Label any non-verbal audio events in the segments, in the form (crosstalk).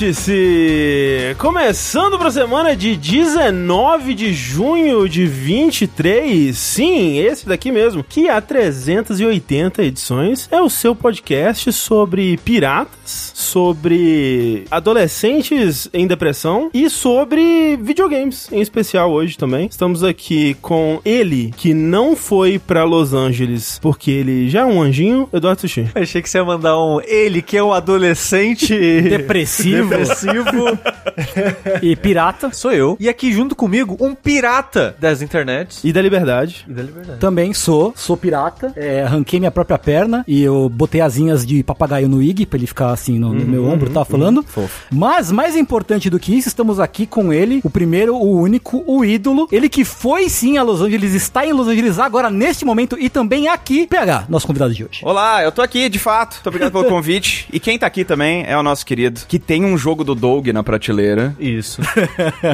Vértice! Começando para a semana de 19 de junho de 23. Sim, esse daqui mesmo, que há 380 edições é o seu podcast sobre piratas, sobre adolescentes em depressão e sobre videogames, em especial hoje também. Estamos aqui com ele, que não foi para Los Angeles porque ele já é um anjinho, Eduardo Sushi. Achei que você ia mandar um ele que é um adolescente (laughs) Depressivo. Depressivo. (laughs) e pirata. Sou eu. E aqui junto comigo, um pirata das internets. E da liberdade. E da liberdade. Também sou, sou pirata. É, arranquei minha própria perna e eu botei asinhas de papagaio no Ig pra ele ficar assim no, no meu ombro, tá falando? Fofo. Mas mais importante do que isso, estamos aqui com ele, o primeiro, o único, o ídolo. Ele que foi sim a Los Angeles, está em Los Angeles agora neste momento e também aqui, PH, nosso convidado de hoje. Olá, eu tô aqui, de fato. Muito obrigado pelo convite. E quem tá aqui também é o nosso querido, que tem um jogo do Doug na prateleira, Isso.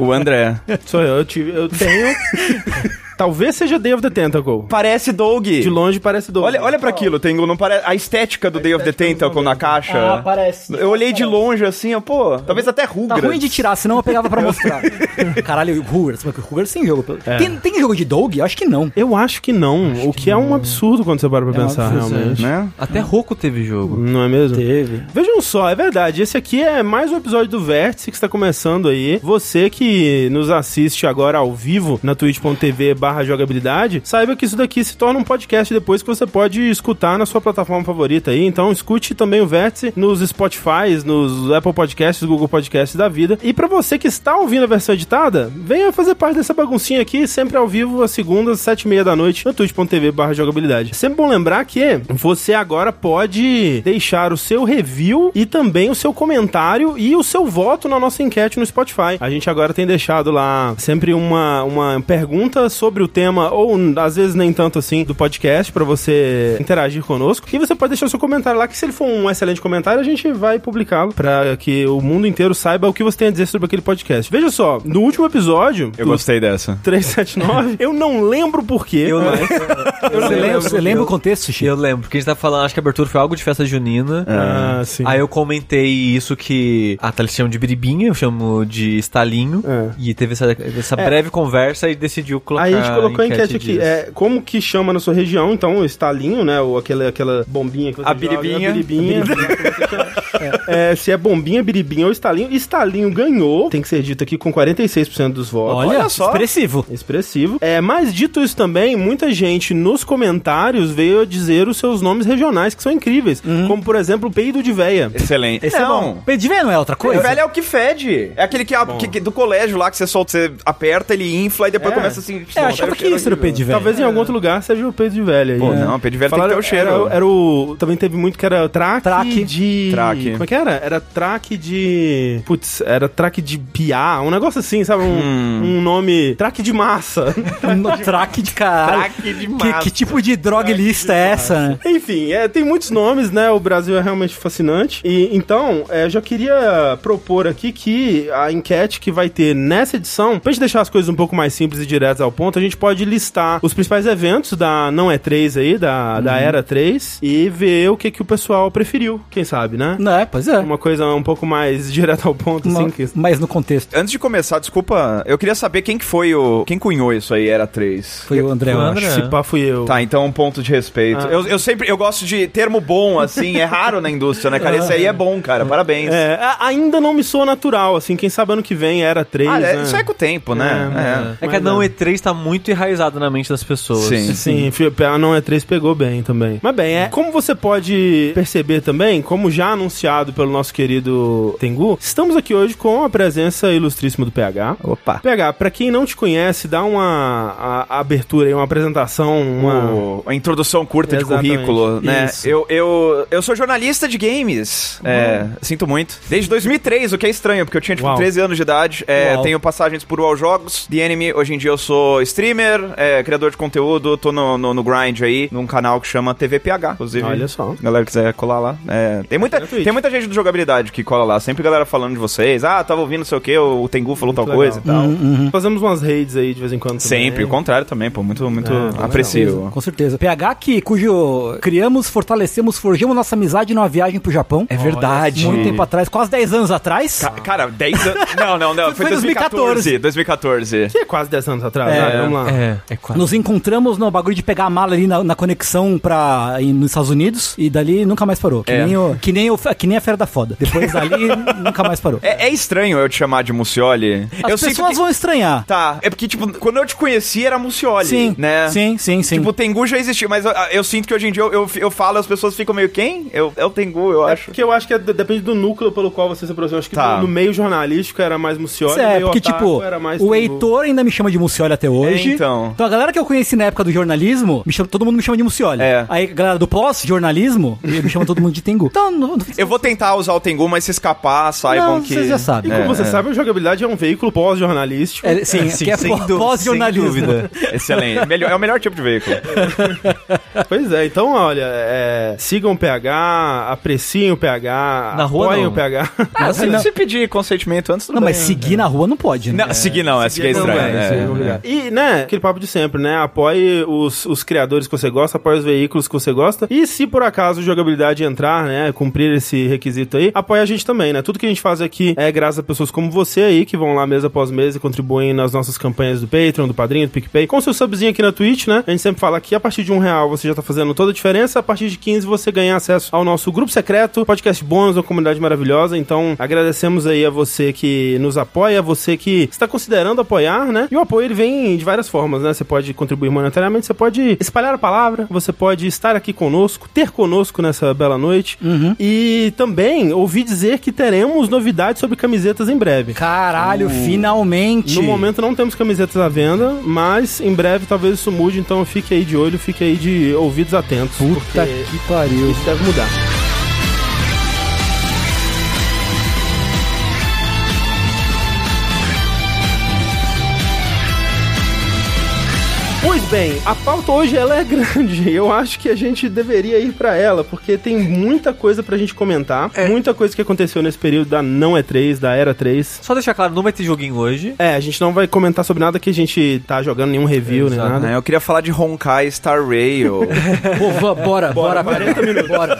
o André. (laughs) Sou eu, eu, tive, eu tenho. (laughs) Talvez seja Day of the Tentacle. Parece Doug. De longe parece Doug. Olha, olha pra aquilo, Tengu, não parece... A estética do Day of the Tentacle na caixa. parece. Eu olhei de longe assim, ó, pô, talvez até Tá Rugrats. ruim de tirar, senão eu pegava pra mostrar. (laughs) Caralho, Rugrats, mas Rugrats tem jogo. Tem, tem jogo de Dog? Acho que não. Eu acho que não, o que, é um absurdo quando você para pra É pensar, absurdo, realmente. Né? Até Roku teve jogo. Não é mesmo? Teve. Vejam só, é verdade. Esse aqui é mais um episódio do Vértice que está começando aí. Você que nos assiste agora ao vivo na twitch.tv barra jogabilidade, saiba que isso daqui se torna um podcast depois que você pode escutar na sua plataforma favorita aí. Então escute também o Vértice nos Spotify, nos Apple Podcasts, Google Podcasts da vida. E para você que está ouvindo a versão editada, venha fazer parte dessa baguncinha aqui, sempre ao vivo, às segundas, sete e meia da noite, no twitch.tv barra jogabilidade. Sempre bom lembrar que você agora pode deixar o seu review e também o seu comentário e o seu voto na nossa enquete no Spotify. A gente agora tem deixado lá sempre uma, uma pergunta sobre o tema, ou às vezes nem tanto assim, do podcast, para você interagir conosco. E você pode deixar o seu comentário lá, que se ele for um excelente comentário, a gente vai publicá-lo para que o mundo inteiro saiba o que você tem a dizer sobre aquele podcast. Veja só, no último episódio, Eu gostei dessa. 379, (laughs) eu não lembro porquê. Eu mas- Você lembra, você lembra o contexto, Chico? Eu lembro, porque a gente tá falando, acho que a abertura foi algo de festa junina. Ah, sim. Aí eu comentei isso que a Thalia chama de biribinha, eu chamo de estalinho. É. E teve essa, essa breve conversa e decidiu colocar Aí gente colocou a enquete aqui, disso. é, como que chama na sua região, então o estalinho, né, ou aquela, aquela bombinha que você A joga, biribinha. a biribinha, (laughs) é, é, se é bombinha, biribinha ou estalinho, estalinho ganhou, tem que ser dito aqui com 46% dos votos. Olha, Olha só. expressivo. Expressivo. É, mas dito isso também, muita gente nos comentários veio a dizer os seus nomes regionais, que são incríveis. Como, por exemplo, peido de véia. Excelente. Esse é não. bom. Pedir não é outra coisa? velho é o que fede. É aquele que, a- que- que- do colégio lá que você solta, você aperta, ele infla e depois É. começa assim. É, eu achava que isso era o pedir velho. Talvez em algum outro lugar seja o peido de velha. aí, Pô, não, peido de velha tem que Falaram- ter o cheiro. Era, era o. Também teve muito que era traque, Traque. de. Traque. Como é que era? Era traque de. Putz, era traque de piá, um negócio assim, sabe? Um, Hum. um nome. Traque de massa. (laughs) No traque de caralho. Traque de Que, massa. que tipo de droga lista é essa, né? Enfim, é, tem muitos nomes, né? O Brasil é realmente fascinante. E então, é, eu já queria propor aqui que a enquete que vai ter nessa edição, pra gente deixar as coisas um pouco mais simples e diretas ao ponto, a gente pode listar os principais eventos da Não É 3 aí, da, da Era 3, e ver o que, que o pessoal preferiu, quem sabe, né? Não, é, pois é. Uma coisa um pouco mais (laughs) direta ao ponto, assim. Uma- Que... Mas no contexto. Antes de começar, desculpa, eu queria saber quem que foi o. Quem cunhou isso aí, era 3. Foi o André, eu acho. André. Se pá, fui eu. Tá, então um ponto de respeito. Ah. Eu, eu sempre, eu gosto de termo bom, assim, é raro na indústria, né, cara? Esse aí é bom, cara, parabéns. É, ainda não me soa natural, assim, quem sabe ano que vem Era 3, Ah, é, né? isso é com o tempo, né? É, É. É que a não E3 tá muito enraizada na mente das pessoas. Sim. Sim, fi- a não é 3 pegou bem também. Mas bem, é, como você pode perceber também, como já anunciado pelo nosso querido Tengu, estamos aqui hoje com a presença ilustríssima do PH. Opa. PH, pra quem não te conhece, dá uma a- a abertura aí, uma apresentação, uma... O- a introdução curta Exatamente. de currículo, né? Isso. Eu, eu, eu sou jornalista de games. É, sinto muito. Desde 2003, o que é estranho, porque eu tinha, tipo, Uau. 13 anos de idade. É, tenho passagens por UOL Jogos, The Enemy. Hoje em dia eu sou streamer, é, criador de conteúdo, tô no, no, no grind aí, num canal que chama TVPH, inclusive. Olha só. Se a galera quiser colar lá. É, tem muita, tem muita gente do jogabilidade que cola lá. Sempre galera falando de vocês. Ah, tava ouvindo não sei o que, o Tengu falou tal legal. coisa e tal. Fazemos umas raids aí de vez em quando também. Sempre, o contrário também, pô. Muito, muito É, aprecio. Com certeza. PH que, cujo criamos, fortalecemos, forjamos nossa amizade numa viagem pro Japão. É verdade. Muito tempo atrás, quase 10 anos atrás. Ca- Cara, 10 anos. (laughs) Não, não, não. Foi, Foi 2014. 2014. Que é quase 10 anos atrás, É, vai, vamos lá. É, é quase. Nos encontramos no bagulho de pegar a mala ali na, na conexão pra, nos Estados Unidos e dali nunca mais parou. Que, É. nem, o, que, nem, o, que nem a Feira da Foda. Depois dali (laughs) nunca mais parou. É, é estranho eu te chamar de Mucioli. As eu pessoas que... vão estranhar. Tá, é porque, tipo, quando eu te conheci era Mucioli, Sim, né? sim, sim, sim. Tipo, o Tengu já existia, mas eu, eu sinto que hoje em dia eu, eu, eu falo, as pessoas ficam meio, quem? Eu, é o Tengu, eu É acho. porque eu acho que é- depende do núcleo pelo qual você se aproxima. Acho que Tá. no, no meio jornalístico era mais Mucioli, é, porque, tipo, era mais o Tengu. Heitor ainda me chama de Mucioli até hoje. É, então. a galera que eu conheci na época do jornalismo, me chama- todo mundo me chama de Mucioli. É. Aí a galera do pós-jornalismo, me chama todo mundo de Tengu. (laughs) Então, não, não, Eu vou tentar usar o Tengu, mas se escapar, saibam Não, que... vocês já sabem. E como É, você é. sabe, a jogabilidade é um veículo pós-jornalístico. é, sim, Sim, que é sem pó- dúvida, pós-jornalismo. sem dúvida. Excelente. Melhor, é o melhor tipo de veículo. (laughs) Pois é, então, olha, é, sigam o PH, apreciem o PH, Na rua, apoiem não. o PH. Ah, Assim, se, não. se pedir consentimento antes, tudo Não, bem. mas seguir na rua não pode, né? Não, seguir não, essa que é Não, estranho. é, é é, complicado. E, né, aquele papo de sempre, né? Apoie os, os criadores que você gosta, apoie os veículos que você gosta. E se por acaso jogabilidade entrar, né, cumprir esse requisito aí, apoie a gente também, né? Tudo que a gente faz aqui é graças a pessoas como você aí, que vão lá mês após mês e contribuem nas nossas campanhas do Patreon, do Padrinho, do PicPay, com seu subzinho aqui na Twitch, né? A gente sempre fala que a partir de um real você já tá fazendo toda a diferença, a partir de 15 você ganha acesso ao nosso grupo secreto, podcast bônus, uma comunidade maravilhosa. Então, agradecemos aí a você que nos apoia, a você que está considerando apoiar, né? E o apoio ele vem de várias formas, né? Você pode contribuir monetariamente, você pode espalhar a palavra, você pode estar aqui conosco, ter conosco nessa bela noite. E também ouvi dizer que teremos novidades sobre camisetas em breve. Caralho, finalmente. No momento não temos camisetas à venda, mas em breve talvez isso mude, então fique aí de olho, fique aí de ouvidos atentos. Puta que pariu. isso deve mudar. Bem, a pauta hoje ela é (laughs) grande. Eu acho que a gente deveria ir pra ela, porque tem muita coisa pra gente comentar, muita coisa que aconteceu nesse período da não E3, da era 3. Só deixar claro, não vai ter joguinho hoje. É, a gente não vai comentar sobre nada que a gente tá jogando, nenhum review, nem Exato. nada. É, eu queria falar de Honkai Star Rail. (laughs) Pô, va- bora, bora, 40 minutos. Bora.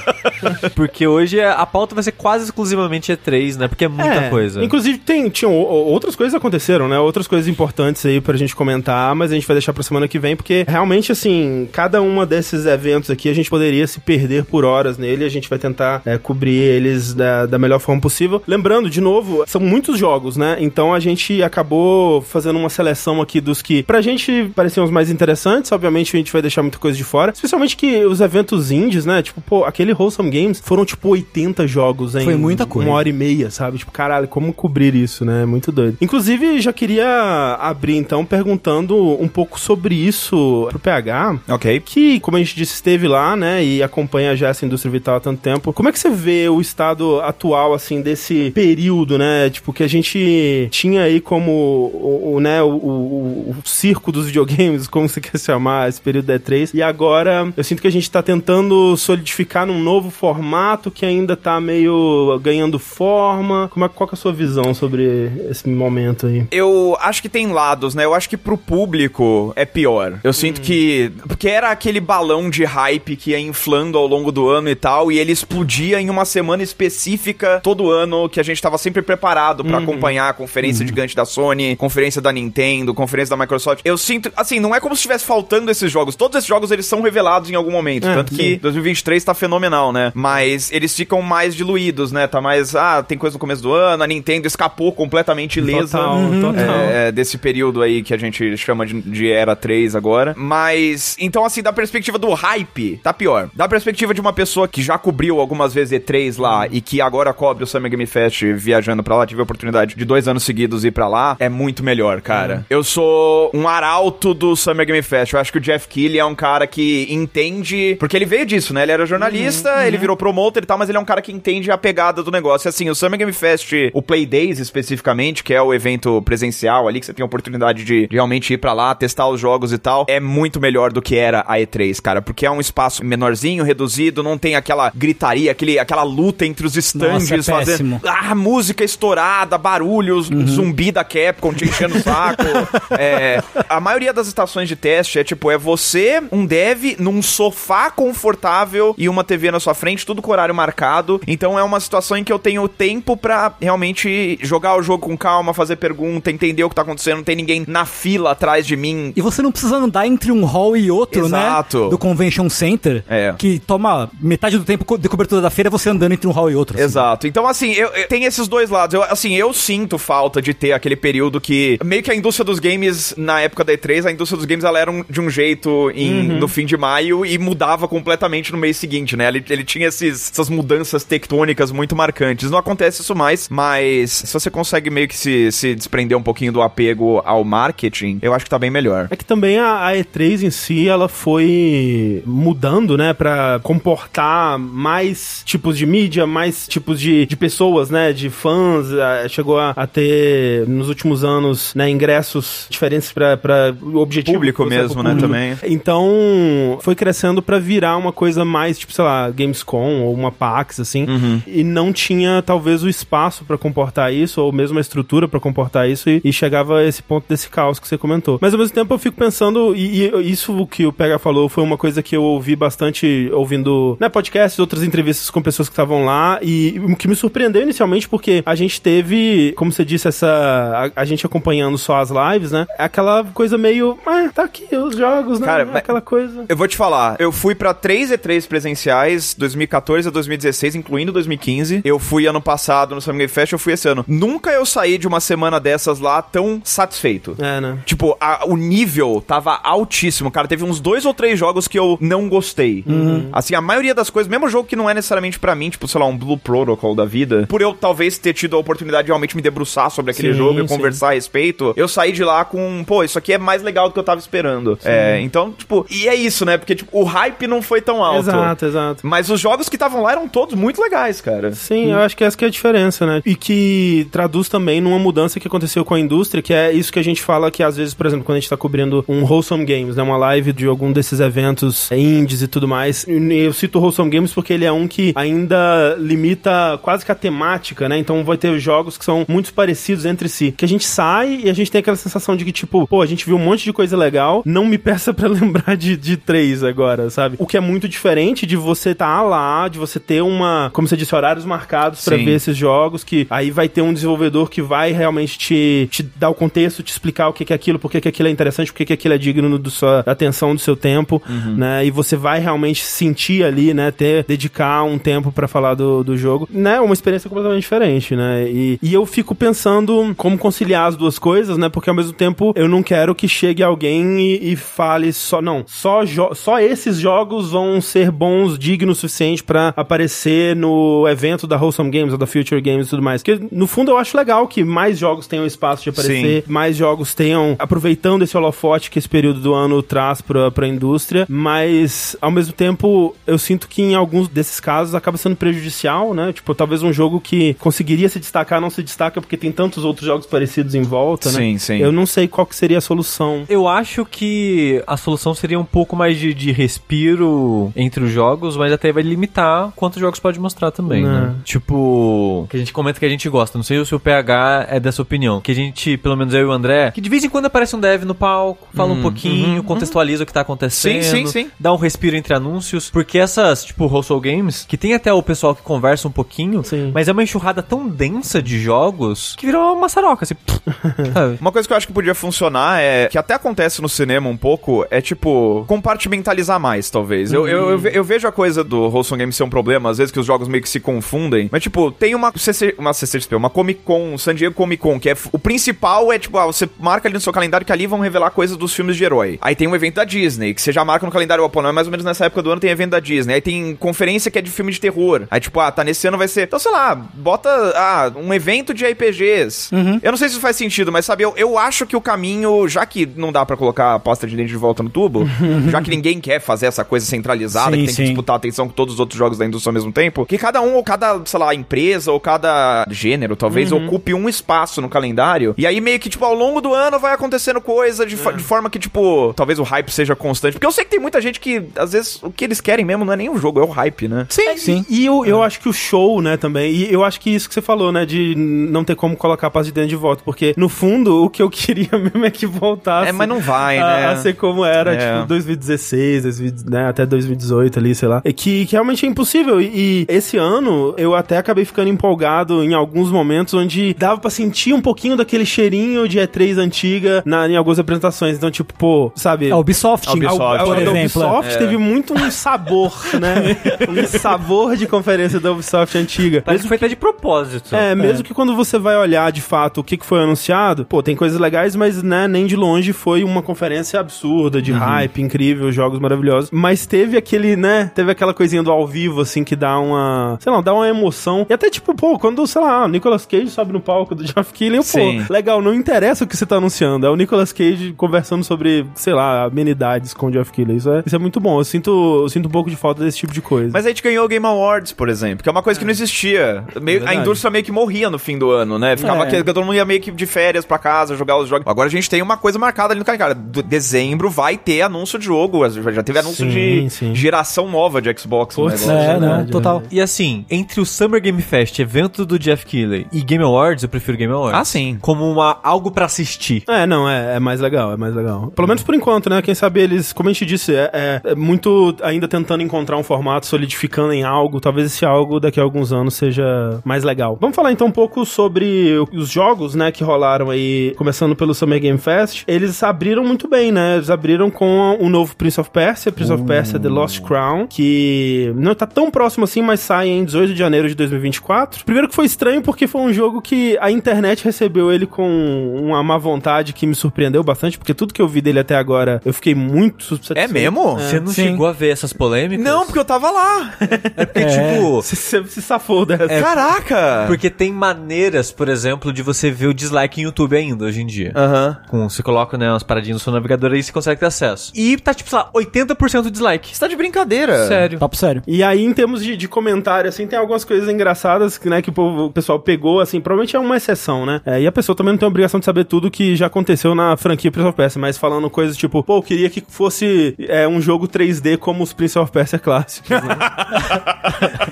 Porque hoje a pauta vai ser quase exclusivamente E3, né? Porque é muita É, coisa. Inclusive, tem, tinham outras coisas aconteceram, né? Outras coisas importantes aí pra gente comentar, mas a gente vai deixar pra semana que vem, porque realmente, assim, cada uma desses eventos aqui a gente poderia se perder por horas nele a gente vai tentar é, cobrir eles da, da melhor forma possível. Lembrando, de novo, são muitos jogos, né? Então a gente acabou fazendo uma seleção aqui dos que pra gente pareciam os mais interessantes. Obviamente a gente vai deixar muita coisa de fora. Especialmente que os eventos indies, né? Tipo, pô, aquele Wholesome Games foram tipo 80 jogos em Foi muita coisa. uma hora e meia, sabe? Tipo, caralho, como cobrir isso, né? Muito doido. Inclusive, já queria abrir então perguntando um pouco sobre isso pro PH. ok. Que, como a gente disse, esteve lá, né? E acompanha já essa indústria vital há tanto tempo. Como é que você vê o estado atual, assim, desse período, né? Tipo, que a gente tinha aí como o, o, né, o, o- o circo dos videogames, como você (laughs) quer chamar, esse período da E3. E agora, eu sinto que a gente tá tentando solidificar num novo formato que ainda tá meio ganhando forma. Como é, qual que é a sua visão sobre esse momento aí? Eu acho que tem lados, né? Eu acho que pro público é pior. Eu sinto que. Porque era aquele balão de hype que ia inflando ao longo do ano e tal, e ele explodia em uma semana específica todo ano, que a gente tava sempre preparado pra acompanhar a conferência gigante da Sony, conferência da Nintendo, conferência da Microsoft. Eu sinto. Assim, não é como se estivesse faltando esses jogos. Todos esses jogos eles são revelados em algum momento. É, tanto sim. que 2023 tá fenomenal, né? Mas eles ficam mais diluídos, né? Tá mais. Ah, tem coisa no começo do ano, a Nintendo escapou completamente ilesa. Total, total. É, desse período aí que a gente chama de, de Era 3 agora. Mas, então, assim, da perspectiva do hype, tá pior. Da perspectiva de uma pessoa que já cobriu algumas vezes E3 lá e que agora cobre o Summer Game Fest viajando pra lá, tive a oportunidade de dois anos seguidos ir pra lá, é muito melhor, cara. Eu sou um arauto do Summer Game Fest. Eu acho que o Jeff Keighley é um cara que entende. Porque ele veio disso, né? Ele era jornalista ele virou promoter e tal, mas ele é um cara que entende a pegada do negócio. E assim, o Summer Game Fest, o Play Days especificamente, que é o evento presencial ali, que você tem a oportunidade de, de realmente ir pra lá, testar os jogos e tal, é muito melhor do que era a E3, cara, porque é um espaço menorzinho, reduzido, não tem aquela gritaria, aquele, aquela luta entre os Nossa, é fazendo. Ah, música estourada, barulhos, Uhum. zumbi da Capcom te enchendo o saco. (laughs) É, a maioria das estações de teste é tipo, é você, um dev, num sofá confortável e uma TV na sua frente, tudo com horário marcado. Então é uma situação em que eu tenho tempo pra realmente jogar o jogo com calma, fazer pergunta, entender o que tá acontecendo, não tem ninguém na fila atrás de mim. E você não precisa andar entre um hall e outro, Exato. né? Do Convention Center. É. Que toma metade do tempo de cobertura da feira você andando entre um hall e outro. assim. Exato. Então, assim, eu, eu- tem esses dois lados. Eu, assim, eu sinto falta de ter aquele período que. Meio que a indústria dos games, na época da E3, a indústria dos games ela era um- de um jeito em- no fim de maio e mudava completamente no mês seguinte, né? Ele, ele tinha esses- essas mudanças tectônicas muito marcantes. Não acontece isso mais, mas se você consegue meio que se, se desprender um pouquinho do apego ao marketing, eu acho que tá bem melhor. É que também a, a E3 em si, ela foi mudando, né, pra comportar mais tipos de mídia, mais tipos de, de pessoas, né, de fãs. Chegou a, a ter, nos últimos anos, né, ingressos diferentes pra o objetivo. Público mesmo, né, público. também. Então, foi crescendo pra virar uma coisa mais, tipo, sei lá, Gamescom ou uma PAX, assim. Uhum. E não tinha, talvez, o espaço pra comportar isso, ou mesmo a estrutura pra comportar isso, e, e chegava a esse ponto desse caos que você comentou. Mas ao mesmo tempo eu fico pensando, e, e isso que o Pega falou foi uma coisa que eu ouvi bastante ouvindo né, podcasts, outras entrevistas com pessoas que estavam lá, e o que me surpreendeu inicialmente, porque a gente teve, como você disse, essa. A, a gente acompanhando só as lives, né? Aquela coisa meio. Ah, tá aqui os jogos, né? Cara, É aquela coisa. Eu vou te falar, eu fui pra três E3 presenciais, 2014 a 2016, incluindo 2015. Eu fui ano passado no Summer Game Fest, eu fui esse ano. Nunca eu saí de uma semana dessas lá tão satisfeito. É, né? Tipo, a- o nível tava altíssimo, cara. Teve uns dois ou três jogos que eu não gostei. Assim, a maioria das coisas, mesmo jogo que não é necessariamente pra mim, tipo, sei lá, um Blue Protocol da vida, por eu talvez ter tido a oportunidade de realmente me debruçar sobre aquele Sim, jogo e sim. conversar a respeito, eu saí de lá com, pô, isso aqui é mais legal do que eu tava esperando. É, então, tipo, e é isso, né? Porque, tipo, o hype não foi tão alto. Exato, exato. Mas os jogos que estavam lá eram todos muito legais, cara. Sim, eu acho que essa que é a diferença, né? E que traduz também numa mudança que aconteceu com a indústria, que é isso que a gente fala que às vezes, por exemplo, quando a gente tá cobrindo um Wholesome Games, né? Uma live de algum desses eventos indies e tudo mais. Eu cito o Wholesome Games porque ele é um que ainda limita quase que a temática, né? Então vai ter jogos que são muito parecidos entre si. Que a gente sai e a gente tem aquela sensação de que, tipo, pô, a gente viu um monte de coisa legal, não me (laughs) peça pra lembrar de, de três agora, sabe? O que é muito diferente de você tá lá, de você ter uma, como você disse, horários marcados pra Sim. ver esses jogos, que aí vai ter um desenvolvedor que vai realmente te, te dar o contexto, te explicar o que que é aquilo, por que que aquilo é interessante, por que que aquilo é digno do sua da atenção, do seu tempo, né? E você vai realmente sentir ali, né? Ter, dedicar um tempo pra falar do, do jogo, né? Uma experiência completamente diferente, né? E, e eu fico pensando como conciliar as duas coisas, né? Porque ao mesmo tempo eu não quero que chegue alguém e, e fale só, não, só, só esses jogos vão ser bons, dignos o suficiente pra aparecer no evento da Wholesome Games ou da Future Games e tudo mais. Porque no fundo eu acho legal que mais jogos tenham espaço de aparecer, mais jogos tenham, aproveitando esse holofote que esse período do ano traz pra, pra indústria, mas ao mesmo tempo eu sinto que em alguns desses casos acaba sendo prejudicial, né? Tipo, talvez um jogo que conseguiria se destacar não se destaca porque tem tantos outros jogos parecidos em volta, né? Sim, sim. Eu não sei qual que seria a solução. Eu acho que a solução seria um pouco mais de, de respiro entre os jogos, mas até vai limitar quantos jogos pode mostrar também, Né. né? Tipo, que a gente comenta que a gente gosta. Não sei se o PH é dessa opinião. Que a gente, pelo menos eu e o André, que de vez em quando aparece um dev no palco, fala um pouquinho, contextualiza o que tá acontecendo. Sim, sim, sim. Dá um respiro entre anúncios. Porque essas, tipo, Household Games, que tem até o pessoal que conversa um pouquinho, Sim. mas é uma enxurrada tão densa de jogos que virou uma maçaroca, assim. (laughs) Uma coisa que eu acho que podia funcionar é que até acontece no cinema um pouco, é tipo, compartimentalizar mais, talvez. Eu, eu, eu, ve- eu vejo a coisa do Wholesome Games ser um problema, às vezes que os jogos meio que se confundem. Mas, tipo, tem uma, CC, uma CCXP, uma Comic Con, San Diego Comic Con, que é. O principal é, tipo, ah, você marca ali no seu calendário que ali vão revelar coisas dos filmes de herói. Aí tem um evento da Disney, que você já marca no calendário, pô, não é mais ou menos nessa época do ano tem evento da Disney. Aí tem conferência que é de filme de terror. Aí, tipo, ah, tá nesse ano vai ser. Então, sei lá, bota ah, um evento de RPGs. Eu não sei se isso faz sentido, mas sabe, eu, eu acho que o caminho, já que não dá pra colocar a pasta de dente de volta no tubo, (laughs) já que ninguém quer fazer essa coisa centralizada Sim, que tem sim. que disputar a atenção com todos os outros jogos da indústria ao mesmo tempo, que cada um ou cada, sei lá, empresa ou cada gênero, talvez, ocupe um espaço no calendário. E aí meio que, tipo, ao longo do ano vai acontecendo coisa de, fo- de forma que, tipo, talvez o hype seja constante. Porque eu sei que tem muita gente que, às vezes, o que eles querem mesmo não é nem o jogo, é o hype, né? Sim, Sim. E eu, eu acho que o show, né, também. E eu acho que isso que você falou, né, de não ter como colocar a paz de dentro de volta. Porque, no fundo, o que eu (laughs) queria mesmo é que voltasse. É, mas não vai, a, né? a ser como era, É. tipo, 2016, 2000, né, até 2018 ali, sei lá. É que, que realmente é impossível. E, e esse ano, eu até acabei ficando empolgado em alguns momentos onde dava pra sentir um pouquinho daquele cheirinho de E3 antiga na, em algumas apresentações. Então, tipo, pô, sabe... A Ubisoft, A Ubisoft, A- a- por a exemplo. Ubisoft é. teve muito um sabor, né? (laughs) um sabor de conferência da Ubisoft antiga. Parece que foi até de propósito. É, mesmo que quando você vai olhar de fato o que, que foi anunciado, pô, tem coisas legais, mas né, nem de longe foi uma conferência absurda, de hype, incrível, jogos maravilhosos. Mas teve aquele, né, teve aquela coisinha do ao vivo, assim, que dá uma, sei lá, dá uma emoção. E até tipo, pô, quando, sei lá, o Nicolas Cage sobe no palco do (laughs) Keighley, Sim. pô, legal, não interessa o que você tá anunciando, é o Nicolas Cage conversando sobre, sei lá, amenidades com o Geoff Keighley. Isso é, isso é muito bom, eu sinto, eu sinto um pouco de falta desse tipo de coisa. Mas a gente ganhou o Game Awards, por exemplo, que é uma coisa que não existia. Meio- a indústria meio que morria no fim do ano, né? Ficava É. que todo mundo ia meio que de férias pra casa, jogar os jogos. Agora a gente tem uma coisa marcada ali no calendário. Do- Dezembro vai ter anúncio de jogo. Já teve anúncio Sim, de sim. geração nova de Xbox. Putz. É, verdade, total. E assim, entre o Summer Game Fest, evento do Jeff Keighley, e Game Awards, eu prefiro Game Awards. Ah, sim. Como uma, algo pra assistir. É, não, é, é mais legal, é mais legal. Pelo menos por enquanto, né? Quem sabe eles, como a gente disse, é, é- é muito ainda tentando encontrar um formato, solidificando em algo. Talvez esse algo daqui a alguns anos seja mais legal. Vamos falar então um pouco sobre os jogos, né, que rolaram aí, começando pelo Summer Game Fest. Eles abriram muito bem, né? Eles abriram com o novo Prince of Persia, Prince of Persia The Lost Crown, que não tá tão próximo assim, mas sai em 18 de janeiro de 2024. Primeiro que foi estranho porque foi um jogo que a internet recebeu ele com uma má vontade que me surpreendeu bastante, porque tudo que eu vi dele até agora, eu fiquei muito satisfeito. É mesmo? Você não sim. chegou a ver essas polêmicas? Não, porque eu tava lá. É porque, (laughs) tipo... Você, se safou dessa. Caraca! Porque tem maneiras, por exemplo, de você ver o dislike em YouTube ainda, hoje em dia. Aham. Com, você coloca, né, umas paradinhas no seu navegador aí você consegue ter acesso. E tá, tipo, sei lá, 80% dislike. Você tá de brincadeira. Sério. Papo sério. E aí, em termos de, de comentário, assim, tem algumas coisas engraçadas que, né, que o, povo- o pessoal pegou, assim, provavelmente é uma exceção, né? É, e a pessoa também não tem a obrigação de saber tudo que já aconteceu na franquia Prince of Persia, mas falando coisas tipo, pô, eu queria que fosse é, um jogo 3D como os Prince of Persia clássicos, né? (laughs)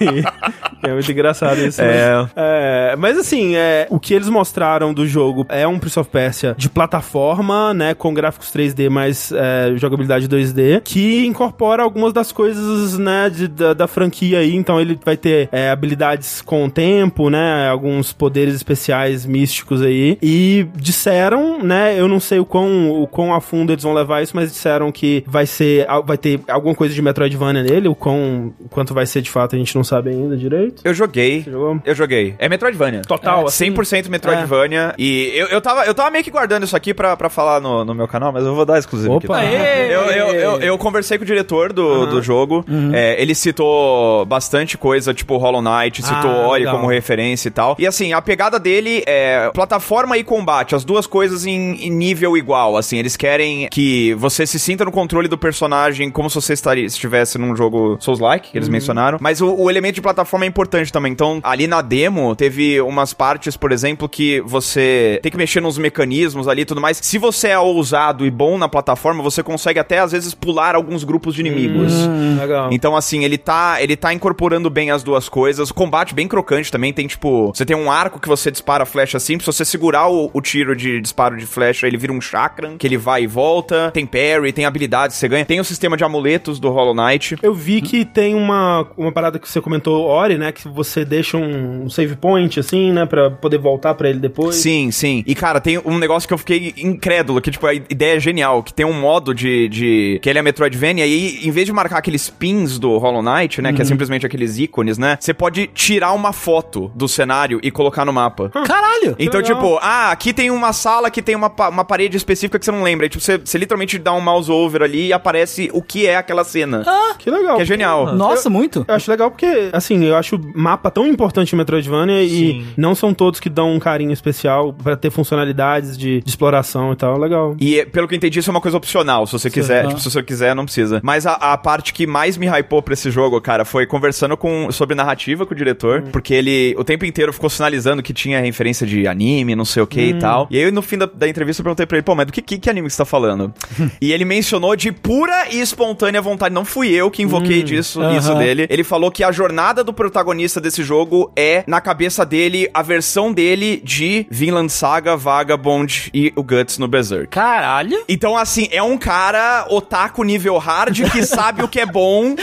E é muito engraçado isso. É. Mas, é, mas assim, é, o que eles mostraram do jogo é um Prince of Persia de plataforma, né, com gráficos 3D, mas é, jogabilidade 2D, que incorpora algumas das coisas, né, de- da, da franquia aí. Então ele vai ter é, habilidades com o tempo, né, alguns poderes especiais místicos aí. E disseram, né, eu não sei o quão, o quão a fundo eles vão levar isso, mas disseram que vai ser, vai ter alguma coisa de Metroidvania nele, o quão, o quanto vai ser de fato a gente não sabe ainda direito. Eu joguei. Você jogou? Eu joguei. É Metroidvania. Total, É, assim? 100% Metroidvania. E eu, eu, tava, eu tava meio que guardando isso aqui pra, pra falar no, no meu canal, mas eu vou dar exclusivo Opa. aqui. Aê! Eu, eu, eu, eu conversei com o diretor do, do jogo. É, ele citou bastante coisa, tipo Hollow Knight, citou Ah, Ori legal. como referência e tal. E assim, a pegada dele é plataforma e combate, as duas coisas em, em nível igual. Assim, eles querem que você se sinta no controle do personagem como se você estaria, estivesse num jogo Souls-like, que eles mencionaram. Mas o, o elemento de plataforma é importante também. Então, ali na demo, teve umas partes, por exemplo, que você tem que mexer nos mecanismos ali e tudo mais. Se você é ousado e bom na plataforma, você consegue até, às vezes, pular alguns grupos de inimigos. Legal. Então, assim, ele tá, ele tá incorporando bem as duas coisas. O combate bem crocante também. Tem, tipo, você tem um arco que você dispara flecha assim. Se você segurar o, o tiro de disparo de flecha, ele vira um chakram, que ele vai e volta. Tem parry, tem habilidades que você ganha. Tem o sistema de amuletos do Hollow Knight. Eu vi que tem uma, uma parada que você comentou, Ori, né? Que você deixa um save point, assim, né? Pra poder voltar pra ele depois. Sim, sim. E, cara, tem um negócio que eu fiquei incrédulo, que, tipo, a ideia é genial, que tem um modo de... de que ele é Metroidvania, e aí, em vez de marcar aqueles pins do Hollow Knight, né, que é simplesmente aqueles ícones, né, você pode tirar uma foto do cenário e colocar no mapa. Caralho! Então, tipo, ah, aqui tem uma sala que tem uma, uma parede específica que você não lembra. E, tipo, você, você literalmente dá um mouse over ali e aparece o que é aquela cena. Que legal. Que é genial. Nossa, muito. Eu acho legal porque, assim, eu acho o mapa tão importante em Metroidvania e não são todos que dão um carinho especial pra ter funcionalidades de, de exploração e tal. Legal. E pelo que eu entendi, isso é uma coisa opcional. Se você quiser, ah. tipo, se você quiser, não precisa. Mas a, a parte que mais me hypou pra esse jogo, cara, foi conversando com, sobre narrativa com o diretor, Hum. porque ele o tempo inteiro ficou sinalizando que tinha referência de anime, não sei o que Hum. e tal. E aí, no fim da, da entrevista, eu perguntei pra ele, pô, mas do que, que, que anime que você tá falando? (laughs) e ele mencionou de pura e espontânea vontade. Não fui eu que invoquei disso, Aham. isso dele. Ele falou que a jornada do protagonista desse jogo é, na cabeça dele, a versão dele de Vinland Saga, Vagabond e o Guts no Berserk. Caralho. Então, assim, é um cara otaku nível hard que (laughs) sabe o que é bom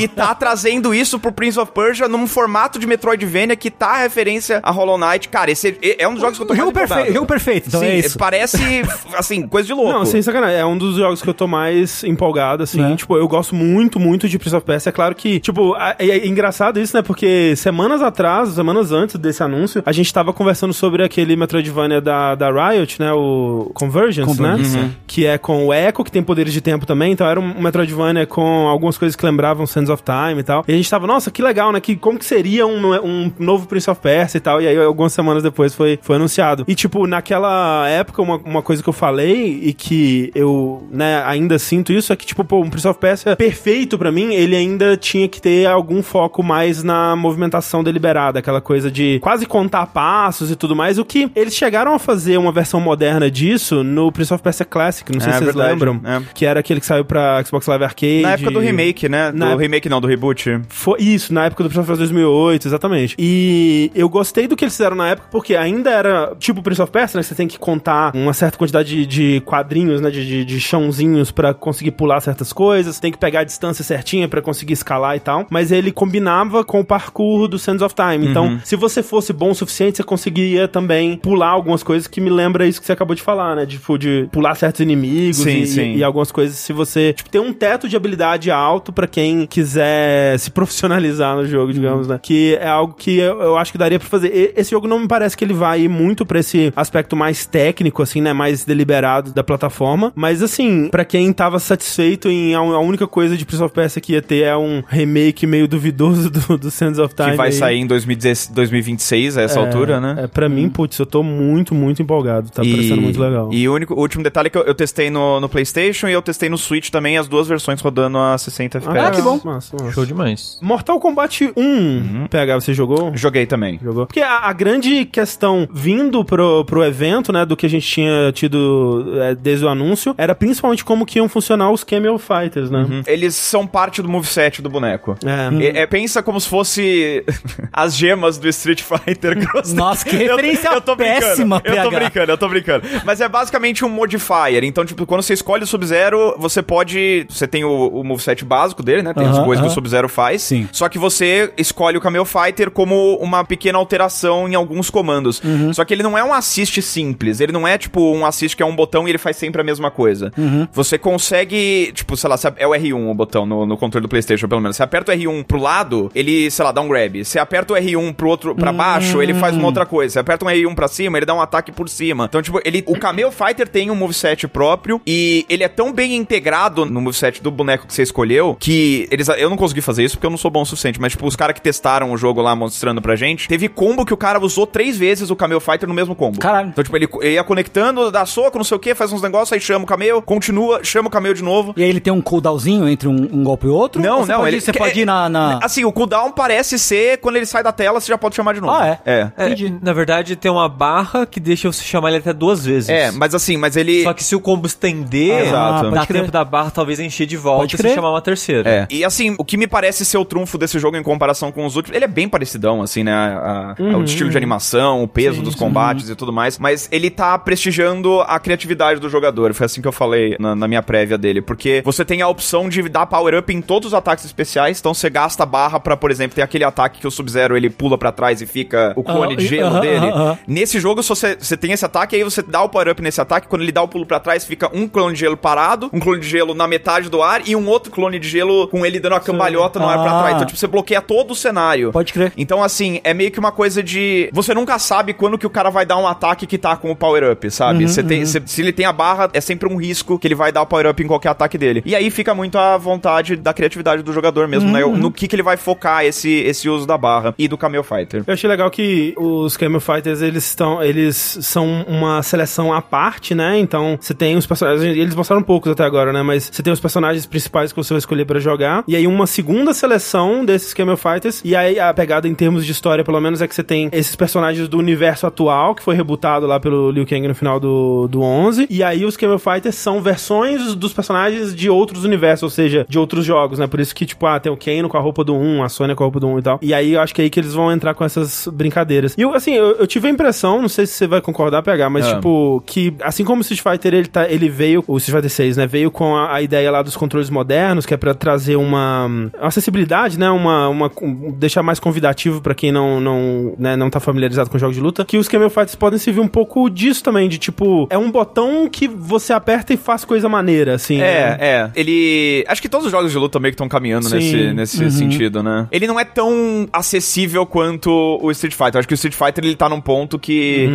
e tá trazendo isso pro Prince of Persia num formato de Metroidvania que tá referência a Hollow Knight. Cara, esse é é um dos jogos que eu tô O jogo mais empolgado. perfeito, jogo perfeito, então Sim, é isso. parece, assim, coisa de louco. Não, sem sacanagem. É um dos jogos que eu tô mais empolgado, assim. Né? Tipo, eu gosto muito, muito de Prince of Persia. É claro que, tipo, é, é engraçado isso, né? Porque semanas atrás, semanas antes desse anúncio, a gente tava conversando sobre aquele Metroidvania da, da Riot, né? O Convergence, Convergence, né? Que é com o Echo, que tem poderes de tempo também. Então era um Metroidvania com algumas coisas que lembravam Sands of Time e tal. E a gente tava, nossa, que legal, né? Que, como que seria um, um novo Prince of Persia e tal. E aí, algumas semanas depois, foi, foi anunciado. E, tipo, naquela época, uma, uma coisa que eu falei e que eu, né, ainda sinto isso é que, tipo, pô, um Prince of Persia perfeito pra mim, ele ainda tinha que ter algum foco mais na movimentação deliberada, aquela coisa de quase contar passos e tudo mais. O que eles chegaram a fazer uma versão moderna disso no Prince of Persia Classic, não sei É, se vocês verdade, lembram. é. Que era aquele que saiu pra Xbox Live Arcade. Na época do remake, né? Na do época- remake não, do reboot. Foi isso, na época do Prince of Persia 2008, exatamente. E eu gostei do que eles fizeram na época, porque ainda era tipo Prince of Persia, né? Você tem que contar uma certa quantidade de, de quadrinhos, né? De, de, de chãozinhos pra conseguir pular certas coisas. Tem que pegar a distância certinha pra conseguir escalar e tal. Mas ele combinava com o parkour do Sands of Time. Então, se você fosse bom o suficiente, você conseguiria também pular algumas coisas que me lembra isso que você acabou de falar, né? De, tipo, de pular certos inimigos Sim, e, sim. e algumas coisas. Se você tipo, tem um teto de habilidade alto pra quem quiser se profissionalizar no jogo, digamos, né? Que é algo que eu, eu acho que daria pra fazer. E- esse jogo não me parece que ele vai ir muito pra esse aspecto mais técnico, assim, né? Mais deliberado da plataforma. Mas, assim, pra quem tava satisfeito em a, a única coisa de Prince of Persia que ia ter é um remake meio duvidoso do, do Sands of Time. Que vai aí. sair em 2016 2026, a essa altura, né? É, pra mim, putz, eu tô muito, muito empolgado. Tá parecendo muito legal. E o único, o último detalhe é que eu, eu testei no, no PlayStation e eu testei no Switch também, as duas versões rodando a 60 FPS. Ah, que bom. Massa, massa. Show demais. Mortal Kombat 1, PH, você jogou? Joguei também. Jogou. Porque a, a grande questão vindo pro, pro evento, né, do que a gente tinha tido é, desde o anúncio, era principalmente como que iam funcionar os Camel Fighters, né? Eles são parte do moveset do boneco. É. É, é, pensa como se fosse (laughs) as gemas do Street Fighter. (laughs) Nossa, que Eu- referência eu tô brincando, péssima, Eu tô brincando, eu tô brincando. Mas é basicamente um modifier. Então, tipo, quando você escolhe o Sub-Zero, você pode. Você tem o, o moveset básico dele, né? Tem as Aham, coisas que o. Sub-Zero faz. Sim. Só que você escolhe o Camel Fighter como uma pequena alteração em alguns comandos. Uhum. Só que ele não é um assist simples. Ele não é, tipo, um assist que é um botão e ele faz sempre a mesma coisa. Uhum. Você consegue, tipo, sei lá, é o R1 o botão no, no controle do PlayStation, pelo menos. Você aperta o R1 pro lado, ele, sei lá, dá um grab. Você aperta o R1 pro outro, pra baixo, ele faz uma outra coisa. Você aperta um R1 pra cima, ele dá um ataque por cima. Então, tipo, ele, o Camel Fighter tem um moveset próprio e ele é tão bem integrado no moveset do boneco que você escolheu que eles, eu não consegui fazer isso porque eu não sou bom o suficiente, mas, tipo, os caras que testaram o jogo lá mostrando pra gente, teve combo que o cara usou três vezes o Camel Fighter no mesmo combo. Caralho. Então, tipo, ele, ele ia conectando, dá soco, não sei o que, faz uns negócios, aí chama o Camel, continua, chama o Camel de novo. E aí ele tem um cooldownzinho entre um, um golpe e outro? Não, Ou não, Pode, ele- você que- pode ir na. na- Assim, o cooldown parece ser quando ele sai da tela, você já pode chamar de novo. Ah, é? É. É, Entendi. na verdade, tem uma barra que deixa você chamar ele até duas vezes. É, mas assim, mas ele. Só que se o combo estender, Exato. dá crer. tempo da barra talvez encher de volta Pode e você chamar uma terceira. É. E assim, o que me parece ser o trunfo desse jogo em comparação com os outros, ele é bem parecidão, assim, né? A- a- Uhum. O estilo de animação, o peso dos combates e tudo mais. Mas ele tá prestigiando a criatividade do jogador. Foi assim que eu falei na, na minha prévia dele. Porque você tem a opção de dar power-up em todos os ataques especiais. Então você gasta barra pra, por exemplo, ter aquele ataque que o Sub-Zero ele pula pra trás e fica o clone Ah, de gelo aham, dele. aham, aham. Nesse jogo, você, você tem esse ataque, aí você dá o power-up nesse ataque. Quando ele dá o pulo pra trás, fica um clone de gelo parado, um clone de gelo na metade do ar e um outro clone de gelo com ele dando a cambalhota no ar pra Ah. trás. Então, tipo, você bloqueia todo o cenário. Pode crer. Então, assim, é meio que uma coisa de. Você nunca sabe quando que o cara vai dar um ataque que tá com o power-up, sabe? Uhum, Você tem, você- se ele tem a barra, é sempre um risco que ele vai dar o power-up em qualquer ataque dele. E aí fica muito à vontade da criatividade do jogador mesmo, né? Uhum. No que, que ele vai focar esse, esse uso da barra e do Camel Fighter. Eu achei legal que os Camel Fighters, eles estão, eles são uma seleção à parte, né? Então, você tem os personagens, eles mostraram poucos até agora, né? Mas você tem os personagens principais que você vai escolher pra jogar jogar. E aí uma segunda seleção desses Camel Fighters. E aí a pegada em termos de história, pelo menos, é que você tem esses personagens do universo atual, que foi rebutado lá pelo Liu Kang no final do, do 11. E aí os Camel Fighters são versões dos personagens de outros universos, ou seja, de outros jogos, né? Por isso que, tipo, ah, tem o Kano com a roupa do 1, a Sony com a roupa do 1 e tal. E aí eu acho que é aí que eles vão entrar com essas brincadeiras. E eu, assim, eu, eu tive a impressão, não sei se você vai concordar, PH, mas, Ah. tipo, que assim como o Street Fighter, ele, tá, ele veio, o Street Fighter 6, né? Veio com a, a ideia lá dos controles modernos, que é pra trazer uma, uma acessibilidade, né? Uma, uma, um- deixar mais convidativo pra quem não, não, né, não tá familiarizado com jogos de luta. Que os Camel Fighters podem servir um pouco disso também, de tipo, é um botão que você aperta e faz coisa maneira, assim. né? É, é. Ele. Acho que todos os jogos de luta meio que estão caminhando Sim. nesse, nesse sentido, né? Ele não é tão acessível quanto o Street Fighter. Acho que o Street Fighter ele tá num ponto que.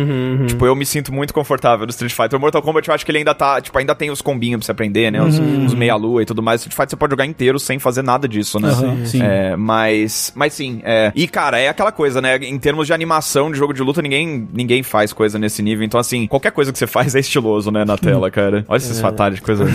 Tipo, eu me sinto muito confortável no Street Fighter. O Mortal Kombat eu acho que ele ainda tá. Tipo, ainda tem os combinhos pra você aprender, né? Os, os meia-lua e tudo mais. O Street Fighter você pode jogar inteiro sem fazer nada disso, né? Aham, sim. É, mas. Mas sim, é. E, cara, é aquela coisa, né? Em termos de animação de jogo de luta, ninguém, ninguém faz coisa nesse nível. Então, assim, qualquer coisa que você faz é estiloso, né? Na tela, cara. Olha esses fatais de coisa. (laughs)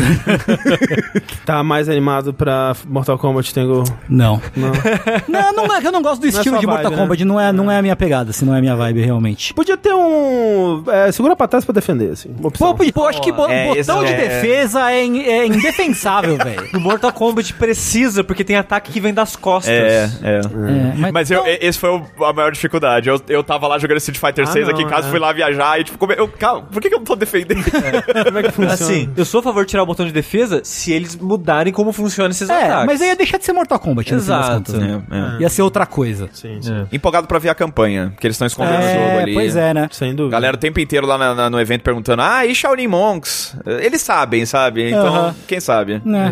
Tá mais animado pra Mortal Kombat, Tengu? Não. Não. (laughs) Não, não é que eu não gosto do é estilo sua de Mortal vibe, né? Kombat, não é, não é a minha pegada, assim, não é a minha vibe realmente. Podia ter um. É, segura pra trás pra defender, assim. Uma opção. Pô, pô, acho que bo- É, botão de é- defesa é, in- é indefensável, (laughs) velho. No Mortal Kombat precisa, porque tem ataque que vem das costas. É, é. É, Mas eu, e- esse foi o- a maior dificuldade. Eu, eu tava lá jogando Street Fighter Ah, 6 aqui em não, casa, é. fui lá viajar e tipo, come- eu, calma, por que, que eu não tô defendendo? Como é que funciona? Assim, eu sou a favor de tirar o botão de defesa se eles mudarem como funciona esses É, ataques. mas aí ia deixar de ser Mortal Kombat, no fim das Exato. contas, né? É, é. Ia ser outra coisa. Sim, sim. É. Empolgado pra ver a campanha, porque eles estão escondendo o jogo É, ali. pois é, né? Sem dúvida. Galera o tempo inteiro lá na- na- no evento perguntando: Ah, e Shaolin Monks? Eles sabem, sabe? Então, Aham. quem sabe? Né?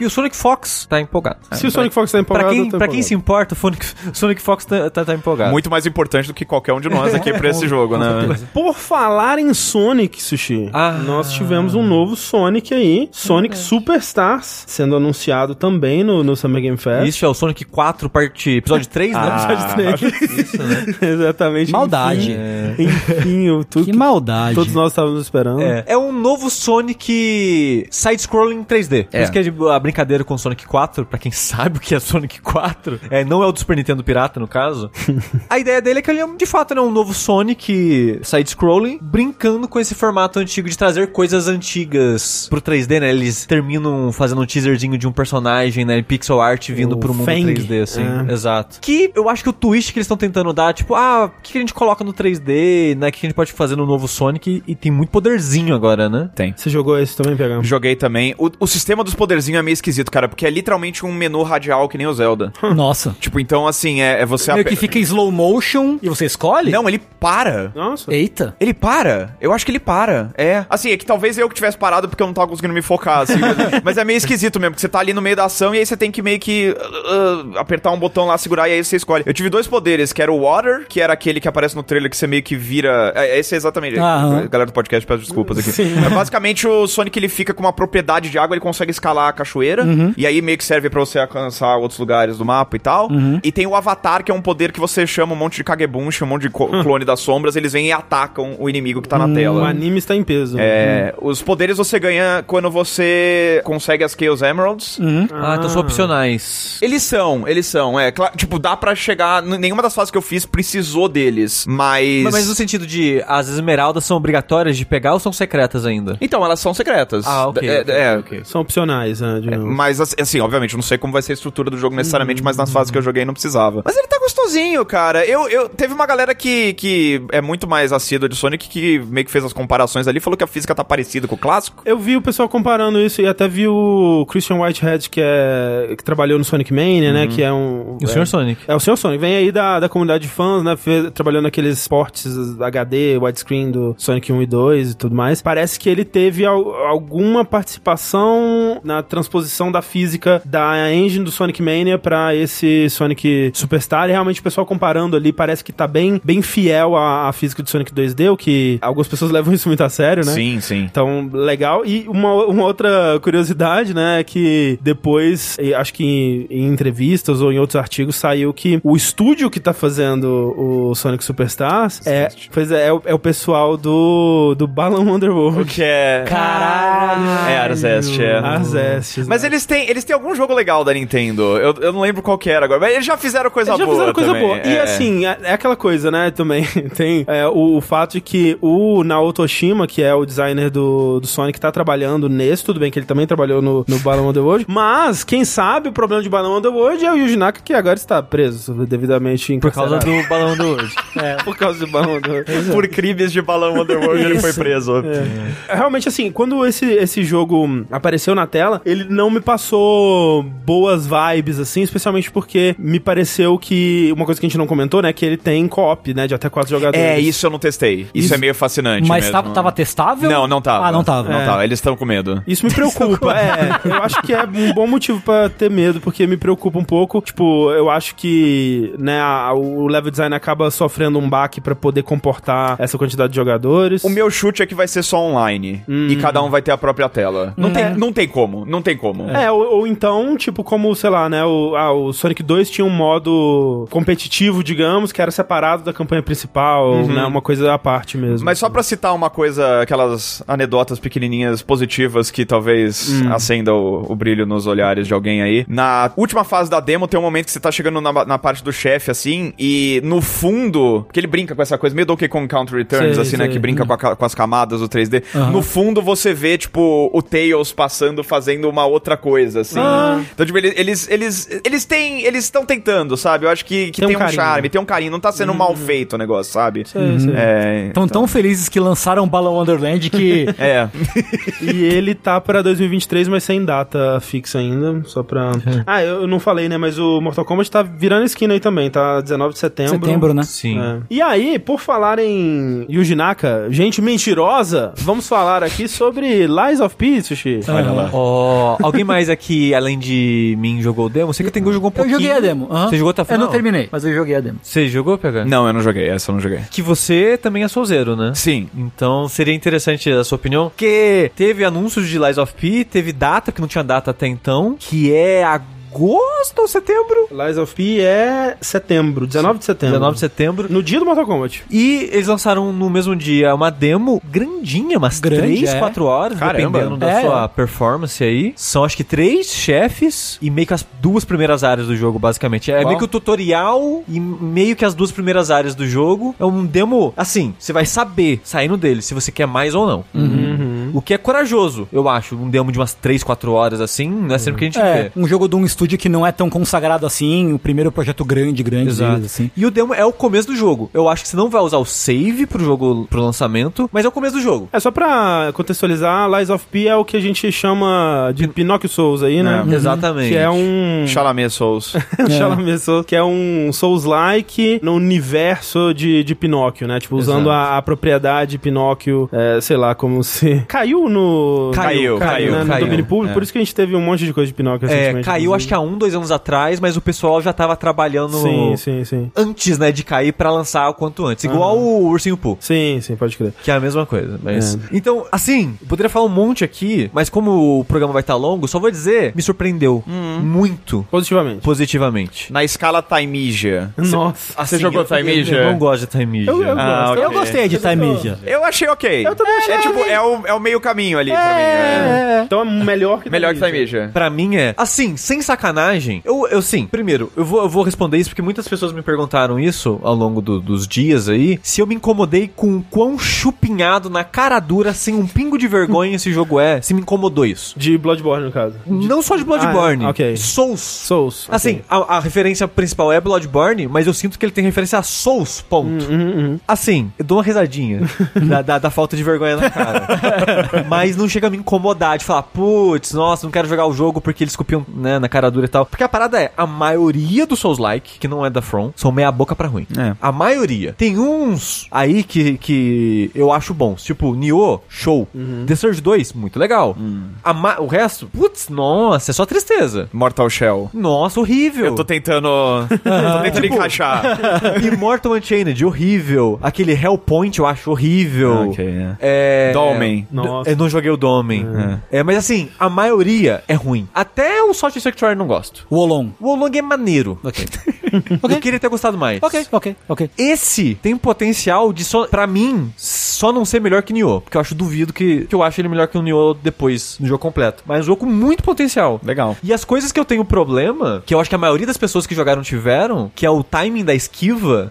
E o Sonic Fox tá empolgado. Se o Sonic Fox tá empolgado, Pra quem, eu tô pra quem se importa, o Sonic, Sonic Fox tá, tá, tá empolgado. Muito mais importante do que qualquer um de nós aqui pra esse (laughs) jogo, né? Por falar em Sonic, Sushi, Ah. Nós tivemos um novo Sonic aí, Sonic Superstars, sendo anunciado também no, no Summer Game Fest. Isso é o Sonic 4, parte episódio 3, né? Episódio (laughs) três. (laughs) Exatamente. Maldade. Enfim, enfim o tudo Que que maldade. todos nós estávamos esperando. É. é um novo Sonic side-scrolling 3D. Por É. isso que é a brincadeira com o Sonic 4, pra quem (laughs) sabe o que é Sonic 4, é, não é o do Super Nintendo Pirata, no caso. a ideia dele é que ele é, de fato, né, um novo Sonic side-scrolling, brincando com esse formato antigo de trazer coisas antigas pro 3D, né? Eles terminam fazendo um teaserzinho de um personagem, né, em pixel art vindo O pro mundo Fang. 3D, assim. É. Exato. Que eu acho que o twist que eles estão tentando dar, tipo, ah, o que que a gente coloca no 3D, né? O que que a gente pode fazer no novo Sonic? E tem muito poderzinho agora, né? Tem. Você jogou esse também, pegamos? Joguei também. O, o sistema dos poderzinhos é meio esquisito, cara, porque é literalmente um menu radial que nem o Zelda. (laughs) Nossa. tipo, então, assim, é, é você... Meio que fica em slow motion e você escolhe? Não, ele para. Nossa. Eita. Ele para. Eu acho que ele para. É. Assim, é que talvez eu que tivesse parado porque eu não tava conseguindo me focar, assim. mas, (laughs) mas é meio esquisito mesmo, porque você tá ali no meio da ação e aí você tem que meio que uh, apertar um botão lá, segurar e aí você escolhe. Eu tive dois poderes, que era o Water, que era aquele que aparece no trailer que você meio que vira... É, esse é exatamente. Aham. Galera do podcast, peço desculpas aqui. É, basicamente, o Sonic, ele fica com uma propriedade de água, ele consegue escalar a cachoeira, e aí meio que serve pra você alcançar outros lugares do mapa e tal. E tem o Avatar, que é um poder que você chama um monte de Kagebunshi, um monte de (laughs) clone das sombras, eles vêm e atacam o inimigo que tá na O tela. anime está em peso. É, os poderes você ganha quando você consegue as Chaos Emeralds. Ah, então são opcionais. Eles são, eles são, é. Claro, tipo, dá pra chegar. Nenhuma das fases que eu fiz precisou deles, mas. Mas, mas no sentido de as esmeraldas são obrigatórias de pegar ou são secretas ainda? Então, elas são secretas. Ah, ok, É, ok, é, ok. São opcionais, né? digamos. Mas, assim, obviamente, eu não sei como vai ser a estrutura do jogo necessariamente, mas nas fases que eu joguei não precisava. Mas ele tá gostosinho, cara. Eu, eu teve uma galera que, que é muito mais assídua de Sonic que meio que fez as comparações ali, falou que a física tá parecida com o clássico. Eu vi o pessoal comparando isso e até vi o Christian Whitehead, que é que trabalhou no Sonic Mania, né? Que é um. E o é, Sr. Sonic? É o Sr. Sonic, vem aí da, da comunidade de fãs, né? Fez, trabalhando naqueles ports HD, widescreen do Sonic 1 e 2 e tudo mais. Parece que ele teve al- alguma participação na transposição da física da engine do Sonic Mania pra esse Sonic Superstar. E realmente o pessoal comparando ali parece que tá bem, bem fiel à, à física do Sonic 2D, o que algumas pessoas (laughs) levam isso muito a sério, né? Sim, sim. Então, legal. E uma, uma outra curiosidade, né, é que depois, e acho que em, em entrevistas ou em outros artigos, saiu que o estúdio que tá fazendo o Sonic Superstars é, pois é, é, o, é o pessoal do, do Balan Wonderworld. que é. Caralho. É, Arzest, é. Arzest. Mas eles têm, eles têm algum jogo legal da Nintendo. Eu, eu não lembro qual que era agora. Mas eles já fizeram coisa Eles já boa. fizeram coisa também. boa. E É. assim, é, é aquela coisa, né, também. (laughs) Tem é, o, o fato de que o Naoto Oshima, que é o designer do, do Sonic, tá trabalhando nesse. Tudo bem que ele também trabalhou no, no Balloon Underworld. Mas, quem sabe, o problema de Balloon Underworld é o Yuji Naka, que agora está preso, devidamente Por causa encarcerado. do balão do World. (laughs) É, por causa do Balloon Underworld. Por crimes de balão Underworld ele foi preso. É, Realmente, assim, quando esse, esse jogo apareceu na tela, ele não me passou boas vibes, assim, especialmente porque me pareceu que. Uma coisa que a gente não comentou, né? Que ele tem co-op, né? De até quatro jogadores. É, isso eu não testei. Isso, Isso- é meio fascinante. Mas mesmo. tava, tava testável? Não, não tava. Ah, não tava. Não É. tava. Eles estão com medo. Isso me preocupa, (laughs) é. (laughs) Eu acho que é um bom motivo pra ter medo, porque me preocupa um pouco. Tipo, eu acho que, né, a- o level design acaba sofrendo um baque pra poder comportar essa quantidade de jogadores. O meu chute é que vai ser só online. E cada um vai ter a própria tela. Não, tem, não tem como. Não tem como. É, ou, ou então, tipo, como, sei lá, né, o, ah, o Sonic 2 tinha um modo competitivo, digamos, que era separado da campanha principal, né, uma coisa à parte mesmo. Mas só pra citar uma coisa, aquelas anedotas pequenininhas positivas que talvez acenda o, o brilho nos olhares de alguém aí. Na última fase da demo tem um momento que você tá chegando na, na parte do chefe, assim, e no fundo, porque ele brinca com essa coisa, meio Donkey Kong Country Returns, Sei, assim, né, sei. que brinca com, a com as camadas do 3D. No fundo você vê, tipo, o Tails passando, fazendo uma outra coisa, assim. Então, tipo, eles, eles, eles, eles têm, eles estão tentando, sabe? Eu acho que, que Tem tem, um um, carinho. charme, tem um carinho, não tá sendo mal feito o negócio, sabe? Sei, sei. É, Estão tão felizes que lançaram Balão Wonderland que. (laughs) é. E ele tá pra 2023, mas sem data fixa ainda, só pra... Ah, eu eu não falei, né, mas o Mortal Kombat tá virando esquina aí também, tá 19 de setembro. Setembro, né? Sim. É. E aí, por falar em Yuji Naka, gente mentirosa, vamos falar aqui sobre Lies of P, Sushi. Olha lá. Ó, alguém mais aqui, além de mim, jogou o demo? Você que tem que jogou um Eu pouquinho. joguei a demo. aham. Você jogou até Eu final? não terminei, mas eu joguei a demo. Você jogou, PH? Não, eu não joguei, essa eu não joguei. Que você também é souzeiro, né? Sim. Então seria interessante a sua opinião. Porque teve anúncios de Lies of P, teve data, que não tinha data até então, que é agosto ou setembro? Lies of P é setembro, 19 de setembro. 19 de setembro. No dia do Mortal Kombat. E eles lançaram no mesmo dia uma demo grandinha, umas Grande, 3, é. 4 horas, Caramba. dependendo da É, sua é. performance aí. São acho que três chefes e meio que as duas primeiras áreas do jogo, basicamente. É Uau. meio que o tutorial e meio que as duas primeiras áreas do jogo. É um demo, assim, você vai saber saindo dele se você quer mais ou não. O que é corajoso, eu acho. Um demo de umas 3, 4 horas assim, não é sempre que a gente É, vê. um jogo de um estúdio que não é tão consagrado assim, o primeiro projeto grande, grande Exato. deles, assim. E o demo é o começo do jogo. Eu acho que você não vai usar o save pro jogo pro lançamento, mas é o começo do jogo. É só pra contextualizar, Lies of P é o que a gente chama de Pinocchio Souls aí, né? É. Exatamente. Que é um... (laughs) Chalamet Souls. (laughs) Chalamet Souls, que é um Souls-like no universo de, de Pinóquio, né? Tipo, usando a, a propriedade Pinóquio, é, sei lá, como se... Caiu no... Caiu, caiu, né, no caiu. domínio público, É. por isso que a gente teve um monte de coisa de Pinóquio É, recentemente. caiu acho que há um, dois anos atrás, mas o pessoal já tava trabalhando Sim, sim, sim. antes, né, de cair pra lançar o quanto antes. Igual o Ursinho Poo. Sim, sim, pode crer. Que é a mesma coisa, mas... É. Então, assim, eu poderia falar um monte aqui, mas como o programa vai estar longo, só vou dizer, me surpreendeu muito Positivamente. positivamente. Na escala Taimija. Nossa. Assim, jogou eu- Time eu- não gosto de Time Ninja. Eu- eu Ah, gosto. Eu gostei de Time Ninja. Eu achei ok. Eu também achei É tipo, é o, é o meio caminho ali pra mim. é. Então é melhor que Melhor que. Taimija. Pra mim é. Assim, sem sacanagem. Eu, eu sim, primeiro, eu vou, eu vou responder isso porque muitas pessoas me perguntaram isso ao longo do- dos dias aí. Se eu me incomodei com o quão chupinhado na cara dura, sem um pingo de vergonha esse jogo é. Se me incomodou isso. De Bloodborne, no caso. Não só de Bloodborne. Ah, ok. Souls. Souls. Assim, a, a referência principal é Bloodborne, mas eu sinto que ele tem referência a Souls, ponto. Uhum, Assim, eu dou uma risadinha (laughs) da, da- da falta de vergonha na cara. (laughs) mas não chega a me incomodar de falar, putz, nossa, não quero jogar o jogo porque eles copiam né, na cara dura e tal. Porque a parada é, a maioria dos Souls-like, que não é da From, são meia boca pra ruim. É. A maioria. Tem uns aí que, que eu acho bons. Tipo, Nioh, show. The Surge 2, muito legal. A ma- o resto, putz, nossa, é só tristeza. Mortal Shell. Nossa, horrível. Eu tô tentando. (laughs) tô tentando encaixar. (laughs) Immortal Unchained, horrível. Aquele Hellpoint eu acho horrível. Ok, é. É... Dolmen. Nossa. Eu não joguei o Domen. É. mas assim, a maioria é ruim. Até o Salt Sector eu não gosto. O Olong. O Olong é maneiro. Ok. (laughs) (laughs) Eu queria ter gostado mais. Ok, ok, ok. Esse tem um potencial de só, pra mim, só não ser melhor que Nioh. Porque eu acho duvido que, que eu acho ele melhor que o Nioh depois, no jogo completo. Mas um jogo com muito potencial. Legal. E as coisas que eu tenho problema, que eu acho que a maioria das pessoas que jogaram tiveram, que é o timing da esquiva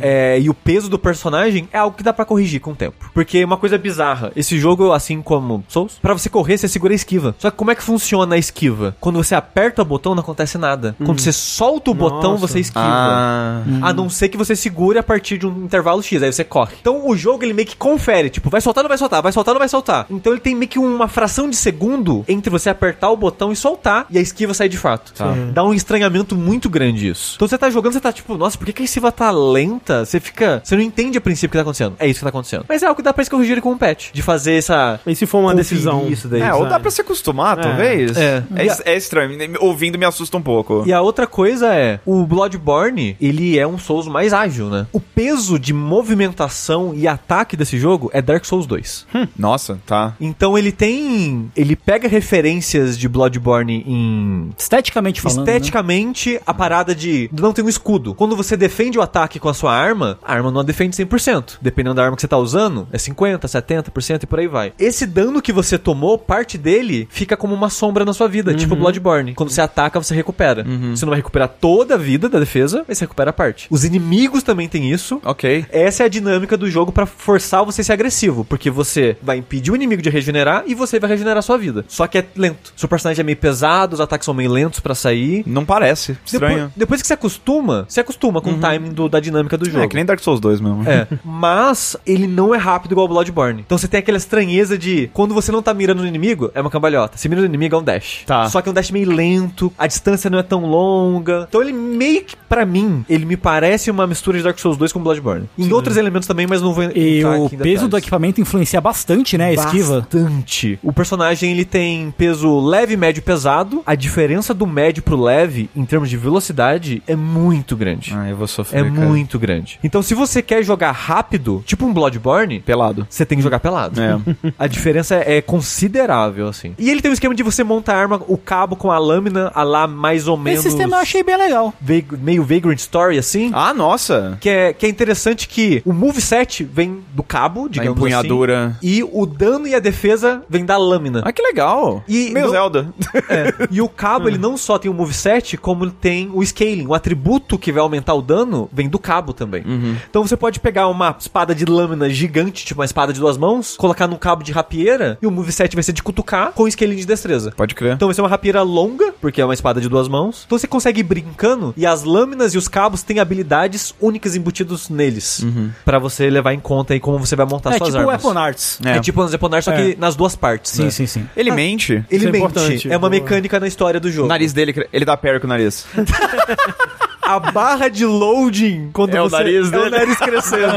é, e o peso do personagem, é algo que dá pra corrigir com o tempo. Porque uma coisa bizarra, esse jogo, assim como Souls, pra você correr, você segura a esquiva. Só que como é que funciona a esquiva? Quando você aperta o botão, não acontece nada. Quando você solta o botão, Nossa. Você esquiva. Ah. A não ser que você segure a partir de um intervalo X, aí você corre. Então o jogo ele meio que confere, tipo, vai soltar ou não vai soltar, vai soltar ou não vai soltar. Então ele tem meio que uma fração de segundo entre você apertar o botão e soltar e a esquiva sair de fato. Dá um estranhamento muito grande isso. Então você tá jogando, você tá tipo, nossa, por que, que a esquiva tá lenta? Você fica. Você não entende a princípio o que tá acontecendo. É isso que tá acontecendo. Mas é algo que dá pra se corrigir com o patch. De fazer essa. E se for uma decisão? Isso daí. É, ou dá pra se acostumar, É. talvez. É. É, é estranho. Ouvindo me assusta um pouco. E a outra coisa é, o Bloodborne, ele é um Souls mais ágil, né? O peso de movimentação e ataque desse jogo é Dark Souls 2. Nossa, tá. Então ele tem, ele pega referências de Bloodborne em Esteticamente falando. né? esteticamente a parada de não tem um escudo. Quando você defende o ataque com a sua arma, a arma não a defende 100%. Dependendo da arma que você tá usando, é 50, 70% e por aí vai. Esse dano que você tomou, parte dele fica como uma sombra na sua vida, tipo Bloodborne. Quando você ataca, você recupera. Você não vai recuperar toda a vida da defesa, mas você recupera a parte. Os inimigos também têm isso. Ok. Essa é a dinâmica do jogo pra forçar você a ser agressivo, porque você vai impedir o inimigo de regenerar e você vai regenerar a sua vida. Só que é lento. Seu personagem é meio pesado, os ataques são meio lentos pra sair. Não parece. Estranho. Depois, depois que você acostuma, você acostuma com o timing do- da dinâmica do jogo. É, que nem Dark Souls 2 mesmo. É, (laughs) mas ele não é rápido igual o Bloodborne. Então você tem aquela estranheza de quando você não tá mirando no inimigo, é uma cambalhota. Se mira no inimigo é um dash. Tá. Só que é um dash meio lento, a distância não é tão longa. Então ele meio que, pra mim, ele me parece uma mistura de Dark Souls 2 com Bloodborne. Em outros elementos também, mas não vou E entrar o peso do equipamento influencia bastante, né? A esquiva. Bastante. O personagem ele tem peso leve, médio e pesado. A diferença do médio pro leve, em termos de velocidade, é muito grande. Ah, eu vou sofrer, É cara. muito grande. Então, se você quer jogar rápido, tipo um Bloodborne, Pelado. você tem que jogar pelado. É. (laughs) A diferença é considerável, assim. E ele tem um esquema de você montar a arma, o cabo com a lâmina, a lá mais ou menos. Esse sistema eu achei bem legal. Meio Vagrant Story, assim. Ah, nossa. Que é, que é interessante que o moveset vem do cabo, Da digamos empunhadura. assim. E o dano e a defesa vem da lâmina. Ah, que legal. E Meio no- Zelda. (laughs) É. E o cabo, ele não só tem o moveset, como ele tem o scaling. O atributo que vai aumentar o dano vem do cabo também. Então você pode pegar uma espada de lâmina gigante, tipo uma espada de duas mãos, colocar num cabo de rapieira, e o moveset vai ser de cutucar com scaling de destreza. Pode crer. Então vai ser uma rapieira longa, porque é uma espada de duas mãos. Então você consegue ir brincando e as lâminas e os cabos têm habilidades únicas embutidos neles. Pra você levar em conta aí como você vai montar É suas tipo o armas. Weapon Arts. É. tipo o Zeponar, só que nas duas partes. Sim, né? sim, sim. Ele mente. Ele Isso é mente. importante. É uma mecânica na história do O jogo. nariz dele, ele dá parry com o nariz. (laughs) A barra de loading quando É o você nariz é o dele. nariz crescendo.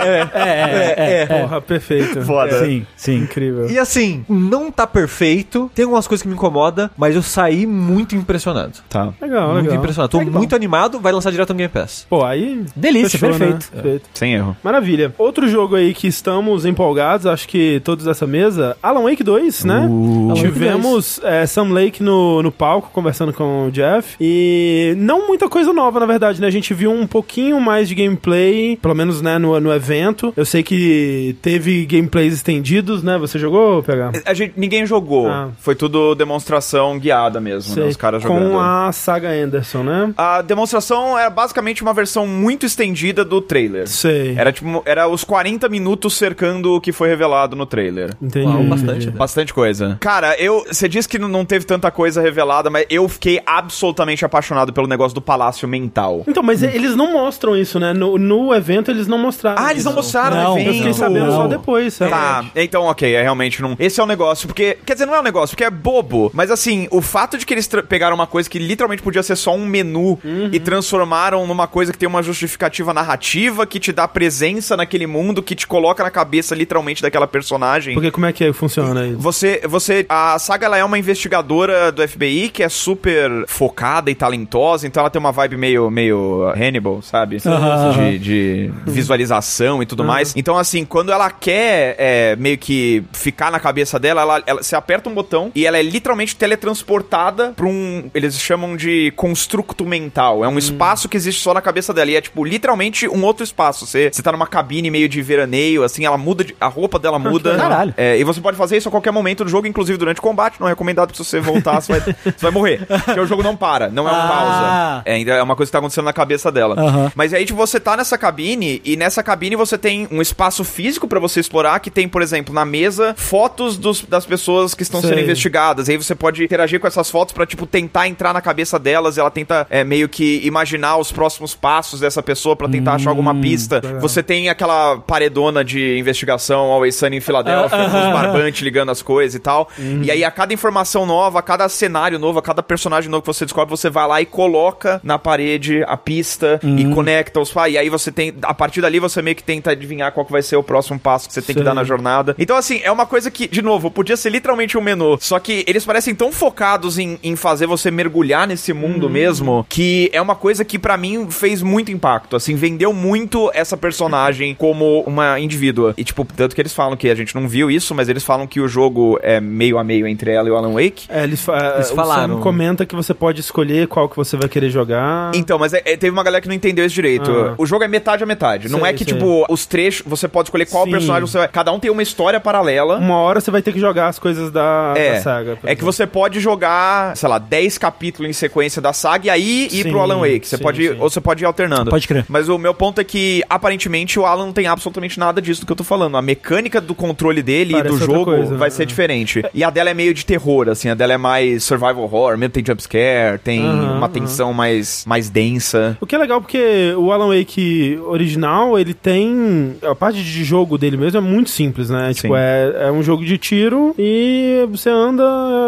é. É, é, é. é. Porra, perfeito. Foda. Sim, sim. Incrível. E assim, não tá perfeito. Tem algumas coisas que me incomodam, mas eu saí muito impressionado. Tá. Legal, muito legal. impressionado. Tô É muito animado, vai lançar direto no Game Pass. Pô, aí. Delícia, fechou, perfeito. Né? Perfeito. Sem erro. Maravilha. Outro jogo aí que estamos empolgados, acho que todos dessa mesa, Alan Wake 2, né? Alan Wake Tivemos é, Sam Lake no, no palco conversando com o Jeff. E não muita coisa nova, na verdade, né? A gente viu um pouquinho mais de gameplay, pelo menos né, no, no evento. Eu sei que teve gameplays estendidos, né? Você jogou, PH? A gente, ninguém jogou. Ah. Foi tudo demonstração guiada mesmo, né? Sei. Os caras jogando. Com a saga Anderson, né? A demonstração era basicamente uma versão muito estendida do trailer. Sei. Era tipo, era os 40 minutos cercando o que foi revelado no trailer. Entendi. Uau, bastante, né? Bastante coisa. Cara, eu. Você disse que não- não teve tanta coisa revelada, mas eu fiquei absolutamente apaixonado pelo negócio do palácio mental. Então, mas eles não mostram isso, né? No, no evento eles não mostraram. Ah, eles não isso. mostraram Não, no Eu evento. fiquei sabendo só Não. depois, sabe? Tá, então ok, é realmente não. Esse é o negócio, porque. Quer dizer, não é um negócio, porque é bobo. Mas assim, o fato de que eles pegaram uma coisa que literalmente podia ser só um menu e transformaram numa coisa que tem uma justificativa narrativa, que te dá presença naquele mundo, que te coloca na cabeça literalmente daquela personagem. Porque como é que funciona isso? Você, você, a saga ela é uma investigadora do FBI que é super focada e talentosa, então ela tem uma vibe meio, meio Hannibal, sabe? Esse aham. de, de visualização e tudo mais. Então, assim, quando ela quer é, meio que ficar na cabeça dela, ela, ela- você aperta um botão e ela é literalmente teletransportada pra um. Eles chamam de construto mental. É um espaço que existe só na cabeça dela. E é, tipo, literalmente um outro espaço. Você, você tá numa cabine meio de veraneio, assim, ela muda, de- a roupa dela muda. legal. Caralho. É, e você pode fazer isso a qualquer momento do jogo, inclusive durante o combate. Não é recomendado que se você voltar, você vai, você vai morrer. (laughs) Porque o jogo não para, não é uma Ah. pausa. É, ainda é uma coisa que tá acontecendo na cabeça dela. Aham. Mas aí, tipo, você tá nessa cabine e nessa cabine você tem um espaço físico pra você explorar, que tem, por exemplo, na mesa, fotos dos- das pessoas que estão Sei. sendo investigadas. E aí você pode interagir com essas fotos pra, tipo, tentar entrar na cabeça delas. E ela tenta é, meio que imaginar os próximos passos dessa pessoa pra tentar achar alguma pista. Você tem aquela paredona de investigação Always Sunny em Filadélfia, com os barbantes ligando as coisas e tal. E aí, a cada informação nova, a cada cenário novo, a cada personagem novo que você descobre, você vai lá e coloca na parede a pista e conecta os. E aí você tem. A partir dali, você meio que tenta adivinhar qual que vai ser o próximo passo que você tem que Sei. dar na jornada. Então, assim, é uma coisa que, de novo, podia ser literalmente um menu. Só que eles parecem tão focados em, em fazer você mergulhar nesse mundo mesmo que é uma coisa que pra mim fez muito impacto. Assim, vendeu muito essa personagem como uma indivídua. E, tipo, tanto que eles falam que a gente não viu isso, mas eles falam que o jogo é meio a meio entre ela e o Alan Wake. É, eles, fa Eles o falaram. Sam comenta que você pode escolher qual que você vai querer jogar. Então, mas é- é- teve uma galera que não entendeu isso direito. Ah. O jogo é metade a metade. não Sei, é que, sei. tipo, os trechos, você pode escolher qual Sim. personagem você vai. Cada um tem uma história paralela. Uma hora você vai ter que jogar as coisas da, É, da saga. é que exemplo. você pode jogar, sei lá, 10 capítulos em sequência da saga e aí ir Sim, pro Alan Wake. Você sim, pode sim. ou você pode ir alternando. Pode crer. Mas o meu ponto é que, aparentemente, o Alan não tem absolutamente nada disso do que eu tô falando. A mecânica do controle dele Parece e do jogo coisa, vai né? ser diferente. E a dela é meio de terror, assim. A dela é mais survival horror, mesmo tem jumpscare, tem Aham, uma tensão mais, mais densa. O que é legal porque o Alan Wake original, ele tem. A parte de jogo dele mesmo é muito simples, né? Tipo, Sim. é, é um jogo de tiro e você anda,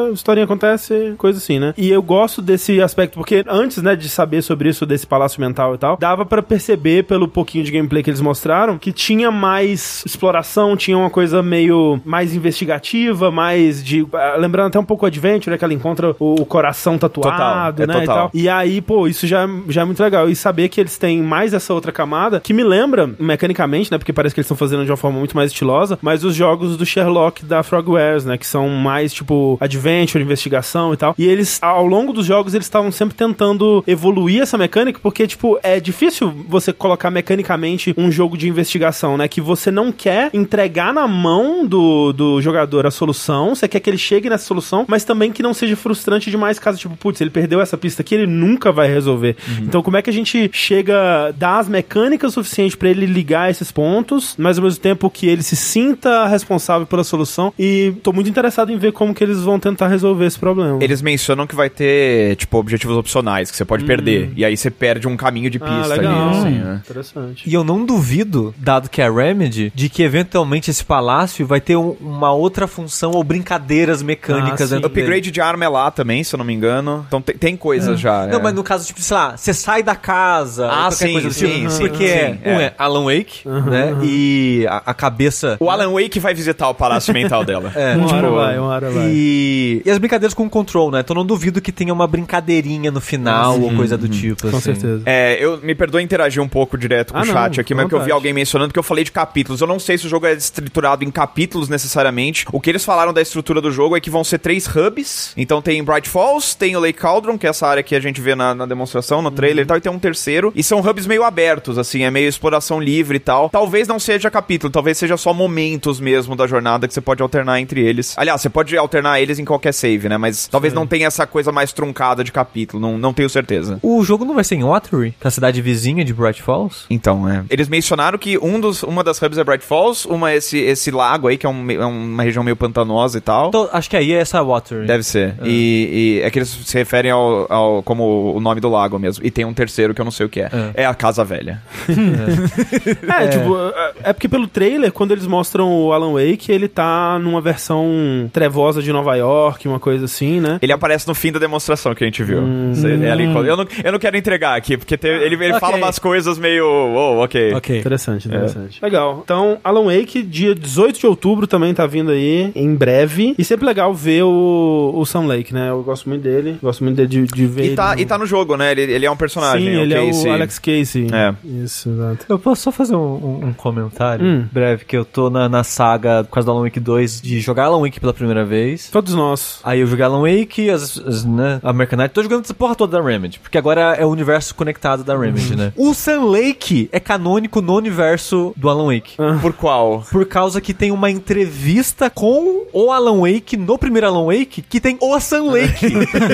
a historinha acontece, coisa assim, né? E eu gosto desse aspecto, porque antes, né, de saber sobre isso, desse palácio mental e tal, dava pra perceber pelo pouquinho de gameplay que eles mostraram que tinha mais exploração, tinha uma coisa meio mais investigativa, mais de. ah, Lembrando até um pouco o Adventure, né? Que ela encontra o, coração tatuado, Total, é né? E, total. tal. e aí, pô, isso já, já é muito legal. E saber que eles têm mais essa outra camada, que me lembra, mecanicamente, né? Porque parece que eles estão fazendo de uma forma muito mais estilosa, mas os jogos do Sherlock da Frogwares, né? Que são mais, tipo, adventure, investigação e tal. E eles, ao longo dos jogos, eles estavam sempre tentando evoluir essa mecânica, porque, tipo, é difícil você colocar mecanicamente um jogo de investigação, né? Que você não quer entregar na mão do, do jogador a solução, você quer que ele chegue nessa solução, mas também que não seja frustrante demais caso, tipo, putz, ele perdeu essa pista aqui, ele nunca vai resolver. Então, como é que a gente chega, dá as mecânicas suficientes pra ele ligar esses pontos, mas ao mesmo tempo que ele se sinta responsável pela solução e tô muito interessado em ver como que eles vão tentar resolver esse problema. Eles mencionam que vai ter, tipo, objetivos opcionais que você pode perder. E aí você perde um caminho de ah, pista legal. ali, assim, né? Interessante. E eu não duvido, dado que é Remedy, de que eventualmente esse palácio vai ter um- uma outra função ou brincadeiras mecânicas Ah, dentro dele. Upgrade de arma é lá também, se eu não me engano. Então tem, tem coisas já. Não, é. mas no caso, tipo, sei lá, você sai da casa. Ah, sim, coisa do tipo, sim, sim, Porque sim, um é. é Alan Wake, né? E a, a cabeça. O Alan Wake vai visitar o palácio mental dela. (laughs) É, Uma tipo, hora vai, uma hora vai. E, e as brincadeiras com o control, né? Então não duvido que tenha uma brincadeirinha no final ou coisa do tipo. Com assim. certeza. É, eu me perdoe interagir um pouco direto com Ah, o não, chat aqui, à mas que eu vi alguém mencionando que eu falei de capítulos. Eu não sei se o jogo é estruturado em capítulos necessariamente. O que eles falaram da estrutura do jogo é que vão ser três hubs. Então tem Bright Falls, tem o Lake Cauldron, que é essa área que a gente vê na, na demonstração, no trailer e tal, e tem um terceiro. E são hubs meio abertos, assim, é meio exploração livre e tal. Talvez não seja capítulo, talvez seja só momentos mesmo da jornada que você pode alternar entre eles. Aliás, você pode alternar eles em qualquer save, né? Mas talvez não tenha essa coisa mais truncada de capítulo, não, não tenho certeza. O jogo não vai ser em Watery, que é a cidade vizinha de Bright Falls? Então, é. Eles mencionaram que um dos, uma das hubs é Bright Falls, uma é esse, esse lago aí, que é, um é uma região meio pantanosa e tal. Então, acho que aí é essa Watery. Deve ser. E, e é que eles se referem ao, ao- como o nome do lago mesmo. E tem um terceiro que eu não sei o que é. É, a Casa Velha. (laughs) É, tipo, é- é porque pelo trailer, quando eles mostram o Alan Wake, ele tá numa versão trevosa de Nova York, uma coisa assim, né? Ele aparece no fim da demonstração que a gente viu. Cê- é ali quando- eu, não, eu não quero entregar aqui, porque te- ele, ele Ok. fala umas coisas meio. Oh, ok. Ok. Interessante, interessante. Legal. Então, Alan Wake, dia 18 de outubro também tá vindo aí, em breve. E sempre legal ver o, o Sam Lake, né? Eu gosto muito dele. Gosto muito dele de, de ver. E tá, ele e tá no jogo, né? Ele, ele é um personagem. Sim, ele Casey. é o Alex Casey. É. Isso, exato. Eu posso só fazer um, um- comentário Hum. breve, que eu tô na, na saga, por causa do Alan Wake 2, de jogar Alan Wake pela primeira vez. Todos nós. Aí eu joguei Alan Wake, as, as, né, American Night, tô jogando essa porra toda da Remedy, porque agora é o universo conectado da Remedy, né? O Sun Lake é canônico no universo do Alan Wake. Por qual? Por causa que tem uma entrevista com o Alan Wake no primeiro Alan Wake, que tem o Sun Lake.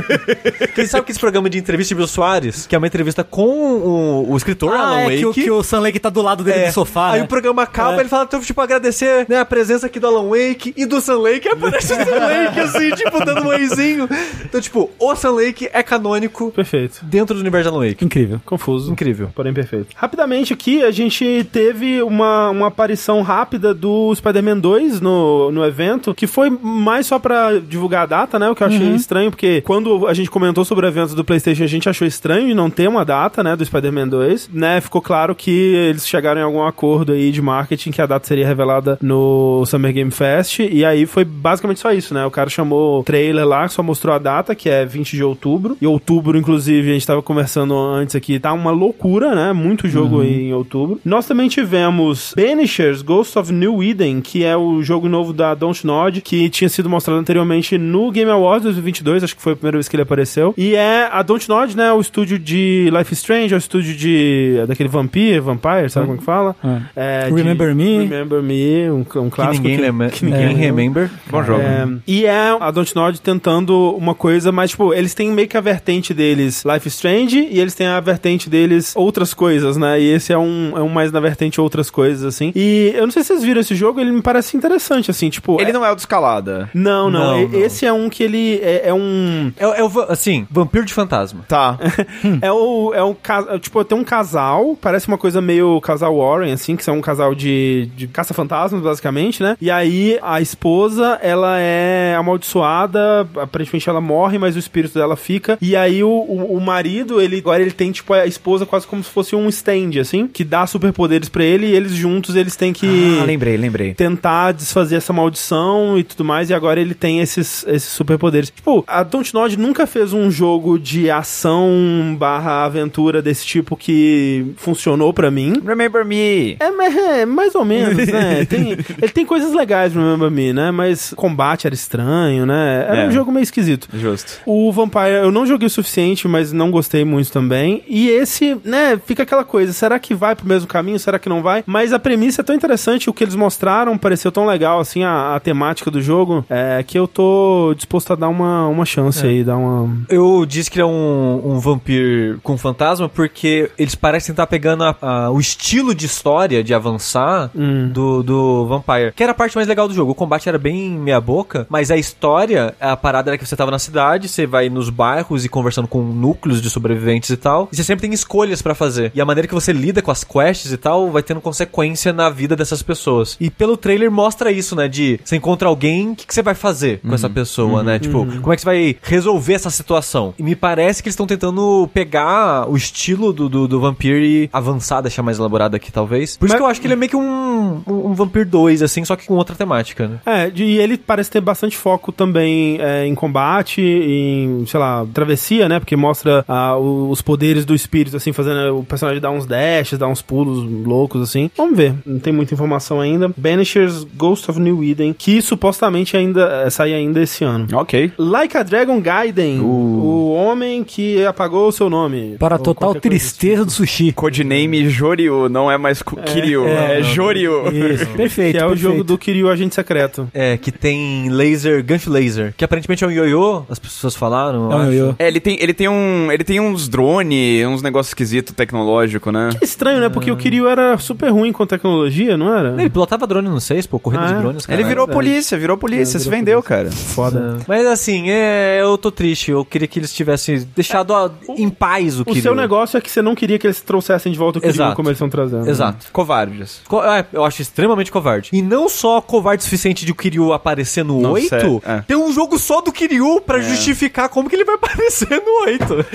(laughs) Quem sabe que esse programa de entrevista de Bill Soares, que é uma entrevista com o, o escritor Alan Ah, é Wake. que, o- que o Sam Lake tá do lado dele É. do sofá, Aí né? o programa acaba, É. ele fala, então, tipo, agradecer né, a presença aqui do Alan Wake e do Sun Lake. Aí aparece o Sun (laughs) Lake, assim, tipo, dando um oizinho. Então, tipo, o Sun Lake é canônico Perfeito. dentro do universo de Alan Wake. Incrível. Confuso. Incrível. Porém perfeito. Rapidamente aqui, a gente teve uma, uma aparição rápida do Spider-Man 2 no, no evento, que foi mais só pra divulgar a data, né? O que eu achei estranho, porque quando a gente comentou sobre o evento do PlayStation, a gente achou estranho de não ter uma data, né? Do Spider-Man 2, né? Ficou claro que eles chegaram em algum acordo aí de marketing que a data seria revelada no Summer Game Fest, e aí foi basicamente só isso, né? O cara chamou o trailer lá, só mostrou a data, que é 20 de outubro, e outubro, inclusive, a gente tava conversando antes aqui, tá uma loucura, né? Muito jogo aí em outubro. Nós também tivemos Banishers Ghost of New Eden, que é o jogo novo da Dontnod, que tinha sido mostrado anteriormente no Game Awards 2022, acho que foi a primeira vez que ele apareceu. E é a Dontnod, né? O estúdio de Life is Strange, é o estúdio de daquele Vampire, Vampire, sabe como que fala? É, de Remember Me. Remember Me, um, um Que clássico. ninguém, lembra, que ninguém remember. Bom jogo. É, e é a Dontnod tentando uma coisa, mas, tipo, eles têm meio que a vertente deles Life is Strange e eles têm a vertente deles outras coisas, né? E esse é um, é um mais na vertente outras coisas, assim. E eu não sei se vocês viram esse jogo, ele me parece interessante, assim, tipo... Ele é- não é o de escalada. Não, não, Não, e- não. Esse é um que ele é, é um... É, é o, assim, vampiro de fantasma. Tá. (laughs) (laughs) É o. É um casal. Tipo, tem um casal. Parece uma coisa meio casal Warren, assim, que são um casal de, de caça-fantasmas, basicamente, né? E aí a esposa, ela é amaldiçoada. Aparentemente ela morre, mas o espírito dela fica. E aí o, o, o marido, ele agora ele tem, tipo, a esposa quase como se fosse um stand, assim, que dá superpoderes pra ele. E eles juntos, eles têm que Ah, lembrei, lembrei. tentar desfazer essa maldição e tudo mais, e agora ele tem esses, esses superpoderes. Tipo, a Dontnod nunca fez um jogo de ação barra aventura desse tipo que funcionou pra mim. Remember Me. É, é, mais ou menos, né? (laughs) Tem, ele tem coisas legais no Remember Me, né? Mas combate era estranho, né? Era É. um jogo meio esquisito. Justo. O Vampire eu não joguei o suficiente, mas não gostei muito também. E esse, né, fica aquela coisa, será que vai pro mesmo caminho, será que não vai? Mas a premissa é tão interessante, o que eles mostraram pareceu tão legal, assim, a, a temática do jogo, é, que eu tô disposto a dar uma, uma chance aí, dar uma... Eu disse que ele é um, um vampiro com fantasma porque eles parecem estar pegando a- a- o estilo de história, de avançar, Hum. do, do Vampire. Que era a parte mais legal do jogo. O combate era bem meia boca, mas a história, a parada era que você tava na cidade, você vai nos bairros e conversando com núcleos de sobreviventes e tal, e você sempre tem escolhas pra fazer. E a maneira que você lida com as quests e tal vai tendo consequência na vida dessas pessoas. E pelo trailer mostra isso, né? De você encontra alguém, o que, que você vai fazer com essa pessoa, né? Tipo, como é que você vai resolver essa situação? E me parece que eles estão tentando pegar o estilo do, do, do Vampire e avançar, deixar mais elaborado aqui, talvez. Por isso Mas- que eu acho que ele é meio que um, um, Vampire 2, assim, só que com outra temática, né? É, e ele parece ter bastante foco também é, em combate, em, sei lá, travessia, né? Porque mostra ah, os poderes do espírito, assim, fazendo o personagem dar uns dashes, dar uns pulos loucos, assim. Vamos ver, não tem muita informação ainda. Banishers Ghost of New Eden, que supostamente ainda é, sai ainda esse ano. Ok. Like a Dragon Gaiden, o homem que apagou o seu nome. Para a total tristeza do sushi. Codename Joryu, não é mais Ku- Kiryu, é, Joryu. Isso, (laughs) perfeito. Que é o jogo do Kiryu Agente Secreto. É, que tem laser, gancho laser, que aparentemente é um ioiô, as pessoas falaram. É um ioiô. É, ele tem, ele tem um. Ele tem uns drone, uns negócios esquisitos tecnológico, né? É estranho, né? Porque o Kiryu era super ruim com tecnologia, não era? Ele pilotava drone no 6, pô, corrida Ah, é? de drones, Ele caralho. virou verdade. polícia, virou polícia, É, se virou vendeu, cara. Foda. Mas assim, é, eu tô triste. Eu queria que eles tivessem deixado a- em paz o O Kiryu. seu negócio é que você não queria que eles trouxessem de volta o Kiryu Exato. como eles estão trazendo. Exato. Covardes. Co- é, eu acho extremamente covarde. E não só covarde o suficiente de o Kiryu aparecer no Não 8, sei, é. tem um jogo só do Kiryu pra justificar como que ele vai (laughs) aparecer no 8.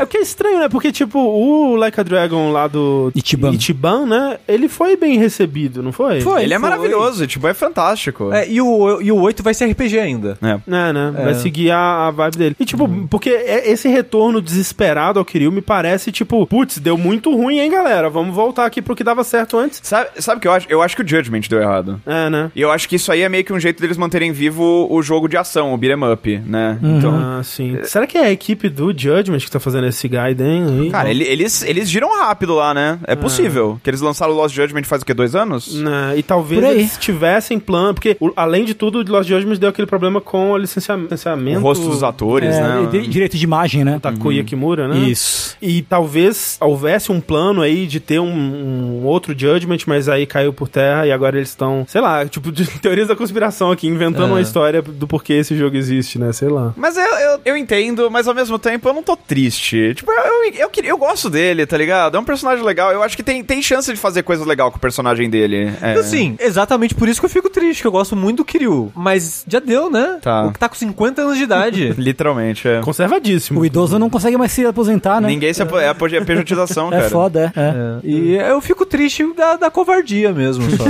É o que é estranho, né? Porque, tipo, o Like a Dragon lá do Ichiban. Ichiban, né? Ele foi bem recebido, não foi? Foi. Ele é foi. maravilhoso, tipo, é fantástico. É, e, o, e o 8 vai ser RPG ainda. É. É, né? Vai seguir a, a vibe dele. E, tipo, porque é- esse retorno desesperado ao Kiryu me parece, tipo, putz, deu muito ruim, hein, galera? Vamos voltar aqui pro que dava certo antes. Sabe, sabe o que eu acho? Eu acho que o Judgment deu errado. É, né? E eu acho que isso aí é meio que um jeito deles manterem vivo o jogo de ação, o beat'em up, né? Então, Ah, sim. Será que é a equipe do Judgment que tá fazendo esse guide, hein? Aí? cara, ele- eles, eles giram rápido lá, né? É possível. Que eles lançaram o Lost Judgment faz o quê? Dois anos? Né, e talvez eles tivessem plano, porque o- além de tudo, o Lost Judgment deu aquele problema com o licencia- licenciamento. O rosto dos atores, É, né? di- direito de imagem, né? Takuya Kimura, né? Isso. E talvez houvesse um plano aí de ter um, um outro Judgment, mas aí caiu por terra e agora eles estão, sei lá, tipo, de (laughs) teorias da conspiração aqui, inventando É. uma história do porquê esse jogo existe, né? Sei lá. Mas eu, eu, eu entendo, mas ao mesmo tempo eu não tô triste. Tipo, eu, eu, eu, eu gosto dele, tá ligado? É um personagem legal. Eu acho que tem, tem chance de fazer coisas legais com o personagem dele. É. Assim, exatamente por isso que eu fico triste, que eu gosto muito do Kiryu. Mas já deu, né? Tá. O que tá com 50 anos de idade. (laughs) Literalmente, é. Conservadíssimo. O idoso não consegue mais se aposentar, né? Ninguém se apo... é a pe- pejotização, (laughs) É cara. foda, é. é. É, E eu fico triste da, da covardia mesmo, só.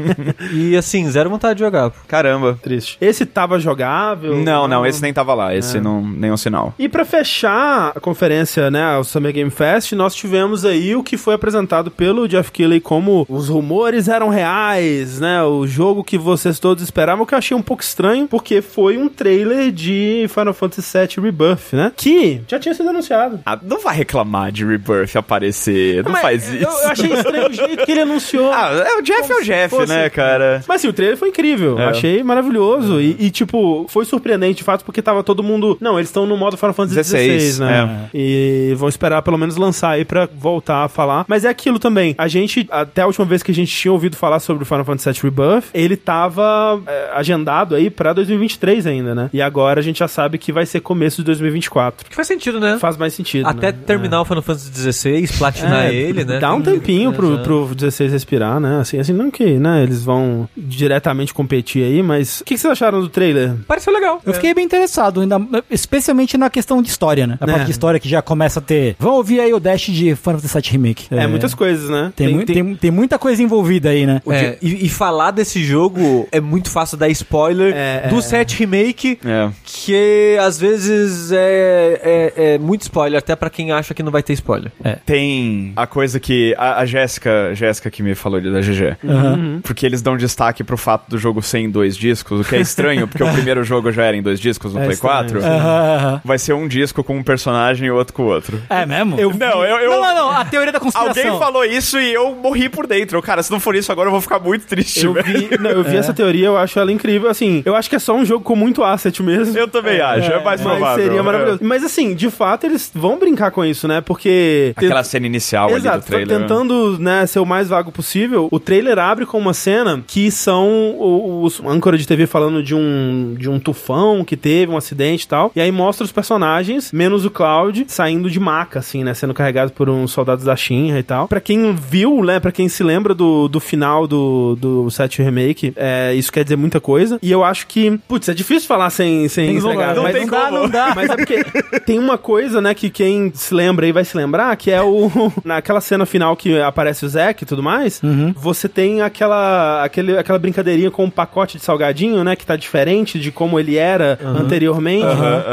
(laughs) e assim, zero vontade de jogar. Caramba. Triste. Esse tava jogável? Não, não, esse nem tava lá. É. Esse não, nenhum sinal. E pra fechar a conferência, né, o Summer Game Fest, nós tivemos aí o que foi apresentado pelo Jeff Keighley como os rumores eram reais, né, o jogo que vocês todos esperavam, que eu achei um pouco estranho, porque foi um trailer de Final Fantasy VII Rebirth, né, que já tinha sido anunciado. Ah, não vai reclamar de Rebirth aparecer. Não Mas faz eu- isso. Eu, achei estranho o jeito que ele anunciou. Ah, é, o Jeff é o Jeff, fosse- né, cara? Mas assim, o trailer foi incrível. É. Achei maravilhoso. E, e, tipo, foi surpreendente de fato, porque tava todo mundo. Não, eles estão no modo Final Fantasy 16, XVI, né? E vão esperar pelo menos lançar aí pra voltar a falar. Mas é aquilo também. A gente, até a última vez que a gente tinha ouvido falar sobre o Final Fantasy VII Rebirth, ele tava é, agendado aí pra 2023 ainda, né? E agora a gente já sabe que vai ser começo de 2024. Que faz sentido, né? Faz mais sentido. Até né? terminar o Final Fantasy XVI, platinar É, ele, né? Dá um tempinho pro, pro 16 respirar, né? Assim, assim, não que, né, eles vão diretamente competir aí, mas o que, que vocês acharam do trailer? Pareceu legal. Eu fiquei bem interessado, ainda, especialmente na questão de história, né? A É. parte de história que já começa a ter. Vamos ouvir aí o Dash de Final Fantasy VII Remake. É, muitas coisas, né? Tem, mui- tem, tem muita coisa envolvida aí, né? É, e, e falar desse jogo é muito fácil dar spoiler É, do é. 7 Remake, É. que às vezes é, é, é muito spoiler, até pra quem acha que não vai ter spoiler. Tem a coisa que a, a Jéssica, Jéssica que me falou ali da GG. Uhum. Porque eles dão destaque pro fato do jogo ser em dois discos, o que é estranho, porque o (laughs) primeiro jogo já era em dois discos no É Play estranho, 4. sim. Aham, aham. Vai ser um disco com um personagem e outro com o outro. É mesmo? Eu- Não, eu, eu- Não, não, não. A teoria da conspiração. Alguém falou isso e eu morri por dentro. Cara, se não for isso agora eu vou ficar muito triste, Eu velho. vi, não, eu vi essa teoria, eu acho ela incrível. Assim, eu acho que é só um jogo com muito asset mesmo. Eu também acho, é, mais Mas provável. seria maravilhoso. É. Mas assim, de fato, eles vão brincar com isso, né? Porque. Aquela cena inicial ali Exato, do trailer. tentando né, ser o mais vago possível, o trailer abre com uma cena que são os âncora de TV falando de um, de um tufão que teve, um acidente e tal, e aí mostra os personagens, menos o Cloud, saindo de maca, assim, né, sendo carregado por uns soldados da Shinra e tal. Pra quem viu, né, pra quem se lembra do, do final do, do 7 Remake, é, isso quer dizer muita coisa, e eu acho que, putz, é difícil falar sem, sem entregar, como, mas não tem dá, como. não dá. Mas é porque tem uma coisa, né, que quem se lembra aí vai se lembrar, que é o. (laughs) Naquela cena final que aparece o Zack e tudo mais, você tem aquela, aquele, aquela brincadeirinha com um pacote de salgadinho, né, que tá diferente de como ele era anteriormente,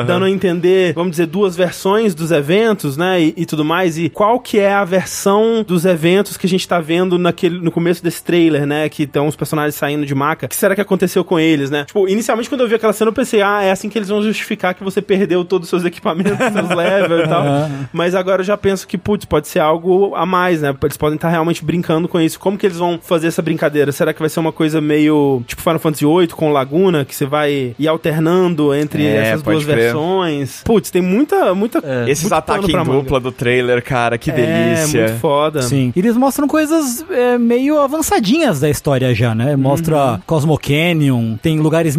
dando a entender, vamos dizer, duas versões dos eventos, né, e, e tudo mais, e qual que é a versão dos eventos que a gente tá vendo naquele, no começo desse trailer, né, que estão os personagens saindo de maca. O que será que aconteceu com eles, né? Tipo, inicialmente quando eu vi aquela cena eu pensei, ah, é assim que eles vão justificar que você perdeu todos os seus equipamentos, (laughs) seus levels e tal. Mas agora eu já penso que, putz, pode ser algo a mais, né? Eles podem estar realmente brincando com isso. Como que eles vão fazer essa brincadeira? Será que vai ser uma coisa meio tipo Final Fantasy VIII com Laguna, que você vai ir alternando entre É, essas duas crer. versões? Putz, tem muita, muita. Esses muito ataques em dupla do trailer, cara, que É, delícia. muito foda. Sim. Eles mostram coisas é, meio avançadinhas da história já, né? Mostra Cosmo Canyon, tem lugares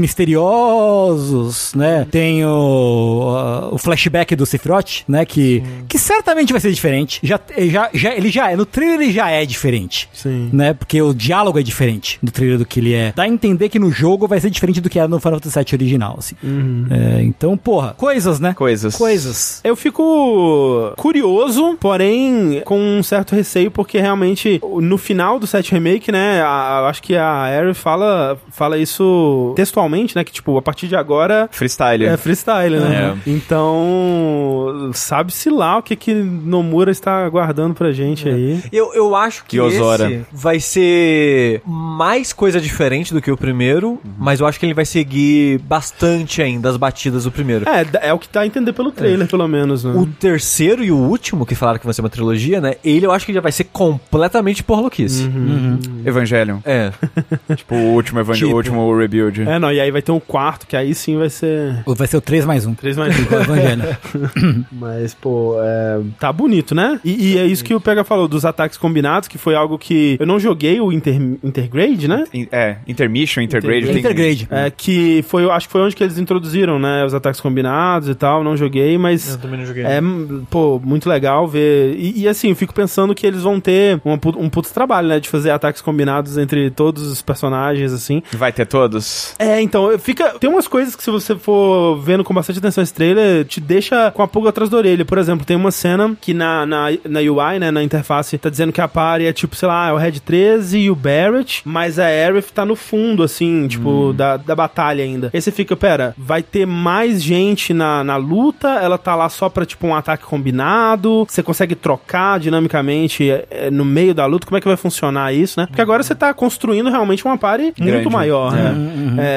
misteriosos, né? Tem o, o flashback do Sephiroth, né? Que, que certamente vai ser diferente. Já, já, já, ele já é, no trailer ele já é diferente. Sim. Né? Porque o diálogo é diferente do trailer do que ele é. Dá a entender que no jogo vai ser diferente do que era no Final Fantasy VII original, assim. É, então, porra, coisas, né? Coisas. Coisas. Eu fico curioso, porém com um certo receio, porque realmente no final do set remake, né, a- eu acho que a Aerith fala, fala isso textualmente, né, que tipo, a partir de agora Freestyle. é freestyle, né? Então, sabe-se lá o que que Nomura está aguardando pra gente aí. Eu, eu acho que Kyozora. esse vai ser mais coisa diferente do que o primeiro, mas eu acho que ele vai seguir bastante ainda as batidas do primeiro. É, é o que tá a entender pelo trailer, pelo menos, né? O terceiro e o último, que falaram que vai ser uma trilogia, né? Ele eu acho que já vai ser completamente porloquice. Evangelion. É. (laughs) tipo, o último Evangelion, Tipo. o último Rebuild. É, não, e aí vai ter um quarto, que aí sim vai ser Vai ser o 3 mais 1. 3 mais 1. O (laughs) Evangelho. (laughs) (coughs) Mas, pô, é, tá bonito, né? E, e é isso que o Pega falou, dos ataques combinados, que foi algo que eu não joguei o Inter, Intergrade, né? In- É, Intermission, Intergrade. tem- Intergrade. É, que foi, eu acho que foi onde que eles introduziram, né? Os ataques combinados e tal, não joguei, mas... também não joguei. É, m- pô, muito legal ver. E, e, assim, eu fico pensando que eles vão ter uma um puto trabalho, né? De fazer ataques combinados entre todos os personagens, assim. Vai ter todos? É, então, fica. Tem umas coisas que, se você for vendo com bastante atenção esse trailer, te deixa com a pulga atrás da orelha. Por exemplo, tem uma cena que na, na, na UI, né, na interface, tá dizendo que a party é tipo, sei lá, é o Red 13 e o Barrett, mas a Aerith tá no fundo, assim, tipo, da, da batalha ainda. Aí você fica, pera, vai ter mais gente na, na luta, ela tá lá só pra, tipo, um ataque combinado, você consegue trocar dinamicamente é, é, no meio da luta, como é que vai funcionar isso, né? Porque agora você tá construindo realmente uma party muito Grande. maior, né?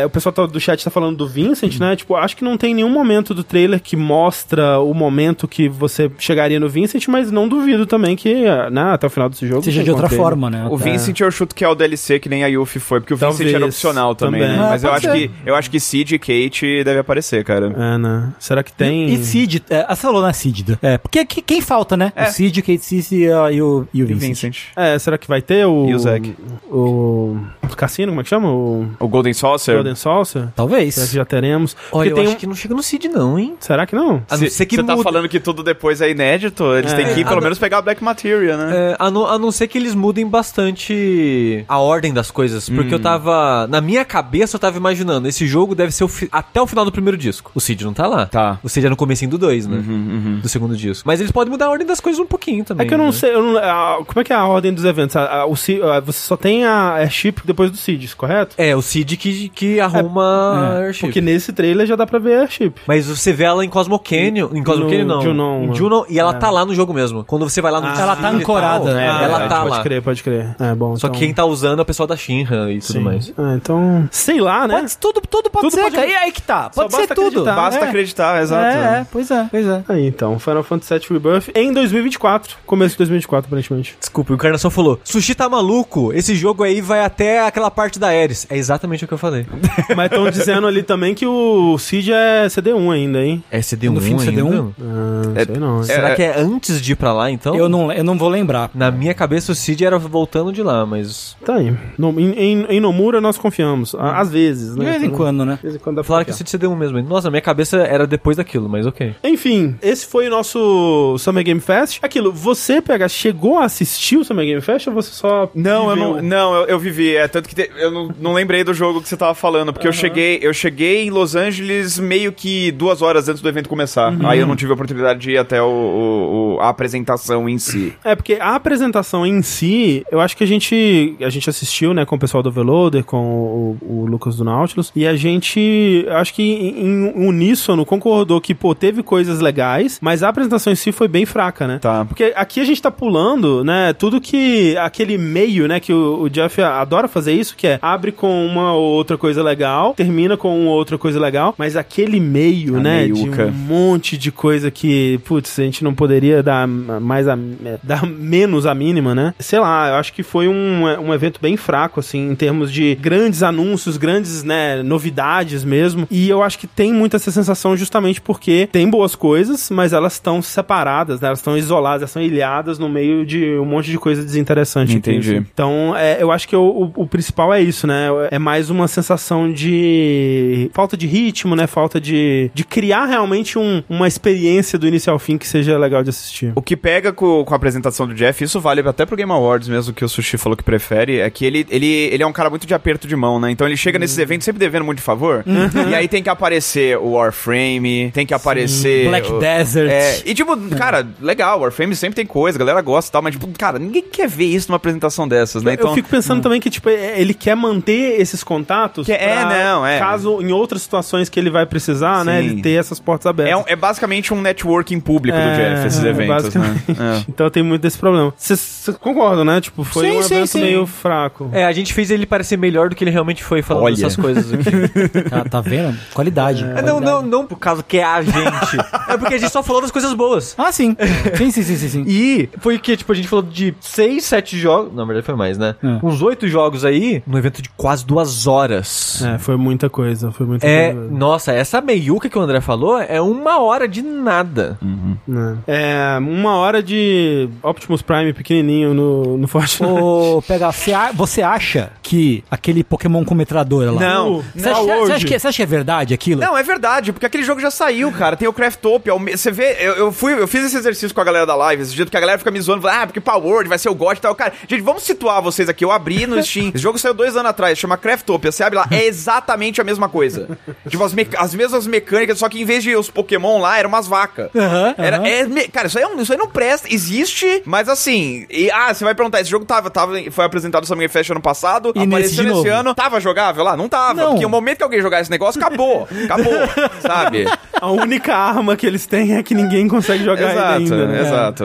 É, o pessoal tá- do chat tá falando do Vincent, né? Tipo, acho que não tem nenhum momento do trailer que mostra o momento que você chegaria no Vincent, mas não duvido também que, né, até o final desse jogo. Seja de outra forma, né? O Vincent eu chuto que é o DLC que nem a Yuffie foi, porque o Vincent Talvez, era opcional também, também. né? Ah, Mas eu acho, ser. que, eu acho que Sid e Kate deve aparecer, cara. É, né? Será que tem. E Cid, é, ah, você falou na Cid. É, porque que- quem falta, né? É. O Cid, Kate Cici e, a- e o, e o E Vincent. Vincent. É, será que vai ter o. E o Zack. O. O Cassino, como é que chama? O. O Golden Saucer? Golden Saucer? Talvez. Será que já teremos? Olha, Porque eu tem acho um- que não chega no Cid não, hein? Será que não? A não ser que Você tá muda- falando que tudo depois é inédito, eles É. têm que Ah, pelo não. menos pegar a Black Material, né? É, a, não, a não ser que eles mudem bastante a ordem das coisas. Porque eu tava. Na minha cabeça eu tava imaginando, esse jogo deve ser o fi- até o final do primeiro disco. O Cid não tá lá. Tá. O Cid é no comecinho do 2, né? Uhum, Do segundo disco. Mas eles podem mudar a ordem das coisas um pouquinho também. É que eu não né? sei, eu não- a- como é que é a ordem dos eventos? A- a- o você só tem a Airship depois do Seeds, correto? É, o Cid que, que arruma É, a Airship. Porque nesse trailer já dá pra ver a Airship. Mas você vê ela em Cosmo Canyon. Em Cosmo No Canyon, não. Junon, em né? Junon, e ela É. tá lá no jogo mesmo. Quando você vai lá no Ah, ela tá ancorada, tal, né? é, Ah, ela é, tá pode lá. crer, pode crer. É bom. Só então... que quem tá usando é o pessoal da Shinra e tudo Sim. mais. Ah, então, sei lá, né? Pode, tudo, tudo pode Tudo ser, pode- cara. E aí que tá. Só Pode ser basta tudo. acreditar. Basta é. acreditar, exato. É, é, pois é, pois é. Aí, então, Final Fantasy VII Rebirth em 2024. Começo de 2024, aparentemente. Desculpa, o Encarnação falou: Sushi tá maluco, esse jogo aí vai até aquela parte da Ares. É exatamente o que eu falei. (laughs) Mas estão dizendo ali também que o Seed é CD1 ainda, hein? É CD1 No fim ainda? CD1? Ah, É- sei não. Será que é antes de ir pra lá, então? Eu não, eu não vou lembrar. Na minha cabeça o Cid era voltando de lá, mas. Tá aí. No- em, em- em Nomura nós confiamos. À- Às vezes, De né? vez em quando, né? De vez em quando Falaram que o. Cid CD1 mesmo. Nossa, na minha cabeça era depois daquilo, mas ok. Enfim, esse foi o nosso Summer Game Fest. Aquilo, você, PH, chegou a assistir o Summer Game Fest ou você só. Não, eu viveu? não, não eu, eu vivi. É tanto que te- eu não, não lembrei do jogo que você tava falando, porque eu cheguei, eu cheguei em Los Angeles meio que duas horas antes do evento começar. Aí eu não tive a oportunidade de ir até o, o- o- a apresentação em si. É, porque a apresentação em si, eu acho que a gente a gente assistiu, né, com o pessoal do Overloader, com o, Lucas do Nautilus, e a gente, acho que em, em uníssono concordou que, pô, teve coisas legais, mas a apresentação em si foi bem fraca, né? Tá. Porque aqui a gente tá pulando, né, tudo que, aquele meio, né, que o, o Jeff adora fazer isso, que é, abre com uma ou outra coisa legal, termina com uma outra coisa legal, mas aquele meio, A né, meiuca. de um monte de coisa que, putz, a gente não poderia dar mais a, dar menos a mínima, né? Sei lá, eu acho que foi um, um evento bem fraco, assim, em termos de grandes anúncios, grandes, né, novidades mesmo. E eu acho que tem muita essa sensação justamente porque tem boas coisas, mas elas estão separadas, né? Elas estão isoladas, elas estão ilhadas no meio de um monte de coisa desinteressante. Entendi. Então, é, eu acho que o, o, o principal é isso, né? É mais uma sensação de falta de ritmo, né? Falta de, de criar realmente um, uma experiência do início ao fim que seja legal de assistir. O que pega com, com a apresentação do Jeff, isso vale até pro Game Awards mesmo, que o Sushi falou que prefere, é que ele, ele, ele é um cara muito de aperto de mão, né? Então ele chega nesses eventos sempre devendo muito de favor. e aí tem que aparecer o Warframe, tem que aparecer. Black o- Desert. É, e tipo, cara, legal, Warframe sempre tem coisa, a galera gosta e tal, mas tipo, cara, ninguém quer ver isso numa apresentação dessas, né? eu fico pensando também que, tipo, é- ele quer manter esses contatos. Que- é, pra, não, é. Caso em outras situações que ele vai precisar, né? Sim. Ele ter essas portas abertas. É, é basicamente um networking público do É, Jeff, esses é, eventos, né? basicamente. Então tem muito desse problema. Vocês concordam, né? Tipo, foi Sim, um sim, evento sim. meio fraco. É, a gente fez ele parecer melhor do que ele realmente foi falando Olha. essas coisas aqui. Tá, (laughs) tá vendo? Qualidade. É, não, não, não por causa que é a gente. (laughs) é porque a gente só falou das coisas boas. Ah, sim. Sim, sim, sim, sim. sim. E foi o que, tipo, a gente falou de 6, 7 jogos. Na verdade foi mais, né? É. Uns 8 jogos aí, num evento de quase duas horas. É, foi muita coisa. Foi muita É, coisa. nossa, essa meiuca que o André falou é uma hora de nada. né? É, uma hora de Optimus Prime pequenininho no, no Fortnite. Ô, pegar, você, a- você acha que aquele Pokémon com metralhadora lá. Não, Você não, acha, você acha que, você acha que é verdade aquilo? Não, é verdade, porque aquele jogo já saiu, cara. Tem o Craftopia. Você vê, eu, eu fui, eu fiz esse exercício com a galera da live esse dia, porque a galera fica me zoando, ah, porque Power Word vai ser o God e tal. Cara, gente, vamos situar vocês aqui. Eu abri no (laughs) Steam. Esse jogo saiu dois anos atrás, chama Craftopia. Você abre lá, é exatamente a mesma coisa. (laughs) tipo, as, as mesmas mecânicas, só que em vez de os Pokémon lá, eram umas vacas. Aham, Era, aham. é cara, isso aí, é um- isso aí não presta. Existe, mas assim. e- ah, você vai perguntar: esse jogo tava, tava, foi apresentado no Summer Fest ano passado, E nesse apareceu nesse novo? ano. Tava jogável lá? Não tava. Não. Porque o momento que alguém jogar esse negócio, acabou. Acabou. (laughs) sabe? A única arma que eles têm é que ninguém consegue jogar exato, ele ainda. né? exato.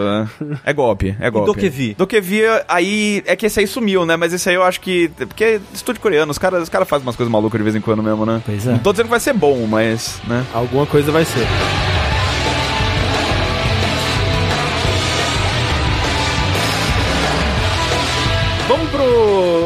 É golpe, é golpe. Dokevi? Dokevi, aí. É que esse aí sumiu, né? Mas esse aí eu acho que. Porque é estúdio coreano, os caras os cara fazem umas coisas malucas de vez em quando mesmo, né? Pois é. Não tô dizendo que vai ser bom, mas. né? Alguma coisa vai ser.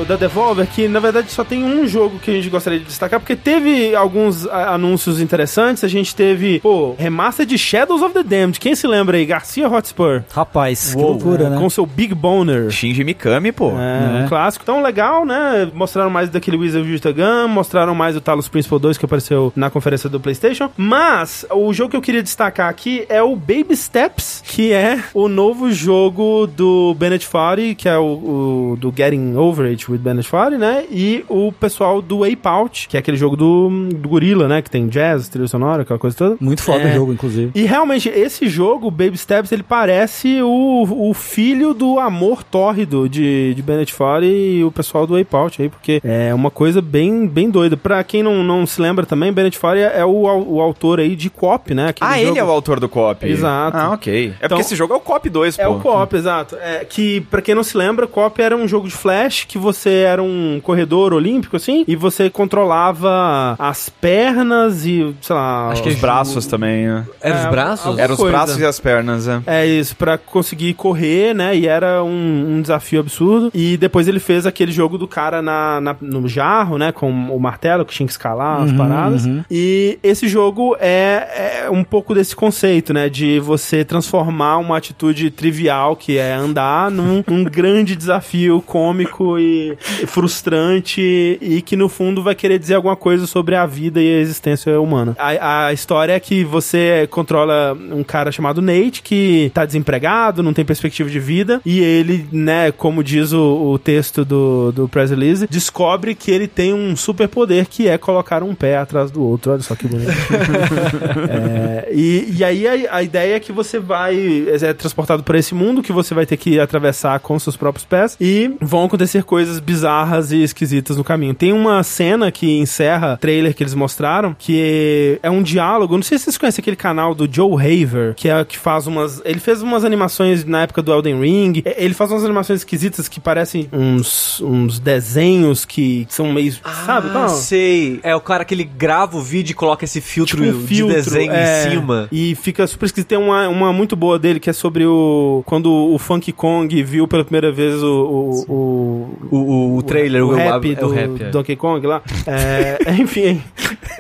Da Devolver, que na verdade só tem um jogo que a gente gostaria de destacar, porque teve alguns anúncios interessantes. A gente teve, pô, remaster de Shadows of the Damned. Quem se lembra aí? Garcia Hotspur. Rapaz, que Uou, loucura, né? Com seu Big Boner. Shinji Mikami, pô. É, É. um clássico. Então, legal, né? Mostraram mais daquele Wizard of the Gun, mostraram mais o Talos Principal 2 que apareceu na conferência do PlayStation. Mas, o jogo que eu queria destacar aqui é o Baby Steps, que é o novo jogo do Bennett Foddy, que é o, o do Getting Over It with Bennett Foddy, né? E o pessoal do Ape Out, que é aquele jogo do, do Gorilla, né? Que tem jazz, trilha sonora, aquela coisa toda. Muito foda É. o jogo, inclusive. E realmente, esse jogo, Baby Steps, ele parece o, o filho do amor tórrido de, de Bennett Foddy e o pessoal do Ape Out aí, porque é uma coisa bem, bem doida. Pra quem não, não se lembra também, Bennett Foddy é o, o autor aí de Coop, né? Aquele Ah, jogo- ele é o autor do COP. Exato. Ah, ok. É Então- porque esse jogo é o COP 2, pô. É o Co-op, exato. É, que, pra quem não se lembra, Co-op era um jogo de flash que você era um corredor olímpico, assim, e você controlava as pernas e, sei lá... Acho que Os braços também, né? Era os É, braços? Eram os coisa. braços e as pernas, é. É isso, pra conseguir correr, né? E era um, um desafio absurdo. E depois ele fez aquele jogo do cara na, na- no jarro, né? Com o martelo que tinha que escalar as paradas. E esse jogo é, é um pouco desse conceito, né? De você transformar uma atitude trivial, que é andar, num, num (laughs) grande desafio cômico e frustrante e que no fundo vai querer dizer alguma coisa sobre a vida e a existência humana. A, a história é que você controla um cara chamado Nate que tá desempregado, não tem perspectiva de vida e ele, né, como diz o, o texto do, do press release, descobre que ele tem um superpoder que é colocar um pé atrás do outro. Olha só que bonito. (laughs) É, e, e aí a, a ideia é que você vai é transportado por esse mundo que você vai ter que atravessar com seus próprios pés e vão acontecer coisas bizarras e esquisitas no caminho. Tem uma cena que encerra o trailer que eles mostraram que é um diálogo. Não sei se vocês conhecem aquele canal do Joe Haver, que é que faz umas. Ele fez umas animações na época do Elden Ring. É, Ele faz umas animações esquisitas que parecem uns, uns desenhos que são meio. sabe? Ah, Qual? sei. É o cara que ele grava o vídeo e coloca esse filtro, Tipo um filtro, de desenho é, em cima. E fica super esquisito. Tem uma, uma muito boa dele que é sobre o. Quando o Funky Kong viu pela primeira vez o. o, o- O, O, o trailer, o, o, rap é do o rap, é. Donkey Kong lá. É, (laughs) enfim,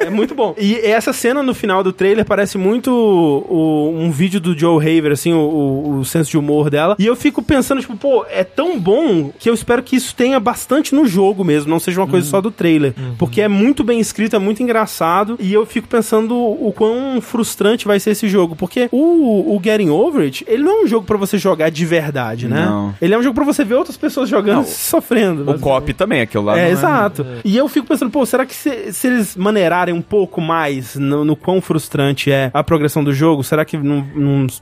é muito bom. E essa cena no final do trailer parece muito o- um vídeo do Joe Haver, assim, o, o- o senso de humor dela. E eu fico pensando, tipo, pô, é tão bom que eu espero que isso tenha bastante no jogo mesmo, não seja uma coisa só do trailer. Porque é muito bem escrito, é muito engraçado. E eu fico pensando o quão frustrante vai ser esse jogo. Porque o, o Getting Over It, ele não é um jogo pra você jogar de verdade, né? Não. Ele é um jogo pra você ver outras pessoas jogando e sofrendo. O cop também, aquilo lá. É, não exato. E eu fico pensando, pô, será que se, se eles maneirarem um pouco mais no, no quão frustrante é a progressão do jogo, será que não,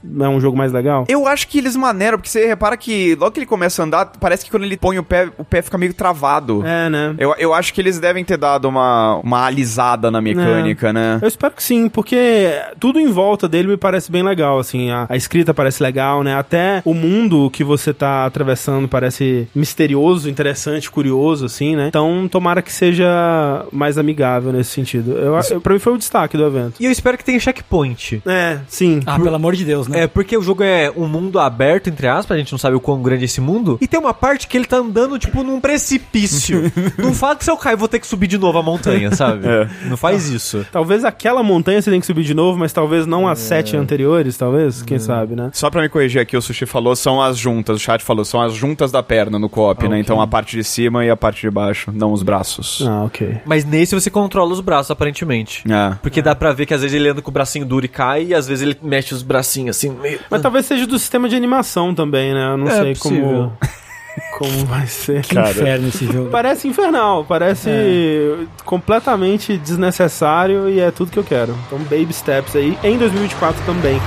não é um jogo mais legal? Eu acho que eles maneiram, porque você repara que logo que ele começa a andar, parece que quando ele põe o pé, o pé fica meio travado. É, né? Eu, eu acho que eles devem ter dado uma, uma alisada na mecânica, né? Eu espero que sim, porque tudo em volta dele me parece bem legal, assim, a, a escrita parece legal, né? Até o mundo que você tá atravessando parece misterioso, interessante, curioso, assim, né? Então, tomara que seja mais amigável nesse sentido. Eu, eu, pra mim foi o destaque do evento. E eu espero que tenha checkpoint. É, sim. Ah, pelo amor de Deus, né? É, porque o jogo é um mundo aberto, entre aspas, a gente não sabe o quão grande é esse mundo. E tem uma parte que ele tá andando, tipo, num precipício. (laughs) não fala que se eu cair, eu vou ter que subir de novo a montanha, sabe? Não faz isso. Talvez aquela montanha você tenha que subir de novo, mas talvez não as sete anteriores, talvez, quem sabe, né? Só pra me corrigir aqui, o Sushi falou, são as juntas, o chat falou, são as juntas da perna no co-op, né? Então a parte de cima e a parte de baixo, não os braços. Ah, ok. Mas nesse você controla os braços, aparentemente. É. Porque dá pra ver que às vezes ele anda com o bracinho duro e cai, e às vezes ele mexe os bracinhos assim, meio... Mas talvez seja do sistema de animação também, né? Eu não É sei como, possível. (laughs) como vai ser. Que inferno esse jogo. Parece infernal, parece completamente desnecessário e é tudo que eu quero. Então, baby steps aí, em 2024 também.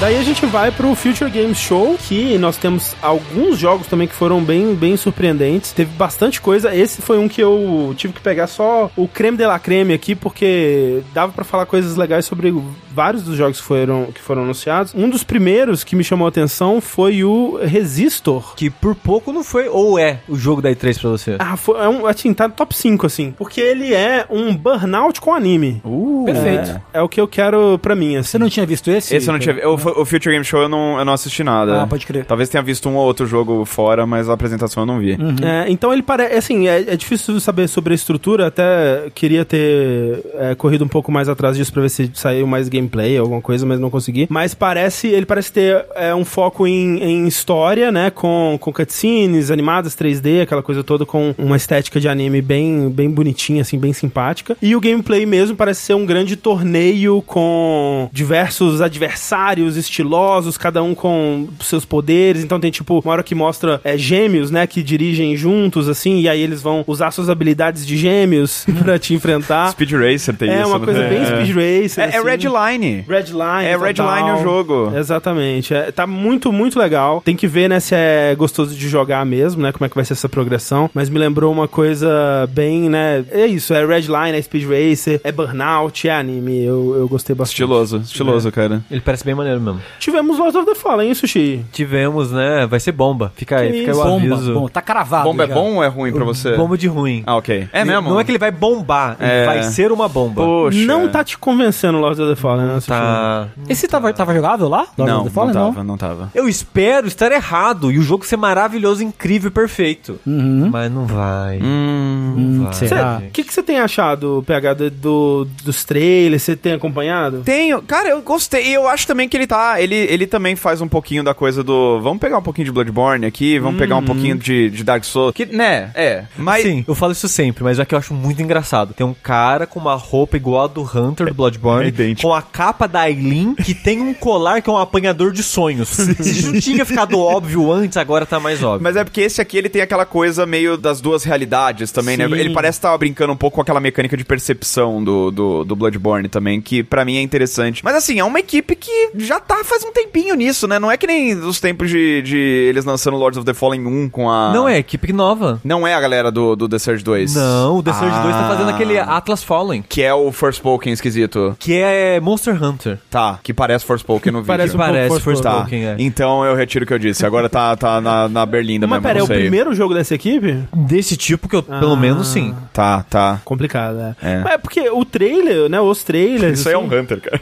Daí a gente vai pro Future Games Show, que nós temos alguns jogos também que foram bem, bem surpreendentes. Teve bastante coisa. Esse foi um que eu tive que pegar só o creme de la creme aqui, porque dava pra falar coisas legais sobre vários dos jogos que foram, que foram anunciados. Um dos primeiros que me chamou a atenção foi o Resistor. Que por pouco não foi, ou é, o jogo da E3 pra você. Ah, foi, é um, assim, tá top 5, assim. Porque ele é um burnout com anime. Uh, Perfeito. É o que eu quero pra mim, assim. Você não tinha visto esse? Esse eu não tinha vi- o, Future Game Show eu não, eu não assisti nada. Ah, pode crer. Talvez tenha visto um ou outro jogo fora, mas a apresentação eu não vi. É, então ele parece. Assim, é, é difícil saber sobre a estrutura. Até queria ter é, corrido um pouco mais atrás disso pra ver se saiu mais gameplay, alguma coisa, mas não consegui. Mas parece. Ele parece ter é, um foco em, em história, né? Com, com cutscenes animadas 3D, aquela coisa toda, com uma estética de anime bem, bem bonitinha, assim, bem simpática. E o gameplay mesmo parece ser um grande torneio com diversos adversários estilosos, cada um com seus poderes. Então tem tipo uma hora que mostra é, gêmeos, né, que dirigem juntos, assim, e aí eles vão usar suas habilidades de gêmeos (laughs) pra te enfrentar. Speed Racer tem É isso. uma né? coisa bem É. Speed Racer. É, é assim. Redline. Redline. É Redline o jogo. Exatamente. É, tá muito, muito legal. Tem que ver, né, se é gostoso de jogar mesmo, né, como é que vai ser essa progressão. Mas me lembrou uma coisa bem, né, é isso, é Redline, é Speed Racer, é Burnout, é anime. Eu, eu gostei bastante. Estiloso, estiloso, cara. Ele parece bem maneiro mesmo. Tivemos Lords of the Fallen, hein, Sushi? Tivemos, né? Vai ser bomba. Fica aí, Que fica aí o Bomba, aviso. bom, tá cravado. Bomba é já. bom ou é ruim pra você? Bomba de ruim. Ah, ok. É mesmo? Não é que ele vai bombar, ele É. vai ser uma bomba. Poxa. Não tá te convencendo Lords of the Fallen, né, Sushi? Tá. Esse tava, tava jogável lá? Lord Não, of the Fallen, não tava, não tava. Eu espero estar errado e o jogo ser maravilhoso, incrível e perfeito. Uhum. Mas não vai. Hum. Hum, vai. será? O que, que você tem achado, PH, do, do- dos trailers? Você tem acompanhado? Tenho. Cara, eu gostei. E eu acho também que ele tá. Ele, ele também faz um pouquinho da coisa do. Vamos pegar um pouquinho de Bloodborne aqui, vamos pegar um pouquinho de, de Dark Souls. Que, né? É. Mas. Sim, eu falo isso sempre, mas é que eu acho muito engraçado. Tem um cara com uma roupa igual a do Hunter do Bloodborne, É com a capa da Aileen, que tem um colar que é um apanhador de sonhos. (laughs) Isso não tinha ficado óbvio antes, agora tá mais óbvio. Mas é porque esse aqui ele tem aquela coisa meio das duas realidades também, né? Sim. Ele parece estar brincando um pouco com aquela mecânica de percepção do, do, do Bloodborne também, que pra mim é interessante. Mas assim, é uma equipe que já tá faz um tempinho nisso, né? Não é que nem os tempos de, de eles lançando Lords of the Fallen 1 com a... Não é equipe nova. Não é a galera do, do The Surge 2. Não, o The Surge 2 tá Ah. fazendo aquele Atlas Fallen, Que é o Forspoken esquisito. que é Monster Hunter. Tá, que parece Forspoken no (laughs) vídeo. Parece um Parece Forspoken. Tá, Forspoken, é. então eu retiro o que eu disse. Agora tá, tá na, na Berlinda Mas mesmo, pera, é o primeiro jogo dessa equipe? Desse tipo que eu, pelo Ah. menos, sim. Tá, tá. Complicado, é. É. Mas é porque o trailer, né? Os trailers. Isso aí é assim, um Hunter, cara.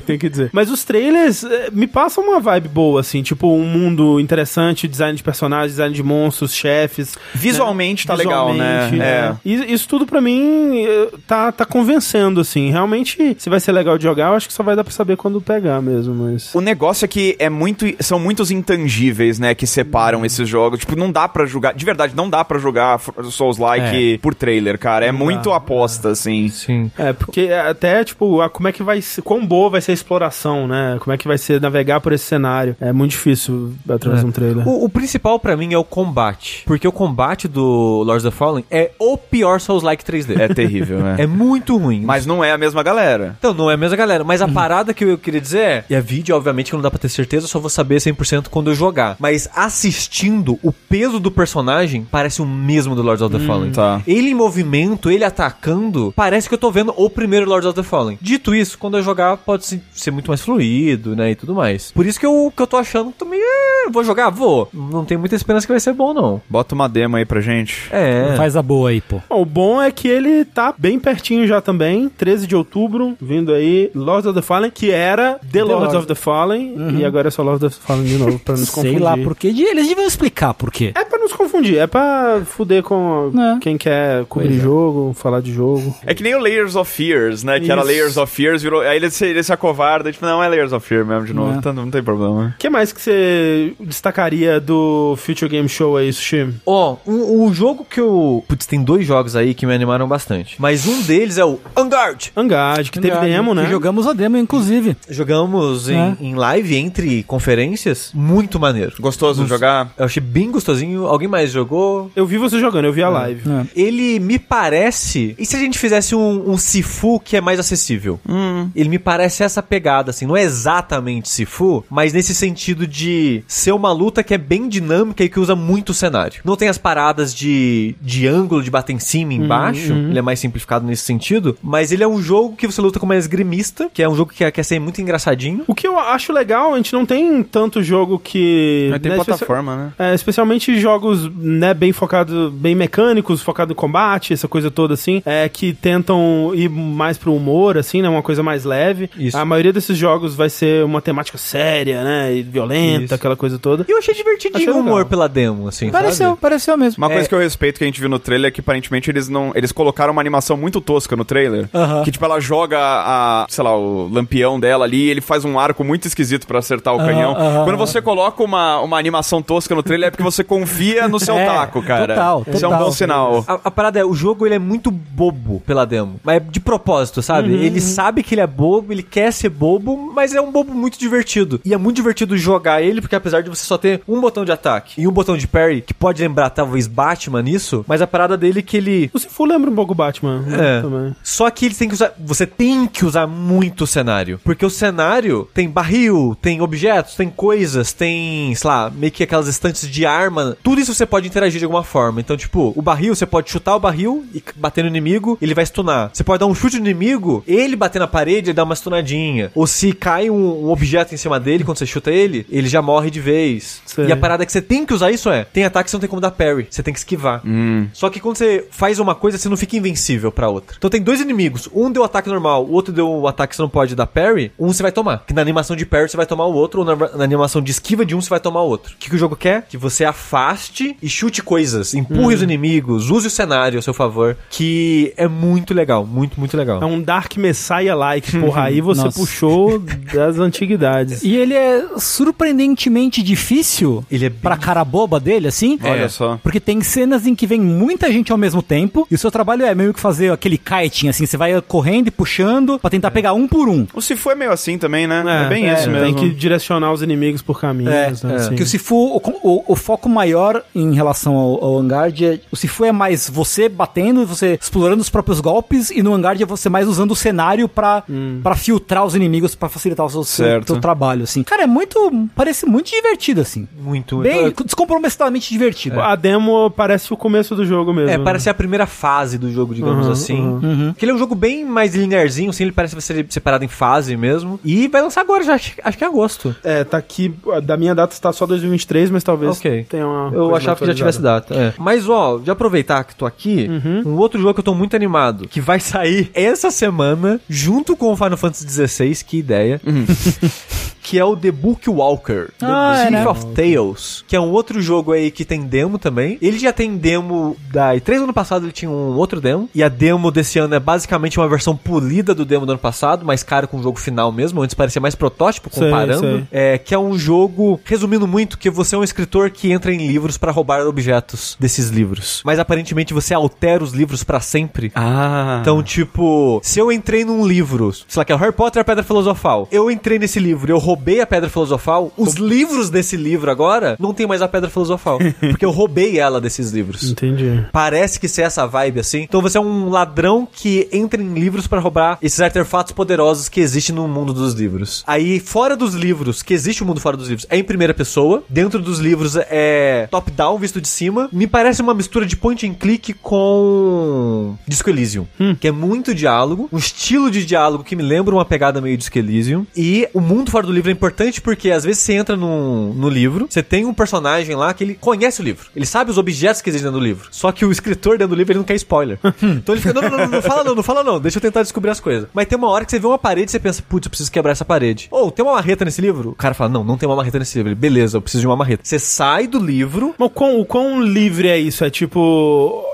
(laughs) Tem que dizer. Mas os trailers eh, me passam uma vibe boa, assim. Tipo, um mundo interessante, design de personagens, design de monstros, chefes. Visualmente tá legal, né? Visualmente, É. E Isso tudo pra mim eh, tá, tá convencendo, assim. Realmente, se vai ser legal de jogar, eu acho que só vai dar pra saber quando pegar mesmo, mas... O negócio é que é muito, são muitos intangíveis, né, que separam esses jogos. Tipo, não dá pra jogar, de verdade, não dá pra jogar Souls-like por trailer, cara. É Não muito dá, aposta, assim. Sim. É, porque até, tipo, a- como é que vai ser, quão boa vai ser a exploração, né? Como é que vai ser navegar por esse cenário. É muito difícil através É. de um trailer. O, o principal pra mim é o combate. Porque o combate do Lords of the Fallen é o pior Souls-like 3D. É terrível, né? É muito ruim. Mas não é a mesma galera. Então, não é a mesma galera. Mas a parada que eu queria dizer é... E a vídeo, obviamente, que não dá pra ter certeza, eu só vou saber 100% quando eu jogar. Mas assistindo, o peso do personagem parece o mesmo do Lords of the Fallen. tá. Ele em movimento, ele atacando, parece que eu tô vendo o primeiro Lords of the Fallen. Dito isso, quando eu jogar, pode se- ser muito mais fluido, né, e tudo mais. Por isso que eu, que eu tô achando que também, é, vou jogar? Vou. Não tenho muita esperança que vai ser bom, não. Bota uma demo aí pra gente. É. Faz a boa aí, pô. Bom, o bom é que ele tá bem pertinho já também. 13 de outubro, vindo aí, Lords of the Fallen, que era The, Lords Lords. of the Fallen, e agora é só Lords of the Fallen de novo, pra nos (laughs) Sei confundir. lá por quê. Eles deviam explicar por quê. É pra nos confundir, é pra fuder com É. quem quer cobrir Pois é. jogo, falar de jogo. É que nem o Layers of Fears, né? Que era Isso. Layers of Fears, virou. Aí ele se, ele se acovarda, tipo, não, é Layers of Fear mesmo de novo. É. Então não tem problema. O que mais que você destacaria do Future Game Show aí, Sushi? Ó, um- o jogo que eu. Putz, tem dois jogos aí que me animaram bastante. Mas um deles é o Angard. Angard, que teve demo, né? Que jogamos a demo, inclusive. Jogamos em, É. em live entre conferências. Muito maneiro. Gostoso de jogar? Eu achei bem gostosinho. Alguém mais jogou? Eu vi você jogando, eu vi a live. É. Ele me parece. E se a gente fizesse um, um Sifu que é mais acessível? Ele me parece essa pegada, assim. Não é exatamente Sifu, mas nesse sentido de ser uma luta que é bem dinâmica e que usa muito o cenário. Não tem as paradas de, de ângulo, de bater em cima e embaixo. Ele é mais simplificado nesse sentido. Mas ele é um jogo que você luta como uma esgrimista, que é um jogo que quer, quer ser muito engraçadinho. O que eu acho legal, a gente não tem tanto jogo que. Mas tem né, plataforma, né? É, especialmente jogos, né, bem focados, bem mecânicos, focado em combate, essa coisa toda assim, é, que tentam ir mais pro humor, assim, né, uma coisa mais leve. Isso. A maioria desses jogos vai ser uma temática séria, né, e violenta, Isso. aquela coisa toda. E eu achei divertidinho o humor pela demo, assim. Pareceu, sabe? pareceu mesmo. Uma É. coisa que eu respeito que a gente viu no trailer é que aparentemente eles não. Eles colocaram uma animação muito tosca no trailer. Aham. Que tipo, ela joga a, sei lá, o lampião dela ali e ele faz um arco muito esquisito pra acertar o Aham, canhão. aham, Quando aham. você coloca uma, uma animação tosca no trailer é porque você confia no seu (laughs) É, taco, cara. total, Isso é um total. bom sinal. A, a parada é, o jogo ele é muito bobo pela demo. Mas é de propósito, sabe? Ele sabe que ele é bobo, ele quer ser bobo, mas é um bobo muito divertido. E é muito divertido jogar ele, porque apesar de você só ter um botão de ataque e um botão de parry, que pode lembrar talvez Batman nisso, mas a parada dele é que ele. O Sifu lembra um pouco o Batman, né, É. também. Só que ele tem que usar. Você tem que usar muito o cenário. Porque o cenário tem barril, tem objetos, tem coisas, tem, sei lá, meio que aquelas estantes de arma. Tudo isso você pode interagir de alguma forma. Então, tipo, o barril, você pode chutar o barril e bater no inimigo, ele vai stunar. Você pode dar um chute no inimigo, ele bater na parede e dar uma stunadinha. Ou se cai um, um objeto em cima dele, quando você chuta ele, ele já morre de vez. Sei. E a parada que você tem que usar isso é: tem ataque que você não tem como dar parry, você tem que esquivar. Só que quando você faz uma coisa, você não fica invencível pra outra. Então tem dois inimigos, um deu ataque normal, o outro deu o ataque que você não pode dar parry, um você vai tomar. Que na animação de parry você vai tomar o outro, ou na, na animação de esquiva de um você vai tomar o outro. O que, que o jogo quer? Que você afaste e chute coisas, empurre os inimigos, use o cenário a seu favor, que é muito legal, muito, muito legal. É um Dark Messiah-like, porra, aí você Nossa. puxou das antiguidades. E ele é surpreendentemente difícil Ele é bem pra cara boba dele, assim. Olha É. só. Porque tem cenas em que vem muita gente ao mesmo tempo e o seu trabalho é meio que fazer aquele kiting, assim, você vai correndo e puxando pra tentar pegar um por um. O Sifu é meio assim também, né? É, bem isso Tem mesmo. que direcionar os inimigos por caminhos, É, né, é. assim. Que o Sifu, o, o- o foco maior em relação ao, ao Vanguard. O Sifu é mais você batendo, você explorando os próprios golpes, e no Vanguard é você mais usando o cenário pra, pra filtrar os inimigos, pra facilitar o seu, seu, Certo. seu trabalho, assim. Cara, é muito... parece muito divertido, assim. Muito. Bem, Então, descompromissadamente divertido. A demo parece o começo do jogo mesmo. É, né? parece a primeira fase do jogo, digamos Uhum, assim. Uhum. Que ele é um jogo bem mais linearzinho, assim, ele parece ser separado em fase mesmo. E vai lançar agora, já, acho, acho que é agosto. É, tá aqui. Da minha data está só 2023, mas talvez Ok. tenha uma. Eu coisa achava que já tivesse data. é. Mas, ó, de aproveitar que tô aqui, Uhum. um outro jogo que eu tô muito animado, que vai sair essa semana, junto com o Final Fantasy XVI, que ideia. (laughs) que é o The Book Walker, The Ah, é, Thief né? of Tales, que é um outro jogo aí que tem demo também. Ele já tem demo da E3 ano passado, ele tinha um outro demo, e a demo desse ano é basicamente uma versão polida do demo do ano passado, mais caro com o jogo final mesmo, antes parecia mais protótipo Sei, comparando. sei. É, que é um jogo, resumindo muito, que você é um escritor que entra em livros pra roubar objetos desses livros. Mas aparentemente você altera os livros pra sempre. Ah. Então, tipo, se eu entrei num livro, sei lá, que é o Harry Potter e a Pedra Filosofal, eu entrei nesse livro e eu roubei a Pedra Filosofal, os livros desse livro agora não tem mais a Pedra Filosofal. (laughs) porque eu roubei ela desses livros. Entendi. Parece que ser essa vibe assim. Então você é um ladrão que entra em livros pra roubar esses artefatos poderosos que existem no mundo dos livros. Aí, fora dos livros, que existe o mundo fora dos livros, é em primeira pessoa. Dentro dos livros é top-down, visto de cima. Me parece uma mistura de point and click com Disco Elysium, que é muito diálogo, um estilo de diálogo que me lembra uma pegada meio Disco Elysium. E o mundo fora do livro é importante porque às vezes você entra no, no livro, você tem um personagem lá que ele conhece o livro, ele sabe os objetos que existem dentro do livro. Só que o escritor dentro do livro ele não quer spoiler. (laughs) então ele fica, não, não, não, não fala não, não fala não, deixa eu tentar descobrir as coisas. Mas tem uma hora que você vê uma parede e você pensa, putz, eu preciso quebrar essa parede. Ou tem uma marreta nesse livro? O cara fala, não, não tem uma marreta nesse livro. Ele, beleza, eu preciso de uma marreta. Você sai do livro, Mas o quão, o quão livre é isso? É tipo.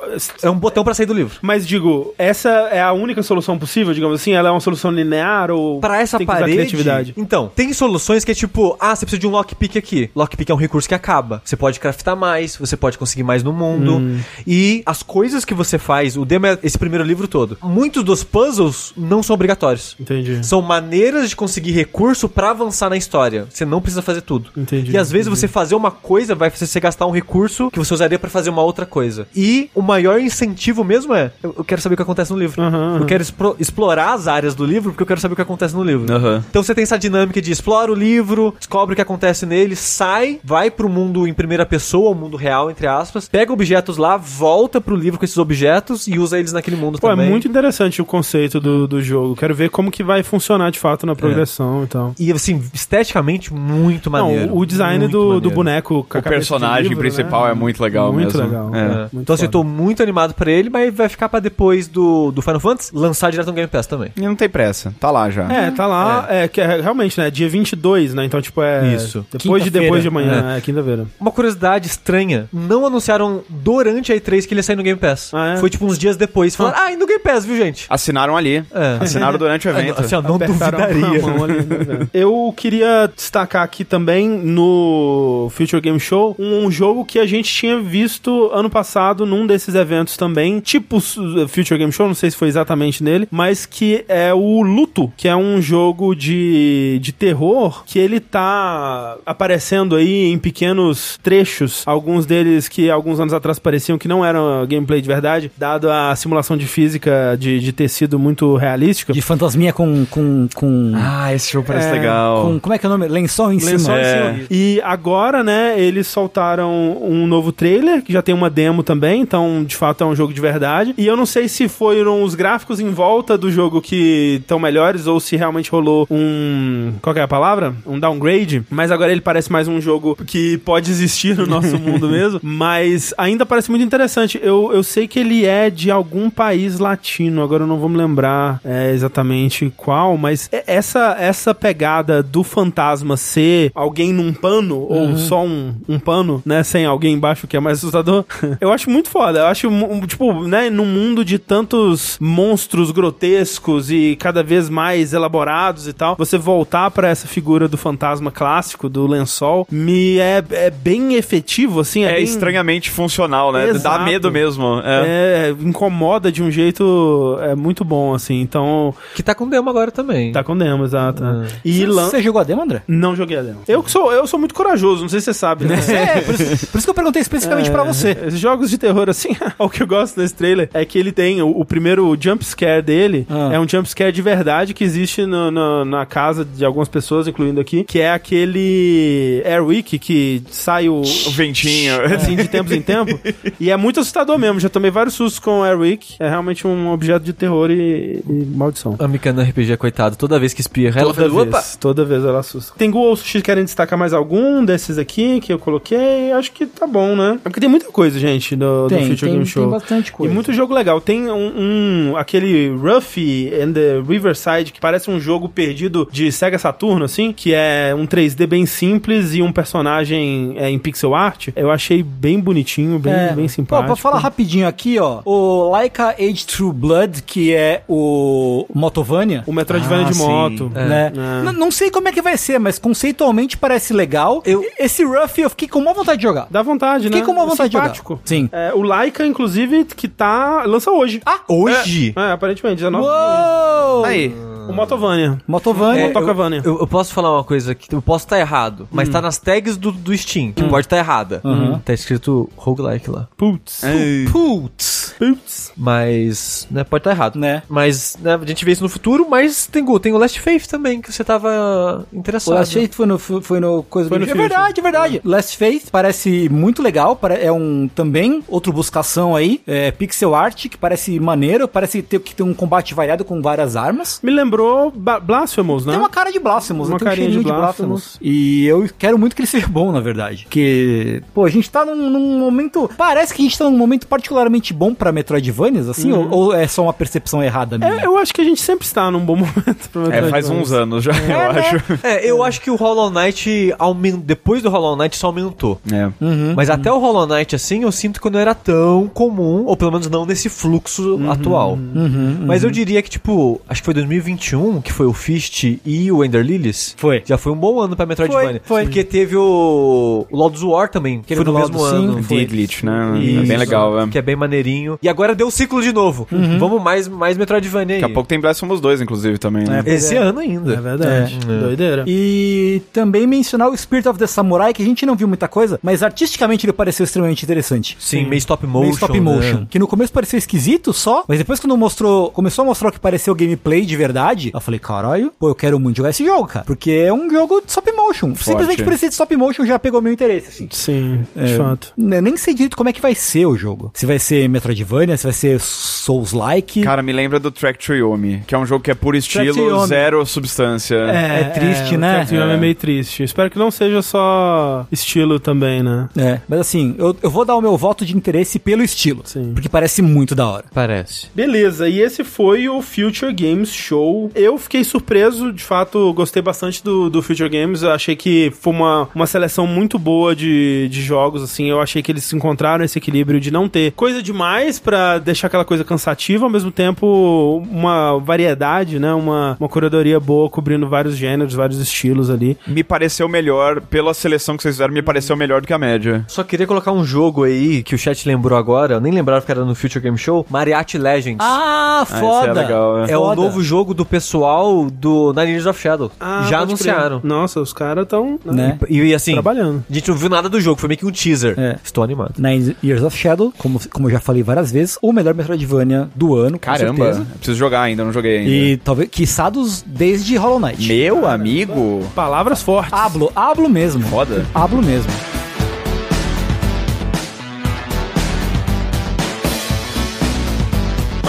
É um botão pra sair do livro. Mas digo, essa é a única solução possível, digamos assim? Ela é uma solução linear ou. Pra essa tem que parede. criatividade? Então, tem soluções que é tipo, ah, você precisa de um lockpick aqui. Lockpick é um recurso que acaba. Você pode craftar mais, você pode conseguir mais no mundo. Hum. E as coisas que você faz, o demo é esse primeiro livro todo. Muitos dos puzzles não são obrigatórios. Entendi. São maneiras de conseguir recurso pra avançar na história. Você não precisa fazer tudo. Entendi, E às vezes entendi. você fazer uma coisa vai fazer você gastar um recurso que você usaria pra fazer uma outra coisa. E o maior incentivo mesmo é: eu, eu quero saber o que acontece no livro. Aham, Eu aham. quero explorar as áreas do livro porque eu quero saber o que acontece no livro. Aham. Então você tem essa dinâmica de explora o livro, descobre o que acontece nele, sai, vai pro mundo em primeira pessoa, o mundo real, entre aspas, pega objetos lá, volta pro livro com esses objetos e usa eles naquele mundo Pô, também. é muito interessante o conceito do, do jogo. Quero ver como que vai funcionar de fato na progressão e tal. E assim, esteticamente, muito maneiro. Não, o design do, do maneiro. boneco com a O personagem livro, principal né? é muito legal Muito mesmo. legal. É. É. Muito então, assim, eu tô muito animado pra ele, mas vai ficar pra depois do, do Final Fantasy lançar direto no Game Pass também. E não tem pressa, tá lá já. É, tá lá, é. que é realmente, né? Dia 22, né? Então, tipo, é. Isso. Depois de depois de amanhã, é, quinta-feira. Uma curiosidade estranha, não anunciaram durante a E3 que ele ia sair no Game Pass. Ah, é? Foi tipo uns dias depois. Falaram, ah, e no Game Pass, viu, gente? Assinaram ali. É. Assinaram durante o (laughs) evento. Assim, ó, não duvidaria. ali, né? Eu queria destacar aqui também no Future Game Show um jogo que a gente tinha visto ano passado num desses eventos também, tipo uh, Future Game Show, não sei se foi exatamente nele, mas que é o Luto, que é um jogo de, de terror que ele tá aparecendo aí em pequenos trechos, alguns deles que alguns anos atrás pareciam que não eram gameplay de verdade, dado a simulação de física de, de ter sido muito realística. De fantasminha com. com, com, Ah, esse jogo parece É, legal. com- como é que é o nome? Lençol em Lençol cima. em É. cima. E agora, né, eles soltaram um novo trailer, que já tem uma demo também, então, de fato, é um jogo de verdade. E eu não sei se foram os gráficos em volta do jogo que estão melhores, ou se realmente rolou um... qual que é a palavra? Um downgrade. Mas agora ele parece mais um jogo que pode existir no nosso (laughs) mundo mesmo. Mas ainda parece muito interessante. Eu, eu sei que ele é de algum país latino, agora eu não vou me lembrar é, exatamente qual, mas essa, essa pegada do fantasma ser alguém num pano, ou só um, um pano, né, sem alguém embaixo, que é mais assustador, (laughs) eu acho muito foda. Eu acho, tipo, né, num mundo de tantos monstros grotescos e cada vez mais elaborados e tal, você voltar pra essa figura do fantasma clássico, do lençol, me é, é bem efetivo, assim. É, bem... estranhamente funcional, né? Dá Exato. medo mesmo. É. É, incomoda de um jeito é muito bom, assim. Então, Que tá com demo agora também. tá com demo, exato. E Você, lan... você jogou a demo, André? Não joguei a demo. Eu que sou, eu sou muito corajoso, não sei se você sabe, né? É, por isso, por isso que eu perguntei especificamente pra você. Esses jogos de terror, assim, (laughs) o que eu gosto desse trailer é que ele tem o, o primeiro jump scare dele, Ah. é um jump scare de verdade que existe no- no- na casa de algumas pessoas, incluindo aqui, que é aquele Airwick que sai o. O ventinho. (laughs) Assim, de tempos em tempo. E é muito assustador mesmo. Já tomei vários sustos com o Airwick. É realmente um objeto de terror e, e maldição. A Mikana RPG, coitado, toda vez que espirra, ela Toda fala, vez, opa! toda vez ela assusta. Tem Google Sushi, querem destacar mais algum desses aqui que eu coloquei? Acho que tá bom, né? É porque tem muita coisa, gente, do, do Tem, Future tem, Game Show. tem bastante coisa. E muito jogo legal. Tem um, um- aquele Ruffy and the Riverside, que parece um jogo perdido de Sega Saturno, assim, que é um 3D bem simples e um personagem é, em pixel art. Eu achei bem bonitinho, bem, É. bem simpático. pra falar rapidinho aqui, ó. O Laika Age True Blood, que é o Motovania. O Metroidvania Ah, de sim. moto. Né? É. Não sei como é que vai ser, mas conceitualmente parece legal. Eu- Esse Ruff eu fiquei com uma vontade de jogar. Dá vontade, né? Fiquei com uma vontade de Simpático. jogar. Sim. É, o Laika, inclusive, que tá. lança hoje. Ah, Hoje? É, aparentemente, 19 Uou! Aí. O Motovania. Motovania. É, Motocavania. Eu, eu posso falar uma coisa que eu posso estar errado, mas tá nas tags do, do Steam, que pode estar errada. Uhum. Tá escrito roguelike lá. Putz. Putz. Putz. Mas, né, pode estar errado. Né? Mas, né, a gente vê isso no futuro, mas tem, o- tem o Last Faith também, que você tava O interessado. Last Faith foi no, foi no coisa Foi no É verdade, é verdade. Last Faith parece muito legal. É um também outro buscação aí. É pixel art, que parece maneiro. Parece ter, que tem um combate variado com várias armas. Me lembrou Ba- Blasphemous, né? Tem uma cara de Blasphemous, Uma né? tem um carinha de cheirinho de Blasphemous. Blasphemous. E eu quero muito que ele seja bom, na verdade. Porque, pô, a gente tá num, num momento. Parece que a gente tá num momento particularmente bom pra Metroidvanias, assim, ou, ou é só uma percepção errada minha? É, eu acho que a gente sempre está num bom (laughs) momento pra É, Metroidvania. faz uns anos já, eu né? acho. (laughs) É, eu acho que o Hollow Knight, aumen- depois do Hollow Knight, só aumentou. É. Uhum. Mas até o Hollow Knight, assim, eu sinto que não era tão comum, ou pelo menos não nesse fluxo atual. Uhum, Mas eu diria que, tipo, acho que foi 2021, que foi o Fist e o Ender Lilies. Foi. Já foi um bom ano pra Metroidvania. Foi, foi. Porque teve o, o Lords War também, que foi no mesmo Lords, sim, ano. foi. Diglett, né? É bem legal, é. Que é bem maneirinho. E agora deu o ciclo de novo. Vamos mais, mais Metroidvania aí. Daqui a pouco tem Blasphemous 2, inclusive, também, né? É. Esse é. ano ainda. É verdade. É. Doideira. E também mencionar o Spirit of the Samurai, que a gente não viu muita coisa, mas artisticamente ele pareceu extremamente interessante. Sim, meio stop motion. Meio stop motion. né? Que no começo pareceu esquisito só, mas depois quando mostrou, começou a mostrar o que pareceu gameplay de verdade, eu falei, caralho, pô, eu quero muito jogar esse jogo, cara. Porque é um jogo de stop motion. Simplesmente por esse de stop motion já pegou meu interesse, assim. Sim, de É, fato. né, Nem sei direito como é que vai ser o jogo. Se vai ser Metroidvania, se vai ser Souls-like. Cara, me lembra do Track to Yomi, que é um jogo que é puro estilo, zero substância. É triste, o né? Track to Yomi é. É. meio triste. Espero que não seja só estilo também, né? É, mas assim, eu, eu vou dar o meu voto de interesse pelo estilo. Sim. Porque parece muito da hora. Parece. Beleza, e esse foi o Future Games Show. Eu fiquei surpreso, de fato, gostei bastante do, do Future Games. Eu achei que foi uma, uma seleção muito boa de, de jogos, assim. Eu achei que eles encontraram esse equilíbrio de não ter coisa demais pra deixar aquela coisa cansativa, ao mesmo tempo uma variedade, né? Uma, uma curadoria boa cobrindo vários gêneros, vários estilos ali. Me pareceu melhor, pela seleção que vocês fizeram, me pareceu melhor do que a média. Só queria colocar um jogo aí que o chat lembrou agora, eu nem lembrava que era no Future Game Show, Mariachi Legends. Ah, esse é foda! legal, é. É o novo jogo do pessoal do Nine Years of Shadow. Ah, Já anunciaram. crer. Nossa, os caras estão Né? E, e assim, trabalhando. a gente não viu nada do jogo, foi meio que um teaser. É. Estou animado. Nine Years of Shadow, como, como eu já falei várias vezes, o melhor Metroidvania do ano, Caramba, preciso jogar ainda, não joguei ainda. E talvez, quiçados desde Hollow Knight. Meu amigo, Palavras fortes. Hablo, hablo mesmo. foda. Hablo mesmo.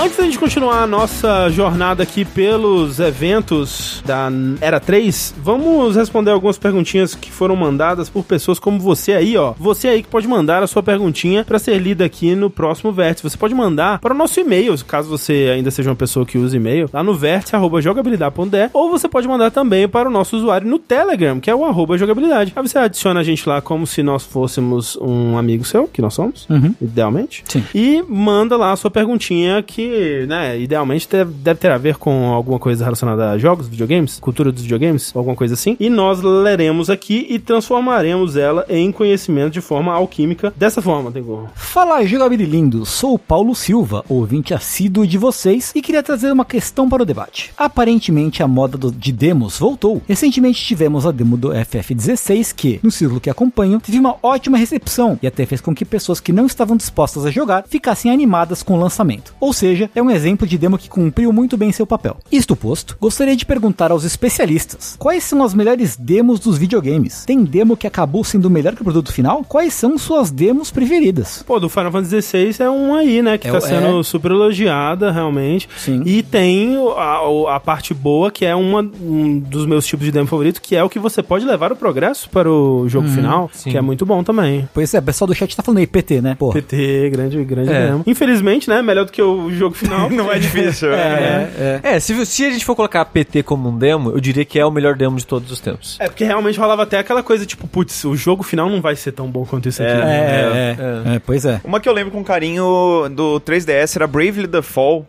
Antes da gente continuar a nossa jornada aqui pelos eventos da Era 3, vamos responder algumas perguntinhas que foram mandadas por pessoas como você aí, ó. Você aí que pode mandar a sua perguntinha para ser lida aqui no próximo vértice. Você pode mandar para o nosso e-mail, caso você ainda seja uma pessoa que usa e-mail, lá no vértice@jogabilidade.de, ou você pode mandar também para o nosso usuário no Telegram, que é o arroba jogabilidade. Aí você adiciona a gente lá como se nós fôssemos um amigo seu, que nós somos, Uhum. idealmente. Sim. E manda lá a sua perguntinha que, né, idealmente deve, ter a ver com alguma coisa relacionada a jogos, videogames, cultura dos videogames, alguma coisa assim. E nós leremos aqui e transformaremos ela em conhecimento de forma alquímica. Dessa forma, Tengu. Fala, jogabililindo! Sou o Paulo Silva, ouvinte assíduo de vocês, e queria trazer uma questão para o debate. Aparentemente, a moda do- de demos voltou. Recentemente tivemos a demo do FF16, que, no círculo que acompanho, teve uma ótima recepção e até fez com que pessoas que não estavam dispostas a jogar ficassem animadas com o lançamento. Ou seja, é um exemplo de demo que cumpriu muito bem seu papel. Isto posto, gostaria de perguntar aos especialistas: quais são as melhores demos dos videogames? Tem demo que acabou sendo melhor que o produto final? Quais são suas demos preferidas? Pô, do Final Fantasy XVI é um aí, né? Que É tá sendo é. super elogiada, realmente. Sim. E tem a, a parte boa, que é uma, um dos meus tipos de demo favorito, que é o que você pode levar o progresso para o jogo final, sim. que é muito bom também. Pois é, o pessoal do chat tá falando aí PT, né? Pô. PT, grande, grande É. demo. Infelizmente, né? Melhor do que o jogo final. (laughs) Não é difícil. É, é. É, se, se a gente for colocar PT como um demo, eu diria que é o melhor demo de todos os tempos. É porque realmente rolava até aquela coisa tipo, putz, o jogo final não vai ser tão bom quanto isso aqui. É, né? é, é, é, pois é. Uma que eu lembro com carinho do 3DS era Bravely Default,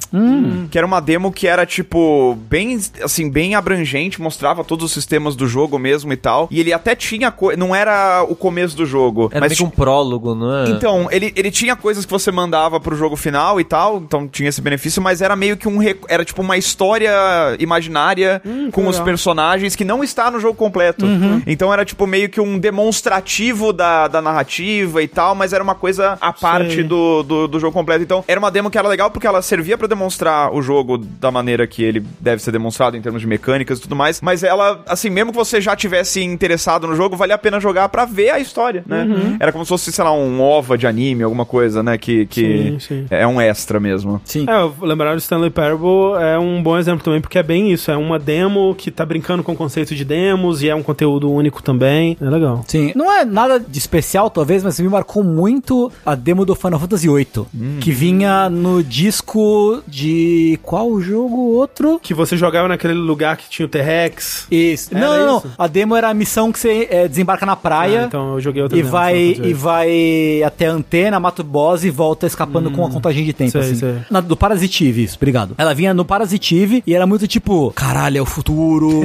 que era uma demo que era, tipo, bem, assim, bem abrangente, mostrava todos os sistemas do jogo mesmo e tal. E ele até tinha coisa. Não era o começo do jogo, Era mas meio que um prólogo, não é? Então, ele, ele tinha coisas que você mandava pro jogo final e tal, então tinha esse benefício, mas era meio que um. Era tipo uma história imaginária com os personagens que não está no jogo completo. Então era tipo meio que um demonstrativo da, da narrativa e tal, mas era uma coisa à parte do, do, do jogo completo. Então era uma demo que era legal porque ela servia pra demonstrar o jogo da maneira que ele deve ser demonstrado em termos de mecânicas e tudo mais, mas ela, assim, mesmo que você já tivesse interessado no jogo, valia a pena jogar pra ver a história, né? Era como se fosse, sei lá, um OVA de anime, alguma coisa, né? Que, que Sim, sim. é um extra mesmo. Sim. É, lembrar do Stanley Parable é um bom exemplo também, porque é bem isso. É uma demo que tá brincando com o conceito de demos e é um conteúdo único também. É legal. Sim, não é nada de especial, talvez, mas me marcou muito a demo do Final Fantasy VIII, que vinha no disco de qual jogo? Outro? Que você jogava naquele lugar que tinha o T-Rex. Isso. Era não, não, não. isso? A demo era a missão que você é, desembarca na praia. Ah, então eu joguei outra E demo, vai, e vai até a antena, mata o boss e volta escapando com a contagem de tempo, sei, assim. sei. Na- do Parasitive, isso, obrigado. Ela vinha no Parasitive e era muito tipo, caralho, é o futuro.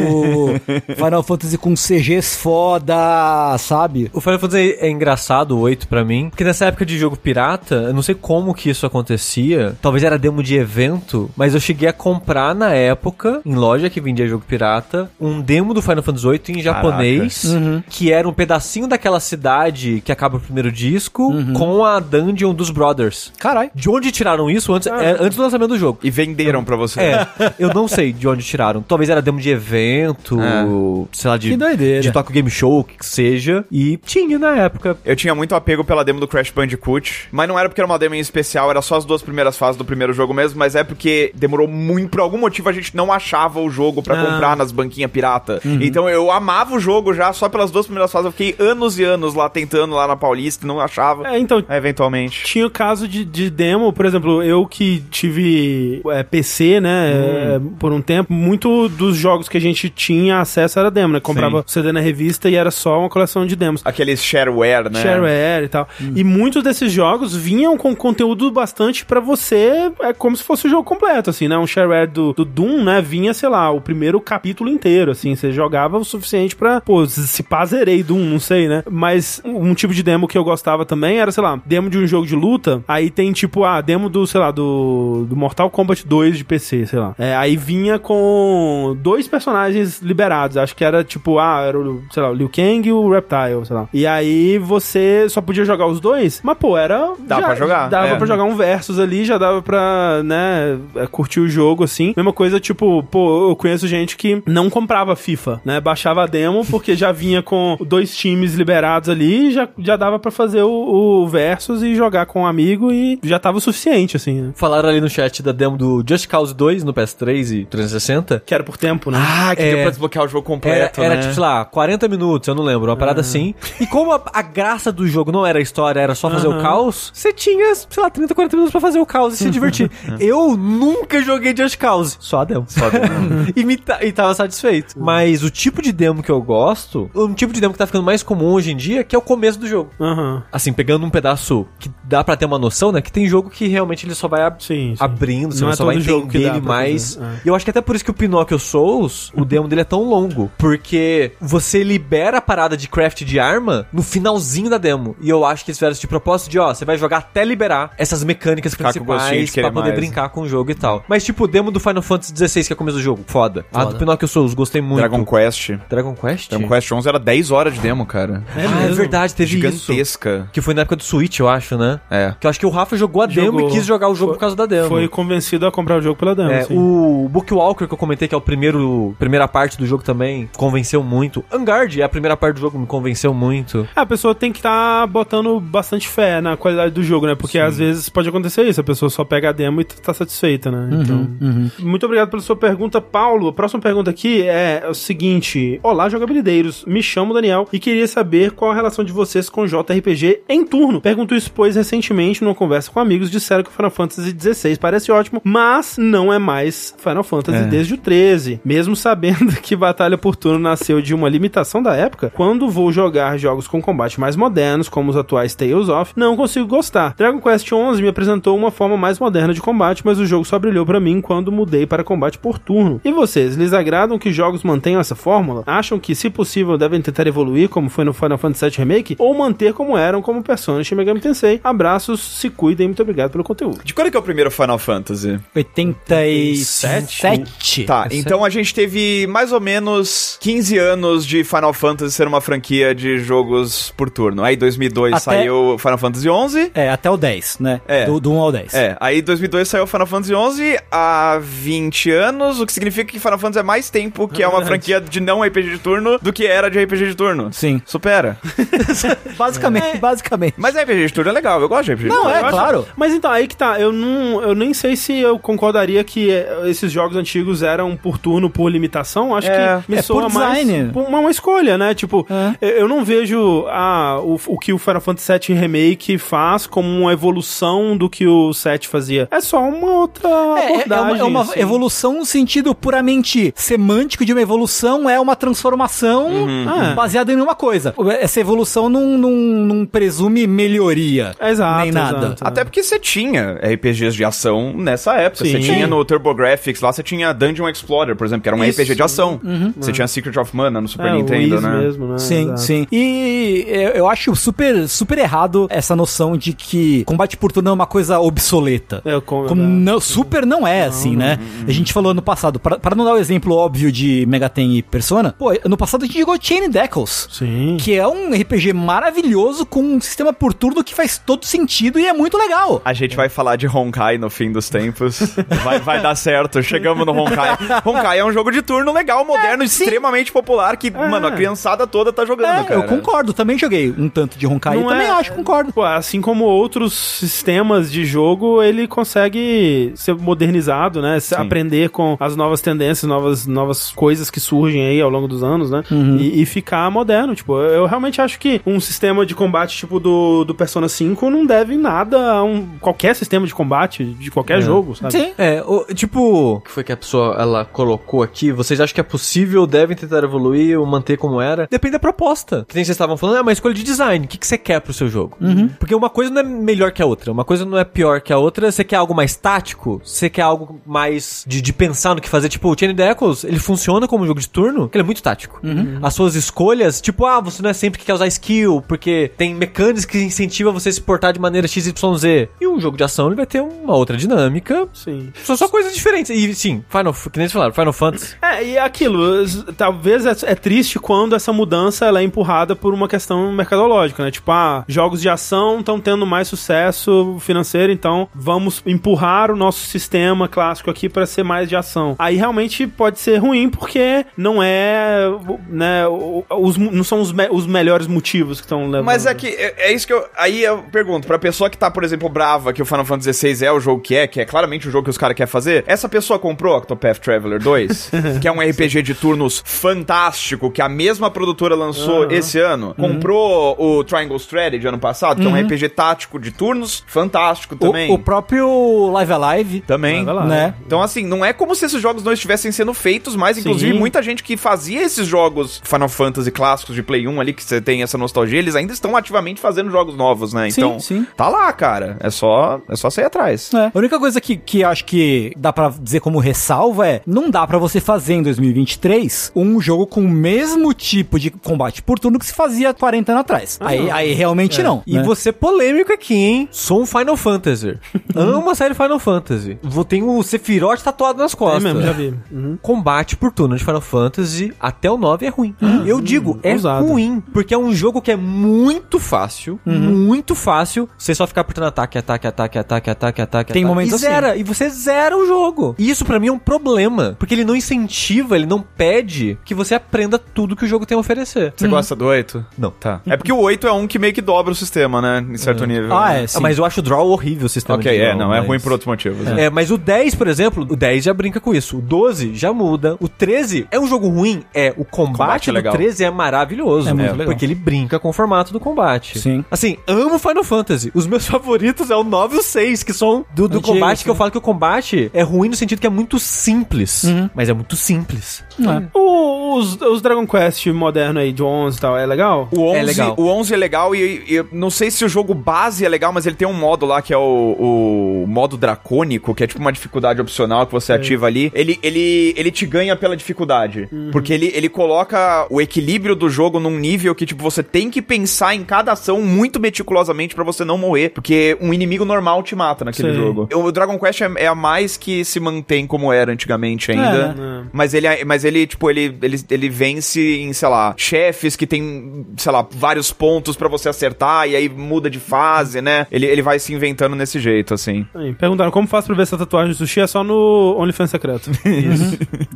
(laughs) Final Fantasy com CGs foda, sabe? O Final Fantasy é engraçado, o 8 pra mim, porque nessa época de jogo pirata, eu não sei como que isso acontecia, talvez era demo de evento, mas eu cheguei a comprar na época, em loja que vendia jogo pirata, um demo do Final Fantasy 8 em japonês, que era um pedacinho daquela cidade que acaba o primeiro disco, com a dungeon dos Brothers. Caralho. De onde tiraram isso antes, é, antes do lançamento do jogo? E venderam pra você. É, eu não sei de onde tiraram. Talvez era demo de evento, É. sei lá, de, Que doideira. de Tokyo Game Show, o que seja. E tinha na época. Eu tinha muito apego pela demo do Crash Bandicoot, mas não era porque era uma demo em especial, era só as duas primeiras fases do primeiro jogo mesmo, mas é porque demorou muito, por algum motivo a gente não achava o jogo pra Ah. comprar nas banquinhas pirata. Então eu amava o jogo já, só pelas duas primeiras fases, eu fiquei anos e anos lá tentando lá na Paulista, e não achava. É, então, eventualmente. Tinha o caso de, de demo, por exemplo, eu que tive é, PC, né, é, por um tempo, muito dos jogos que a gente tinha acesso era demo, né? Comprava Sim. CD na revista e era só uma coleção de demos. Aqueles shareware, né? Shareware e tal. E muitos desses jogos vinham com conteúdo bastante pra você, é como se fosse o jogo completo, assim, né? Um shareware do, do Doom, né? Vinha, sei lá, o primeiro capítulo inteiro, assim. Você jogava o suficiente pra, pô, se pá, zerei Doom, não sei, né? Mas um tipo de demo que eu gostava também era, sei lá, demo de um jogo de luta. Aí tem, tipo, a demo do, sei lá, do, do Mortal Kombat 2 de PC, sei lá. É, aí vinha com dois personagens liberados. Acho que era, tipo, ah, era o, sei lá, o Liu Kang e o Reptile, sei lá. E aí você só podia jogar os dois, mas, pô, era... Dá pra jogar, Dava é. pra jogar um versus ali, já dava pra, né, é, curtir o jogo, assim. Mesma coisa, tipo, pô, eu conheço gente que não comprava FIFA, né? Baixava a demo porque já vinha com dois times liberados ali e já, já dava pra fazer o, o versus e jogar com um amigo e já tava o suficiente, assim, né? Falando falaram ali no chat da demo do Just Cause 2 no PS3 e 360. Que era por tempo, né? Ah, que É. deu pra desbloquear o jogo completo, era né? tipo, sei lá, 40 minutos, eu não lembro, uma parada assim. E como a, a graça do jogo não era a história, era só fazer o Aham. caos, você tinha, sei lá, 30, 40 minutos pra fazer o caos e se (laughs) divertir. eu nunca joguei Just Cause, só a demo. Só demo. (laughs) e, me e tava satisfeito. Mas o tipo de demo que eu gosto, um tipo de demo que tá ficando mais comum hoje em dia, que é o começo do jogo. Assim, pegando um pedaço que dá pra ter uma noção, né? Que tem jogo que realmente ele só vai Sim, sim. abrindo, você Não é só vai todo jogo que entender dá ele mais. é. E eu acho que até por isso que o Pinocchio Souls, o demo dele é tão longo. Porque você libera a parada de craft de arma no finalzinho da demo. E eu acho que eles fizeram isso de propósito de, ó, você vai jogar até liberar essas mecânicas Ficar principais pra poder mais. brincar com o jogo e tal. Mas tipo, o demo do Final Fantasy XVI, que é o começo do jogo, foda. A Foda. do Pinocchio Souls, gostei muito. Dragon Quest. Dragon Quest? Dragon Quest 11 era 10 horas de demo, cara. É ah, é verdade, teve isso. Gigantesca. Que foi na época do Switch, eu acho, né? É. Que eu acho que o Rafa jogou a demo Jogou. e quis jogar o jogo Foi- por causa da demo. Foi convencido a comprar o jogo pela demo, É, sim. o Bookwalker que eu comentei, que é o primeiro primeira parte do jogo também, convenceu muito. Angard é a primeira parte do jogo, me convenceu muito. É, a pessoa tem que estar botando bastante fé na qualidade do jogo, né? Porque às vezes pode acontecer isso, a pessoa só pega a demo e tá satisfeita, né? Então. Muito obrigado pela sua pergunta, Paulo. A próxima pergunta aqui é o seguinte: Olá, jogabilideiros. Me chamo Daniel e queria saber qual a relação de vocês com JRPG em turno. Pergunto isso, pois recentemente, numa conversa com amigos, disseram que o Final Fantasy XVI parece ótimo, mas não é mais Final Fantasy desde o 13. Mesmo sabendo (laughs) que Batalha por Turno nasceu de uma limitação da época, quando vou jogar jogos com combate mais modernos, como os atuais Tales of, não consigo gostar. Dragon Quest XI me apresentou uma forma mais moderna de combate, mas o jogo só brilhou pra mim quando mudei para combate por turno. E vocês, lhes agradam que jogos mantenham essa fórmula? Acham que, se possível, devem tentar evoluir, como foi no Final Fantasy VII Remake, ou manter como eram como Persona e Shin Megami Tensei? Abraços, se cuidem, muito obrigado pelo conteúdo. De quando é que é o primeiro Final Fantasy? 87. Tá, então a gente teve mais ou menos 15 anos de Final Fantasy ser uma franquia de jogos por turno. Aí 2002 Até- saiu Final Fantasy XI. É, até o 10, né? É. Do, do 1 ao 10. É, aí 2002 saiu Final Fantasy XI há 20 anos, o que significa que Final Fantasy é mais tempo que é uma franquia de não RPG de turno do que era de RPG de turno. Sim. Supera. (laughs) Basicamente, basicamente. Mas RPG de turno é legal, eu gosto de RPG de Não, turno. é Eu acho- claro. Mas então, aí que tá, eu não. Eu nem sei se eu concordaria que eh, esses jogos antigos eram por turno, por limitação. Acho É. que me É soa por mais uma, uma escolha, né? Tipo, É. eu eu não vejo ah, o, o que o Final Fantasy VII Remake faz como uma evolução do que o 7 fazia. É só uma outra É, é- é abordagem. uma, é uma assim. evolução no sentido puramente semântico de uma evolução, é uma transformação Ah. baseada em uma coisa. Essa evolução não, não, não presume melhoria. Exato, nem nada. exato. Até porque você tinha RPGs de ação nessa época. Você Sim. tinha no TurboGrafx lá, você tinha Dungeon Explorer, por exemplo, que era um Isso. RPG de ação. Você tinha Secret of Mana no Super É, o Nintendo, né? mesmo, né? Sim, Exato. sim. E eu acho super, super errado essa noção de que combate por turno é uma coisa obsoleta. É, com- Como não- super não é, assim, né? A gente falou no passado, para, para não dar o exemplo óbvio de Megaten e Persona, pô, no passado a gente jogou Chain Deckles. Sim. Que é um RPG maravilhoso com um sistema por turno que faz todo sentido e é muito legal. A gente vai falar de Honkai no fim dos tempos. Vai, vai dar certo. Chegamos no Honkai. Honkai é um jogo de turno legal, moderno, É, extremamente popular, que, mano, a criançada toda tá jogando, É, cara. eu concordo, também joguei um tanto de Honkai Não também é- acho, concordo. Pô, assim como outros sistemas de jogo, ele consegue ser modernizado, né? Se aprender com as novas tendências, novas, novas coisas que surgem aí ao longo dos anos, né? E, e ficar moderno. Tipo, eu, eu realmente acho que um sistema de combate tipo do, do Persona 5 não deve nada a um, qualquer sistema de combate de qualquer jogo, sabe? Sim. É, o- tipo, o que foi que a pessoa ela colocou aqui? Vocês acham que é possível, devem tentar evoluir ou manter como era? Depende da proposta. Que nem vocês estavam falando, é uma escolha de design. O que, que você quer pro seu jogo? Porque uma coisa não é melhor que a outra, uma coisa não é pior que a outra. Você quer algo mais tático? Você quer algo mais de, de pensar no que fazer? Tipo, o Chain of the Echoes, ele funciona como jogo de turno, porque ele é muito tático. As suas escolhas, tipo, ah, você não é sempre que quer usar skill, porque tem mecânicas que incentivam você a se portar de maneira XYZ. E um jogo de ação, ele vai ter uma outra dinâmica, Sim. são só coisas diferentes. E sim, Final, que nem eles falaram, Final Fantasy. É, e aquilo, s- talvez é, é triste quando essa mudança ela é empurrada por uma questão mercadológica, né? Tipo, ah, jogos de ação estão tendo mais sucesso financeiro, então vamos empurrar o nosso sistema clássico aqui para ser mais de ação. Aí realmente pode ser ruim porque não é, né, os, não são os, me- os melhores motivos que estão levando. Mas é que é, é isso que eu. Aí eu pergunto, pra pessoa que tá, por exemplo, brava que o Final Fantasy XVI é o jogo que é, que é claramente o jogo que os caras querem fazer, essa pessoa comprou Octopath Traveler 2, (laughs) que é um RPG de turnos fantástico, que a mesma produtora lançou Aham. esse ano. Comprou o Triangle Strategy ano passado, que é um RPG tático de turnos fantástico também. O, o próprio Live Alive. Também. Vai lá. Né? Então, assim, não é como se esses jogos não estivessem sendo feitos, mas inclusive Sim. muita gente que fazia esses jogos Final Fantasy clássicos de Play 1 ali, que você tem essa nostalgia, eles ainda estão ativamente fazendo jogos novos, né? Sim, Então, sim. tá lá, cara. É só, é só sair atrás. É. A única coisa que, que acho que dá pra dizer como ressalva é: não dá pra você fazer em 2023 um jogo com o mesmo tipo de combate por turno que se fazia 40 anos atrás. aí, aí realmente não. E né? você polêmico aqui, hein? Sou um Final Fantasy. (laughs) Amo a série Final Fantasy. Vou ter o Sephiroth tatuado nas É costas. mesmo, já vi. Uhum. Combate por turno de Final Fantasy até o 9 é ruim. Eu digo, é ousado. ruim. Porque é um jogo que é muito fácil. Muito fácil. Você só ficar apertando ataque, ataque, ataque, ataque, ataque, ataque. Tem ataque, momentos e assim. zera. E você zera o jogo. E isso pra mim é um problema. Porque ele não incentiva, ele não pede que você aprenda tudo que o jogo tem a oferecer. Você gosta do 8? Não. Tá. É porque o 8 é um que meio que dobra o sistema, né? Em certo nível. Ah, né? é, sim. Mas eu acho o draw horrível o sistema Ok, de é, draw, não, é mas- ruim por outros motivos. né? É, mas o 10, por exemplo, o 10 já brinca com isso. O 12 já muda. O 13 é um jogo ruim? É. O combate, Combate é do legal. 13 é maravilhoso. É muito né? legal. Porque ele brinca com o formato do combate. Sim. Assim, amo Final Fantasy. Os meus (laughs) favoritos é o 9 e o 6, que são do, do Antigos, combate, que eu né? falo que o combate é ruim no sentido que é muito simples. Uhum. Mas é muito simples. É. O- os, os Dragon Quest moderno aí, de 11 e tal, é legal? O 11, É legal. o 11 é legal e, e eu não sei se o jogo base é legal, mas ele tem um modo lá que é o, o modo dracônico, que é tipo uma dificuldade opcional que você ativa ali. Ele, ele, ele te ganha pela dificuldade. Porque ele, ele coloca o equilíbrio do jogo num nível que, tipo, você tem que pensar em cada ação muito meticulosamente pra você não morrer. Porque um inimigo normal te mata naquele Sim. jogo. O Dragon Quest é, é a mais que se mantém como era antigamente ainda. né? Mas ele, mas ele, tipo, ele, ele, ele vence em, sei lá, chefes que tem, sei lá, vários pontos pra você acertar e aí muda de fase, né? Ele, ele vai se inventando nesse jeito, assim. Aí, perguntaram como faço pra ver essa tatuagem do sushi, é só no OnlyFans secreto. (laughs)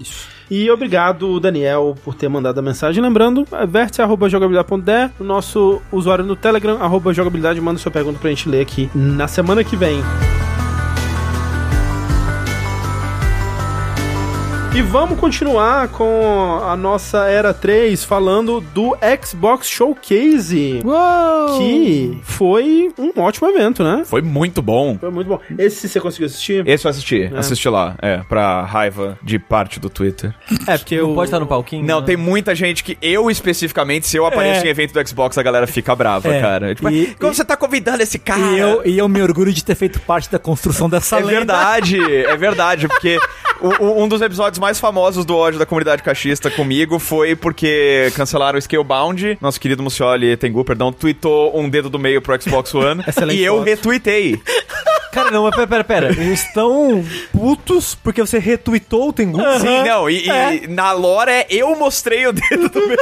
Isso. E obrigado, Daniel, por ter mandado a mensagem. Lembrando, é vértice.jogabilidade.de, o nosso usuário no Telegram, arroba jogabilidade, manda sua pergunta pra gente ler aqui na semana que vem. E vamos continuar com a nossa Era 3 falando do Xbox Showcase, Uou! que foi um ótimo evento, né? Foi muito bom. Foi muito bom. Esse você conseguiu assistir? Esse eu assisti, assisti lá, é, pra raiva de parte do Twitter. É, porque Não o... pode estar no palquinho? Não, né? tem muita gente que eu especificamente, se eu apareço É. em evento do Xbox, a galera fica brava, É. cara. Tipo, E- como você tá convidando esse cara? E eu, e eu me orgulho de ter feito parte da construção dessa É lenda. verdade, é verdade, porque (laughs) o- um dos episódios mais famosos do ódio da comunidade cachista comigo foi porque cancelaram o Scalebound. Nosso querido Mucioli Tengu, perdão, tweetou um dedo do meio pro Xbox One Excelente e eu foto. retuitei. Cara, não, mas pera, pera, pera. Eles estão putos porque você retweetou o Tengu? Sim, não, e, e na lore é eu mostrei o dedo do meio.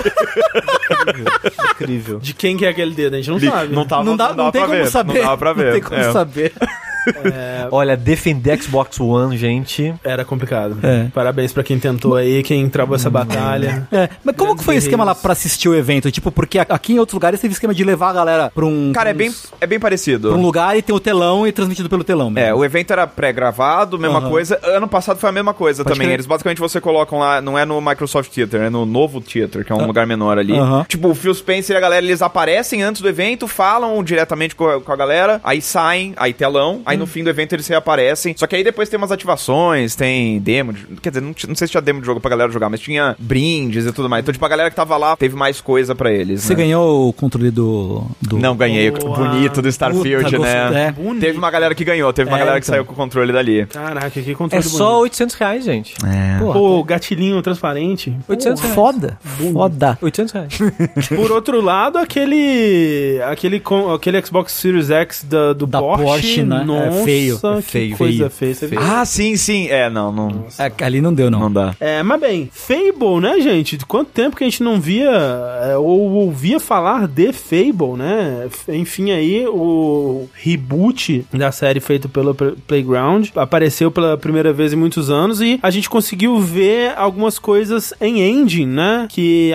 Incrível. De quem que é aquele dedo? A gente não sabe. Não tava, Não, dá, não, dava tem pra como ver, saber. Não dava pra ver. Não tem como é. saber. (laughs) Olha, defender Xbox One, gente. Era complicado. É. Parabéns pra quem tentou aí, quem travou essa batalha. É, mas como que foi o esquema lá pra assistir o evento? Tipo, porque aqui em outros lugares teve esquema de levar a galera pra um. Cara, é pra bem, uns- é bem parecido. pra um lugar e tem o telão e transmitido pelo telão. É, mesmo. o evento era pré-gravado, mesma Aham. coisa. Ano passado foi a mesma coisa Pode também. crer. Eles basicamente você colocam lá, não é no Microsoft Theater, é no novo Theater, que é um lugar menor ali. Aham. Tipo, o Phil Spencer e a galera, eles aparecem antes do evento, falam diretamente com a, com a galera, aí saem, aí telão, aí no fim do evento eles reaparecem. Só que aí depois tem umas ativações, tem demo, de- quer dizer, não, não sei se tinha demo de jogo pra galera jogar, mas tinha brindes e tudo mais. Então, tipo, a galera que tava lá teve mais coisa pra eles, Você né? ganhou o controle do. do... Não, ganhei Boa. bonito do Starfield, Puta, né? é. Teve uma galera que ganhou, teve uma É, galera que então. saiu com o controle dali. Caraca, que É controle só bonito. 800 reais, gente. Porra, Pô, gatilhinho transparente. 800 Pô, reais. foda. Foda. 800 reais. (laughs) Por outro lado, aquele aquele com- aquele Xbox Series X da, do Da Porsche, Porsche, né? É Nossa, feio, é que feio, coisa feio, feia. Ah, sim, sim. É, não, não, É, ali não deu, não. não dá. É, mas bem, Fable, né, gente? Quanto tempo que a gente não via é, ou ouvia falar de Fable, né? Enfim, aí o reboot da série feito pelo Playground apareceu pela primeira vez em muitos anos e a gente conseguiu ver algumas coisas em engine, né? Que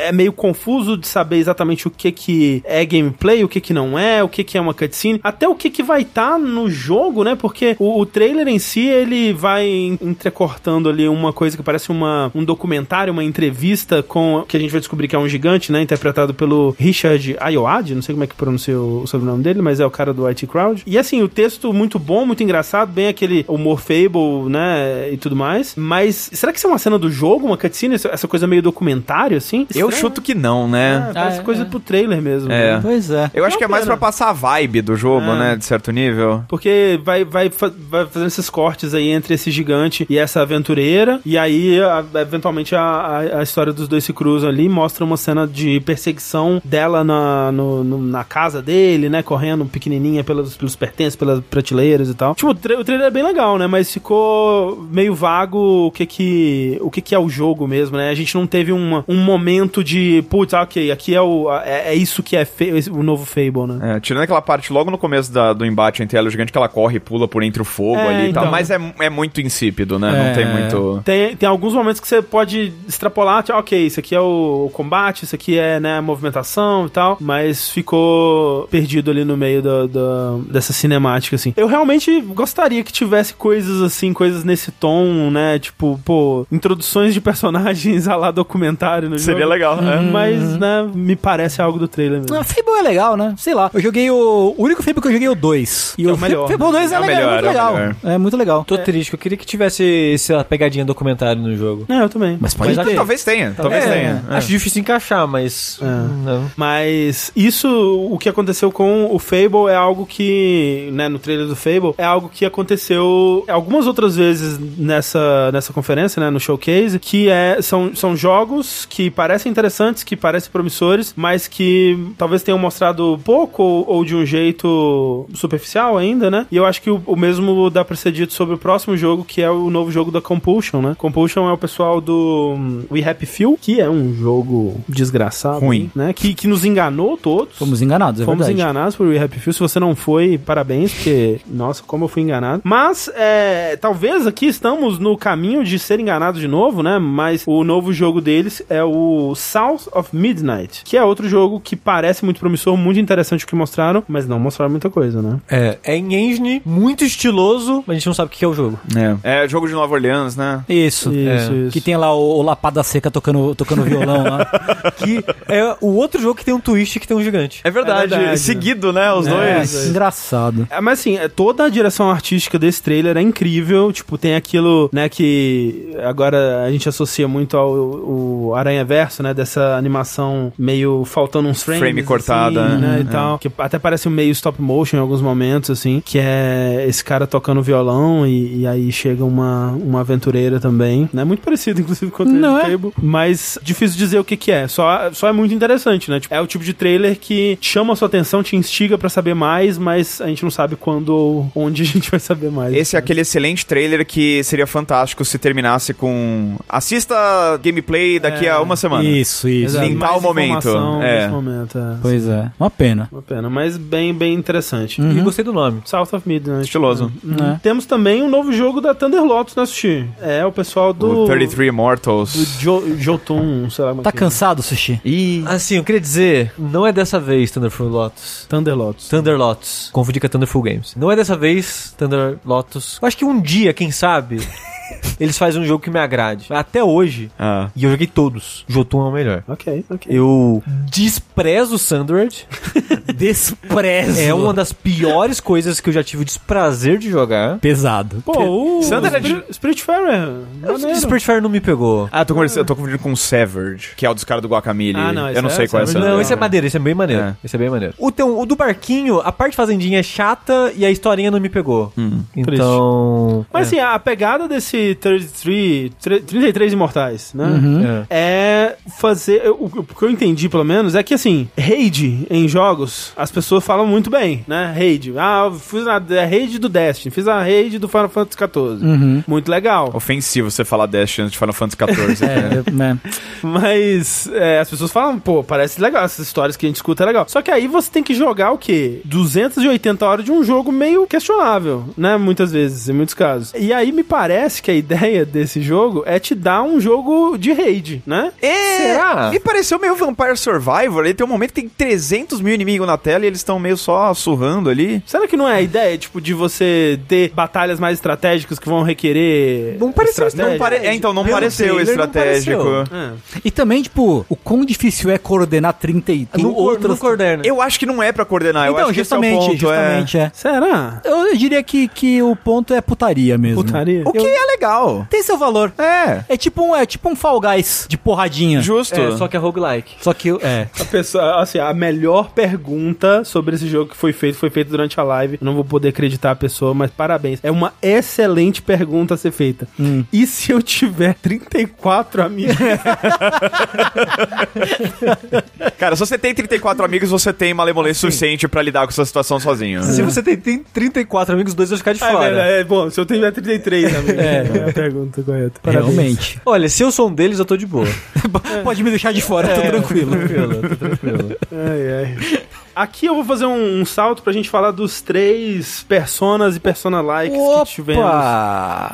é meio confuso de saber exatamente o que que é gameplay, o que que não é, o que que é uma cutscene, até o que que vai estar no jogo, né? Porque o, o trailer em si, ele vai en- entrecortando ali uma coisa que parece uma, um documentário, uma entrevista com. que a gente vai descobrir que é um gigante, né? Interpretado pelo Richard Ayoade, não sei como é que pronuncia o, o sobrenome dele, mas é o cara do IT Crowd. E assim, o texto muito bom, muito engraçado, bem aquele humor Fable, né? E tudo mais. Mas será que isso é uma cena do jogo, uma cutscene? Essa, coisa meio documentário, assim? Eu Estranho, chuto que não, né? É, parece Ah, é, coisa é. pro trailer mesmo. É. né? Pois é. Eu acho que é mais pena. pra passar a vibe do jogo, É. né? De certo nível. Porque vai, vai, vai fazendo esses cortes aí entre esse gigante e essa aventureira. E aí, a- eventualmente, a, a, a história dos dois se cruzam ali. Mostra uma cena de perseguição dela na, no- no- na casa dele, né? Correndo pequenininha pelos, pelos pertences, pelas prateleiras e tal. Tipo, o, tra o trailer é bem legal, né? Mas ficou meio vago o que que, o que que é o jogo mesmo, né? A gente não teve uma, um momento de, putz, ah, ok, aqui é, o, é, é isso que é o novo Fable, né? É, tirando aquela parte logo no começo da- do embate entre ela e o gigante que ela corre e pula por entre o fogo É, ali e tal. então. Mas é, é muito insípido, né? Não É. tem muito. Tem, tem alguns momentos que você pode extrapolar, tipo, ok, isso aqui é o combate, isso aqui é né, a movimentação e tal, mas ficou perdido ali no meio da, da- dessa cinemática, assim. Eu realmente gostaria que tivesse coisas assim, coisas nesse tom, né? Tipo, pô, introduções de personagens (laughs) a lá documentário no Seria jogo. legal, né? Mas, né, me parece algo do trailer mesmo. Ah, Fable é legal, né? Sei lá. Eu joguei o. O único Fable que eu joguei é o 2. E é o o melhor. Fable 2 é, É o legal, melhor, é muito é o legal. melhor. É muito legal. Tô triste, eu queria que tivesse essa pegadinha documentário no jogo. É, eu também. Mas pode Mas ter. Talvez tenha, talvez É, tenha. É. Acho difícil encaixar, mas. É. Não. Mas isso, o que aconteceu com o Fable é algo que, né, no trailer do Fable, é algo que aconteceu algumas outras vezes nessa, nessa conferência, né, no showcase, que é, são, são jogos que parecem interessantes, que parecem promissores, mas que talvez tenham mostrado pouco ou, ou de um jeito superficial ainda, né? E eu acho que o, o mesmo dá pra ser dito sobre o próximo jogo, que é o novo jogo da Compulsion, né? Compulsion é o pessoal do hum, We Happy Few, que é um jogo desgraçado, Ruim. né? Que, que nos enganou todos. Fomos enganados, é Fomos verdade. enganados por We Happy Few. Se você não foi, parabéns, porque, nossa, como eu fui enganado. Mas, é, talvez aqui estamos no caminho de ser enganados de novo, né? Mas o novo jogo deles é o South of Midnight, que é outro jogo que parece muito promissor, muito interessante o que mostraram, mas não mostraram muita coisa, né? É, é em engine, muito estiloso, mas a gente não sabe o que é o jogo. É. é jogo de Nova Orleans, né? Isso. Isso, É. isso. Que tem lá o, o Lapada Seca tocando, tocando violão lá. (laughs) Que é o outro jogo que tem um twist que tem um gigante. É verdade, É verdade. seguido, né? Os É, dois. engraçado. É, mas assim, é, toda a direção artística desse trailer é incrível. Tipo, tem aquilo, né, que agora a gente associa muito ao, ao Aranha Verso, né? Dessa animação meio faltando uns frames. Frame cortada, assim, né? é. E tal. Que até parece um meio stop motion em alguns momentos, assim. Que é esse cara tocando violão e, e aí chega uma, uma aventureira também. Né? Muito parecido, inclusive, com o trailer Não do é? Fable. Mas difícil dizer o que que é. Só, só é muito interessante, né? Tipo, é o tipo de trailer que chama a sua atenção, te instiga pra saber mais, mas a gente não sabe quando ou onde a gente vai saber mais. Esse é aquele excelente trailer que seria fantástico se terminasse com assista gameplay daqui É, a uma semana. Isso, isso. Em tal momento, é. nesse momento, é. Pois é. Uma pena. Uma pena, mas bem, bem interessante. E gostei do nome. South of Midnight. Estiloso. Uhum. É. Temos também um novo jogo da Thunder Lotus, né, Sushi? É, o pessoal do... O 33 Do Immortals. jo, Jotun, sei lá como é Tá que é. cansado, Sushi? Ih, Assim, eu queria dizer, não é dessa vez Thunderful Lotus. Thunder Lotus. Thunder Lotus. Confundi com a Thunderful Games. Não é dessa vez Thunder Lotus. Eu acho que um dia, quem sabe, (laughs) eles fazem um jogo que me agrade. Até hoje, ah. e eu joguei todos, Jotun é o melhor. Ok, ok. Eu desprezo Sundered. (laughs) Desprezo. É uma das piores coisas que eu já tive o desprazer de jogar. Pesado. Pô, o é de- Spirit, Spiritfarer, maneiro. Spiritfarer não me pegou. Ah, eu tô, conversando, eu tô confundindo com o Severed, que é o dos caras do Guacamole. Ah, não, esse eu não é- sei qual é essa. é- Não, esse é maneiro, esse é bem maneiro. É. Esse é bem maneiro. O, então, o do barquinho, a parte fazendinha é chata e a historinha não me pegou. Hum. Então. Mas assim, a pegada desse 33, tre- 33 Imortais, né? é. é fazer. O, o que eu entendi, pelo menos, é que assim, raid em jogos, as pessoas falam muito bem, né? Raid. Ah, eu fiz a, a raid do Destiny, fiz a raid do Final Fantasy XIV. Uhum. Muito legal. Ofensivo você falar Destiny antes de Final Fantasy XIV. (laughs) É, né? Mas é, as pessoas falam, pô, parece legal, essas histórias que a gente escuta é legal. Só que aí você tem que jogar o quê? 280 horas de um jogo meio questionável, né? Muitas vezes, em muitos casos. E aí me parece que a ideia desse jogo é te dar um jogo de raid, né? É, Será? Me pareceu meio Vampire Survivor. Ele tem um momento que tem 300 mil inimigos na tela e eles estão meio só surrando ali. Será que não é a ideia, tipo, de você ter batalhas mais estratégicas que vão requerer. Não pareceu estratégia? Não pare... é, então, não Pelo pareceu trailer, não estratégico. pareceu. É. E também, tipo, o quão difícil é coordenar 30 e tem No, outras... no coordener. Eu acho que não é pra coordenar, eu Então, acho que esse é o justamente, ponto, justamente, é. Será? Eu, eu diria que, que o ponto é putaria mesmo. Putaria? O que é legal. Tem seu valor. É. É tipo um, é tipo um Fall Guys de porradinha. Justo. É, só que é roguelike. Só que, é... A pessoa, assim, a melhor pergunta sobre esse jogo que foi feito foi feita durante a live. Eu não vou poder acreditar a pessoa, mas parabéns. É uma excelente pergunta a ser feita. E se eu tiver 34 amigos? (laughs) Cara, se você tem 34 amigos, você tem malemolência suficiente pra lidar com essa situação sozinho. Se você tem, tem 34 amigos, dois vão ficar de É, fora. é, é, bom, se eu tiver 33 amigos. É, a pergunta correta. Parabéns. Realmente. Olha, se eu sou um deles, eu tô de boa. (laughs) Pode me deixar de fora, tô tranquilo. tranquilo, tô tranquilo. (laughs) Ai, ai. Aqui eu vou fazer um, um salto pra gente falar dos três personas e persona-likes que tivemos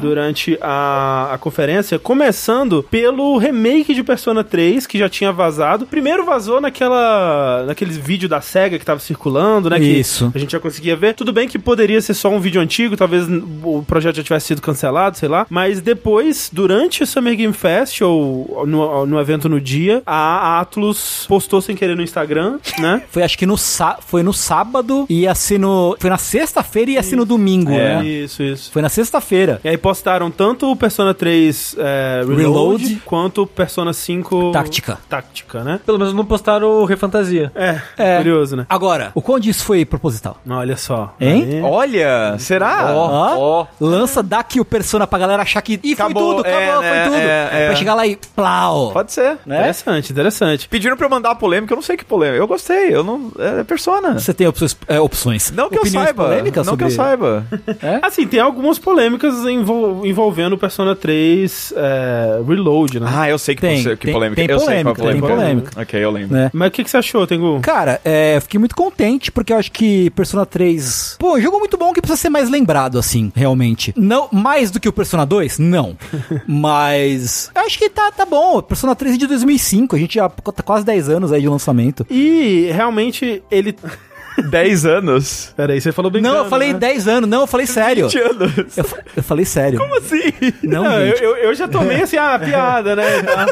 durante a, a conferência, começando pelo remake de Persona 3, que já tinha vazado. Primeiro vazou naquela naquele vídeo da SEGA que tava circulando, né? Isso. A gente já conseguia ver. Tudo bem que poderia ser só um vídeo antigo, talvez o projeto já tivesse sido cancelado, sei lá. Mas depois, durante o Summer Game Fest, ou no, no evento no dia, a Atlus postou sem querer no Instagram, né? Foi acho que no, foi no sábado e ia ser no. Foi na sexta-feira e ia ser no domingo, É, né? Isso, isso. Foi na sexta-feira. E aí postaram tanto o Persona 3 é, Reload, Reload. quanto o Persona 5 Táctica. Táctica, né? Pelo menos não postaram o Refantasia. É, É. curioso, né? Agora, o quão disso foi proposital? Olha só. Hein? Aí- Olha, será? Ó, ó. Lança daqui o Persona pra galera achar que. Ih, foi Acabou, tudo, acabou, é, foi né, tudo. é, é. Pra chegar lá e plau. Pode ser. né? Interessante, interessante. Pediram pra eu mandar a polêmica, eu não sei que polêmica. Eu gostei, eu não. É persona. Você tem opções. é, opções. Não que eu Opiniões saiba. polêmicas Não sobre... que eu saiba. (laughs) Assim, tem algumas polêmicas envol- envolvendo o Persona 3 é, Reload, né? Ah, eu sei que, Tem, você- que tem- polêmica. tem eu sei qual polêmica, tem polêmica. Ok, eu lembro. Né? Mas o que, que você achou, Tengu? Cara, é, fiquei muito contente porque eu acho que Persona 3. Pô, um jogo muito bom que precisa ser mais lembrado, assim, realmente. Não, mais do que o Persona 2? Não. (laughs) Mas. Eu acho que tá, tá bom. Persona 3 é de 2005, a gente já tá quase 10 anos aí de lançamento. E realmente ele. (laughs) 10 anos. Peraí, você falou brincando. Não, eu falei né? 10 anos, não, eu falei sério. 20 anos. Eu, eu falei sério. Como assim? Não, Não, eu, eu, eu já tomei assim, ah, piada, né?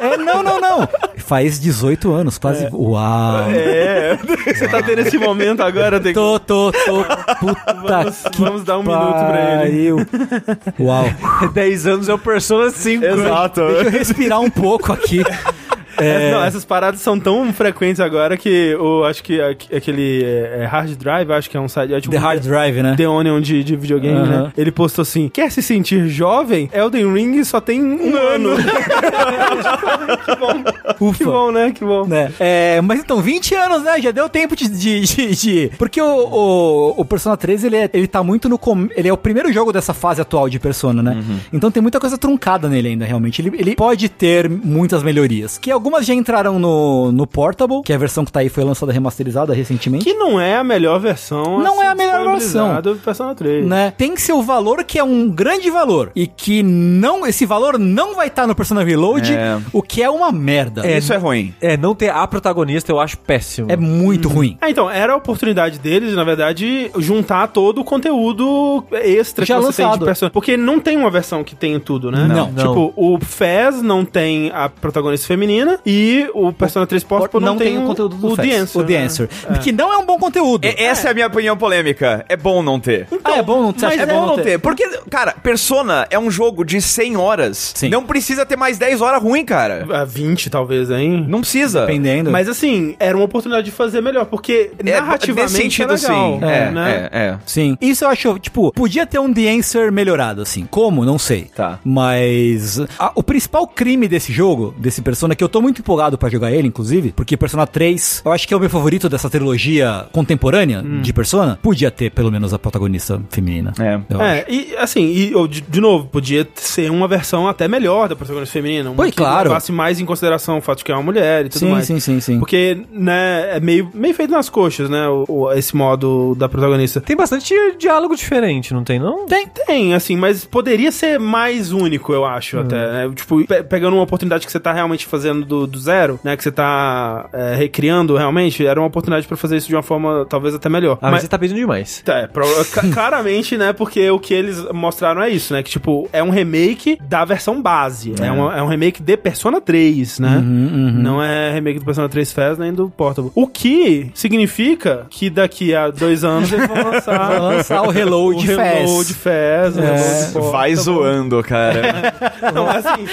É, não, não, não. Faz 18 anos, quase. Uau. É, você tá tendo esse momento agora, Tengu. Tô, tô, tô. Puta Vamos- que vamos dar um minuto pra ele. pariu. Uau. (laughs) 10 anos é o Persona 5. Exato. Deixa eu respirar um pouco aqui. É, não, essas paradas são tão frequentes agora que o, acho que aqu- aquele é, Hard Drive, acho que é um site. É tipo The Hard Drive, né? The Onion de, de videogame, Aham. né? Ele postou assim: quer se sentir jovem? Elden Ring só tem um ano. (laughs) que bom. Ufa. Que bom, né? Que bom. Né? É, mas então, 20 anos, né? Já deu tempo de. de, de- de- Porque o, o, o Persona 3, ele, é, ele tá muito no. com- Ele é o primeiro jogo dessa fase atual de Persona, né? Então tem muita coisa truncada nele ainda, realmente. Ele, ele pode ter muitas melhorias. Que algumas já entraram no, no Portable, que é a versão que tá aí, foi lançada remasterizada recentemente. Que não é a melhor versão. Não ser é a melhor disponibilizada do Persona 3. Né? Tem seu valor que é um grande valor e que não esse valor não vai estar no Persona Reload, É. o que é uma merda. É, Isso é ruim. É, não ter a protagonista eu acho péssimo. muito ruim. Ah, então, era a oportunidade deles, na verdade, juntar todo o conteúdo extra Já que você tem lançado. de Persona. Porque não tem uma versão que tenha tudo, né? Não. Não. Tipo, o Fez não tem a protagonista feminina e o Persona 3 Portable não, tem, o conteúdo do o. The Answer. O The né? Answer. Que não é um bom conteúdo. E- Essa é a minha opinião polêmica. É bom não ter. ah, é bom não você Mas acha é bom não ter. Porque, cara, Persona é um jogo de 100 horas. Sim. Não precisa ter mais 10 horas ruim, cara. A 20, talvez, hein? Não precisa. Dependendo. Mas assim, era uma oportunidade de fazer melhor, porque É, narrativamente nesse sentido, é legal, sim. É, né? é, é. Sim. Isso eu acho, tipo, podia ter um The Answer melhorado, assim. Como? Não sei. Tá. Mas a- o principal crime desse jogo, desse Persona, que eu tô muito empolgado pra jogar ele, inclusive, porque Persona 3, eu acho que é o meu favorito dessa trilogia contemporânea Hum. de Persona, podia ter pelo menos a protagonista feminina. É. Eu É, acho. e assim, e, de, de novo, podia ser uma versão até melhor da protagonista feminina. Uma Pois, que claro. levasse mais em consideração o fato de que é uma mulher e tudo Sim, mais. sim, sim, sim. Porque, né, é meio, meio feito nas coxas, né, o, o- esse modo da protagonista. Tem bastante diálogo diferente, não tem não? Tem, tem, assim, mas poderia ser mais único, eu acho, até. né? Tipo, pe- pegando uma oportunidade que você tá realmente fazendo do, do zero, né? Que você tá é, recriando realmente, era uma oportunidade pra fazer isso de uma forma talvez até melhor. Ah, mas você tá pedindo demais. É, pro- (laughs) claramente, né? Porque o que eles mostraram é isso, né? Que, tipo, é um remake da versão base. É, uma- é um remake de Persona 3, né? Não é remake do Persona 3 Fest nem do Portable. O que significa que daqui a dois anos eles vão lançar... (laughs) Vai lançar o Reload o Reload Fest. Fest, o É. Reload. Vai zoando, cara. (laughs) Não, assim,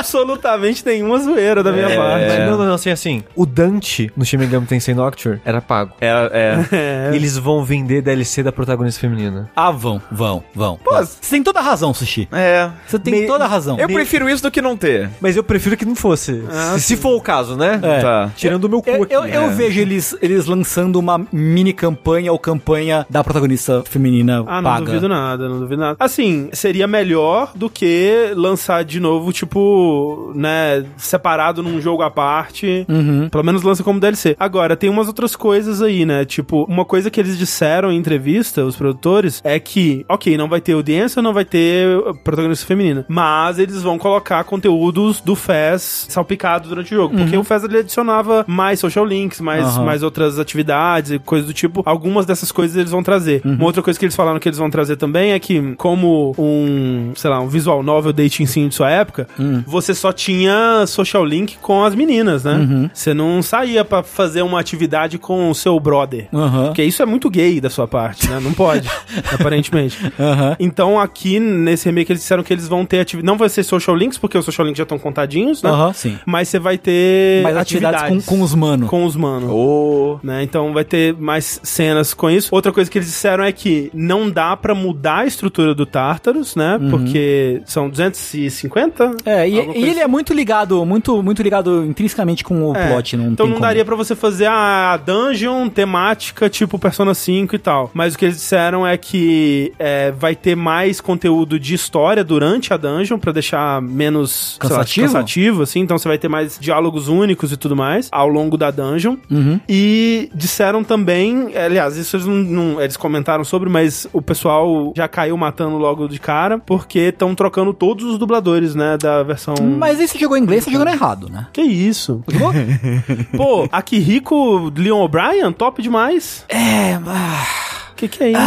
absolutamente nenhuma zoeira da minha É. parte. Não, não, não, assim, assim. O Dante no Shin Megami Tensei Nocturne era pago. Era, é. É. (laughs) Eles vão vender DLC da protagonista feminina. Ah, vão, vão, vão. Pô, Você tem toda a razão, Sushi. É. Você tem Me- toda a razão. Eu prefiro isso do que não ter. Mas eu prefiro que não fosse. se, se for o caso, né? É. Tá. Tirando o meu cu Eu, aqui. eu, eu É. vejo eles, eles lançando uma mini campanha ou campanha da protagonista feminina Ah, não paga. duvido nada, não duvido nada. Assim, seria melhor do que lançar de novo, tipo, né, separado num jogo à parte. Uhum. Pelo menos lança como DLC. Agora, tem umas outras coisas aí, né? Tipo, uma coisa que eles disseram em entrevista, os produtores, é que, ok, não vai ter audiência, não vai ter protagonista feminina. Mas eles vão colocar conteúdos do FES salpicado durante o jogo. Porque o FES ele adicionava mais social links, mais, Uhum. Mais outras atividades e coisas do tipo. Algumas dessas coisas eles vão trazer. Uhum. Uma outra coisa que eles falaram que eles vão trazer também é que, como um, sei lá, um visual novel dating sim de sua época, Hum. você só tinha social link com as meninas, né? Uhum. Você não saía pra fazer uma atividade com o seu brother. Aham. Porque isso é muito gay da sua parte, né? Não pode, (laughs) aparentemente. Aham. Então aqui nesse remake eles disseram que eles vão ter atividade. Não vai ser social links, porque os social links já estão contadinhos, né? Aham, sim. Mas você vai ter Mais atividades com, com os mano. com os manos. Ô. Né? Então vai ter mais cenas com isso. Outra coisa que eles disseram é que não dá pra mudar a estrutura do Tartarus, né? Porque são 250? É, e, e ele é muito ligado, muito, muito ligado intrinsecamente com o É, plot, não então tem não como. daria pra você fazer a dungeon temática tipo Persona 5 e tal. Mas o que eles disseram é que é, vai ter mais conteúdo de história durante a dungeon pra deixar menos sei lá, Cansativo? cansativo, assim. Então você vai ter mais diálogos únicos e tudo mais ao longo da dungeon. Uhum. E disseram também, aliás, isso eles não, não- eles comentaram sobre, mas o pessoal já caiu matando logo de cara porque estão trocando todos os dubladores, né, da versão. Mas você jogou em inglês, você jogando errado, né? Que isso? (laughs) Pô, Akihiko Leon O'Brien, top demais. É, ah, Que que é isso?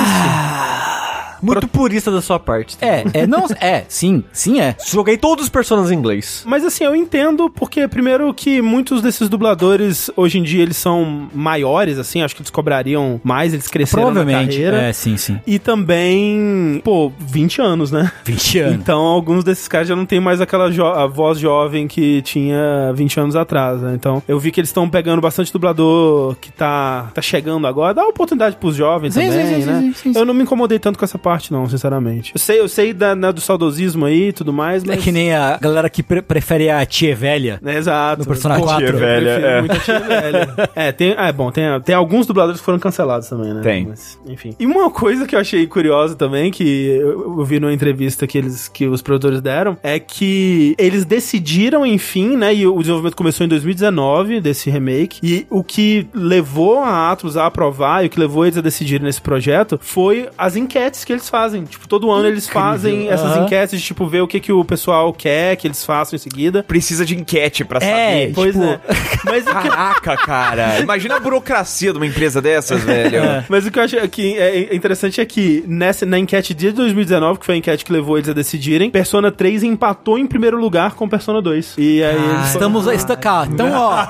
Muito purista da sua parte. é, é, não, é, sim, sim é. Joguei todos os personagens em inglês. Mas assim, eu entendo porque, primeiro, que muitos desses dubladores, hoje em dia, eles são maiores, assim, acho que eles cobrariam mais, eles cresceram na Provavelmente, carreira. é, sim, sim. E também, pô, 20 anos, né? 20 anos. Então, alguns desses caras já não tem mais aquela jo- a voz jovem que tinha 20 anos atrás, né? Então, eu vi que eles estão pegando bastante dublador que tá, tá chegando agora. Dá oportunidade pros jovens Sim, também, sim, sim, né? sim, sim, sim. Eu não me incomodei tanto com essa parte, não, sinceramente. Eu sei, eu sei da, né, do saudosismo aí e tudo mais, É mas... que nem a galera que pre- prefere a tia velha. É, Exato. No Persona Pô, 4. eu velha, é. muito a tia velha. É, tem, é bom, tem, tem alguns dubladores que foram cancelados também, né? Tem. Mas, enfim. E uma coisa que eu achei curiosa também, que eu, eu vi numa entrevista que, eles, que os produtores deram, é que eles decidiram, enfim, né? E o desenvolvimento começou em 2019, desse remake. E o que levou a Atlus a aprovar e o que levou eles a decidirem nesse projeto foi as enquetes que eles fazem. Tipo, todo ano eles fazem essas enquetes de, tipo, ver o que, que o pessoal quer que eles façam em seguida. Precisa de enquete pra É, saber. Pois Tipo, é. Mas Caraca, cara. Imagina a burocracia de uma empresa dessas, (laughs) velho. Mas o que eu acho que é interessante é que nessa, na enquete de 2019, que foi a enquete que levou eles a decidirem, Persona 3 empatou em primeiro lugar com Persona 2. E aí eles Estamos a estacar. Então, ó,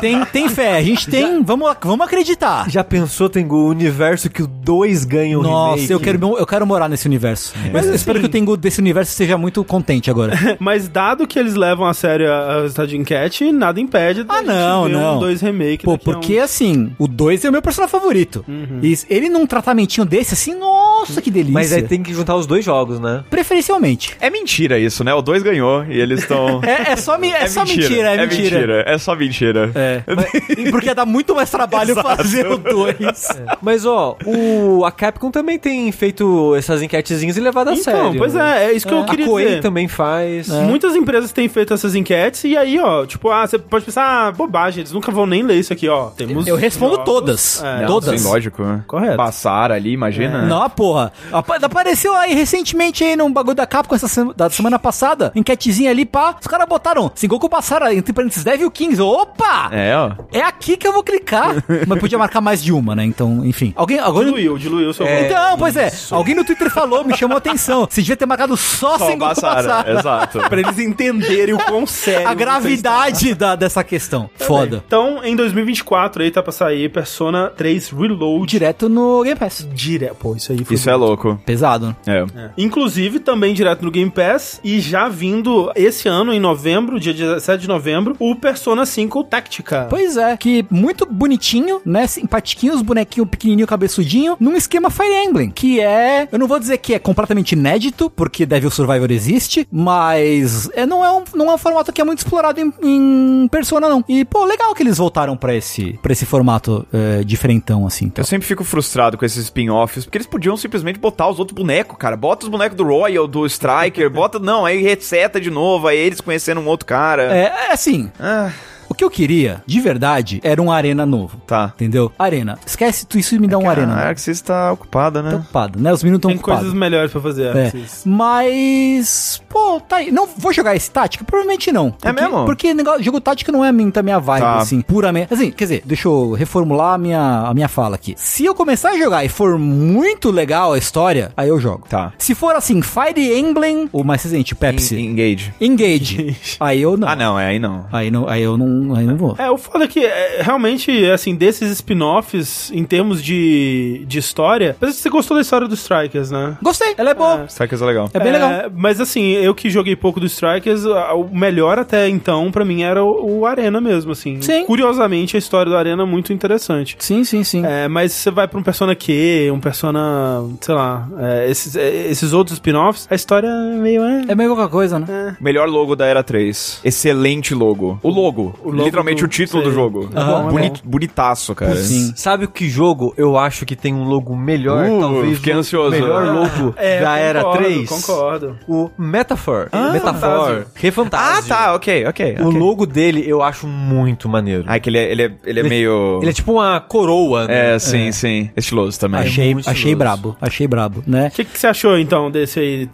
tem, tem fé. A gente tem. Vamos, vamos acreditar. Já pensou, Tengu, o universo que o 2 ganha o Nossa, remake? eu quero, eu quero morar nesse universo. Mas Mas eu espero assim- que o Tengu desse universo seja muito contente agora. (laughs) Mas dado que eles levam a sério a- o resultado de enquete, nada impede Ah, não, não. um 2 remake. Pô, a um- porque assim, o 2 é o meu personagem favorito. Uhum. E ele num tratamentinho desse, assim, nossa, que delícia. Mas aí tem que juntar os dois jogos, né? Preferencialmente. É mentira isso, né? O 2 ganhou e eles estão. (laughs) É, é só, mi- é só mentira, é, mentira. É só mentira. É. Mas- porque dá muito mais trabalho (laughs) fazer o 2. Mas, ó, o, a Capcom também tem feito essas enquetezinhas e levado a Então, sério. pois né? é, é isso que eu A queria Koei dizer. também faz. Muitas empresas têm feito essas enquetes e aí, ó, tipo, ah, você pode pensar, ah, bobagem, eles nunca vão nem ler isso aqui, ó. Temos Eu respondo jogos- todas. É, Não, todas. sim, lógico. né? Correto. Passar ali, imagina. Não, porra. Apa- Apareceu aí recentemente aí num bagulho da Capcom essa da semana passada. Enquetezinha ali, pá. Os caras botaram Sengoku passaram entre parênteses Devil Kings. Opa! É, ó. É aqui que eu vou clicar. (laughs) Mas podia marcar mais de uma, né? Então, enfim. Alguém. alguém... Diluiu, diluiu o seu voto. Então, pois é. Alguém no Twitter falou, me chamou a atenção. Você devia ter marcado só, Só Sengoku Bassara, Passara. Exato. Pra eles entenderem o quão sério. A gravidade da, dessa questão. Foda. Então, em 2024 aí tá pra sair Persona 3 Reload Direto no Game Pass. direto. Pô, isso aí foi Isso é louco. Pesado. É. É. Inclusive, também direto no Game Pass e já vindo esse ano, em novembro, dia 17 de novembro, o Persona 5 Tactica. Pois é, que muito bonitinho, né? Simpatiquinho, os bonequinhos pequenininho, cabeçudinho, num esquema Fire Emblem, que é, eu não vou dizer que é completamente inédito, porque Devil Survivor existe, mas é, não, é um, não é um formato que é muito explorado em, em Persona, não. E, pô, legal que eles voltaram pra esse, pra esse formato é, diferentão, assim. Eu sempre fico frustrado com esses spin-offs, porque eles podiam simplesmente botar os outros bonecos, cara. Bota os bonecos do Royal, do Striker, (laughs) bota. Não, aí reseta de novo, aí eles conhecendo um outro cara. É, é assim, Ah, o que eu queria, de verdade, era um arena novo. tá. Entendeu? Arena. Esquece, tu isso me dá um arena. Que você está ocupada, Tá né? ocupado, né? Os meninos estão Tem ocupados. coisas melhores pra fazer. É. Axis. Mas, pô, tá aí. Não vou jogar esse tática? Provavelmente não. Porque, mesmo? Porque negócio, jogo tática não é a minha, a minha vibe, Tá. assim, puramente. Assim, quer dizer, deixa eu reformular a minha, a minha fala aqui. Se eu começar a jogar e for muito legal a história, aí eu jogo. Tá. Se for assim, Fire Emblem, ou mais recente, Pepsi, En- Engage. Engage, aí eu não. Ah, não, é aí não. Aí, não, aí eu não, aí não vou. É, o foda é que, é, realmente, assim, desses spin-offs, em termos de, de história, parece que você gostou da história dos Strikers, né? Gostei, ela é boa. Strikers é legal. É, bem legal. Mas assim, eu que joguei pouco do Strikers, o melhor até então, pra mim, era o, o Arena mesmo, assim. Sim. Curiosamente, a história do Arena é muito interessante. Sim, sim, sim. É, mas você vai pra um Persona Q, um Persona, sei lá, é, esses, é, esses outros spin-offs, a história é meio... É, É meio qualquer coisa, né? Melhor logo da Era 3. Excelente logo. O logo. O logo Literalmente do- o título sei. do jogo. Bonito, bonitaço, cara. Sim. Sabe o que jogo eu acho que tem um logo melhor? Uh, talvez fiquei o ansioso. melhor logo É, da Era concordo, 3? Concordo. O Metaphor. Metaphor. Fantasio. Ah, tá, ok, ok. O logo dele eu acho muito maneiro. Ah, que ele é, ele é, ele é meio... Ele é tipo uma coroa, né? É, sim, sim. Estiloso também. Achei, muito achei estiloso. brabo, achei brabo, né? O que, que você achou, então, desse aí,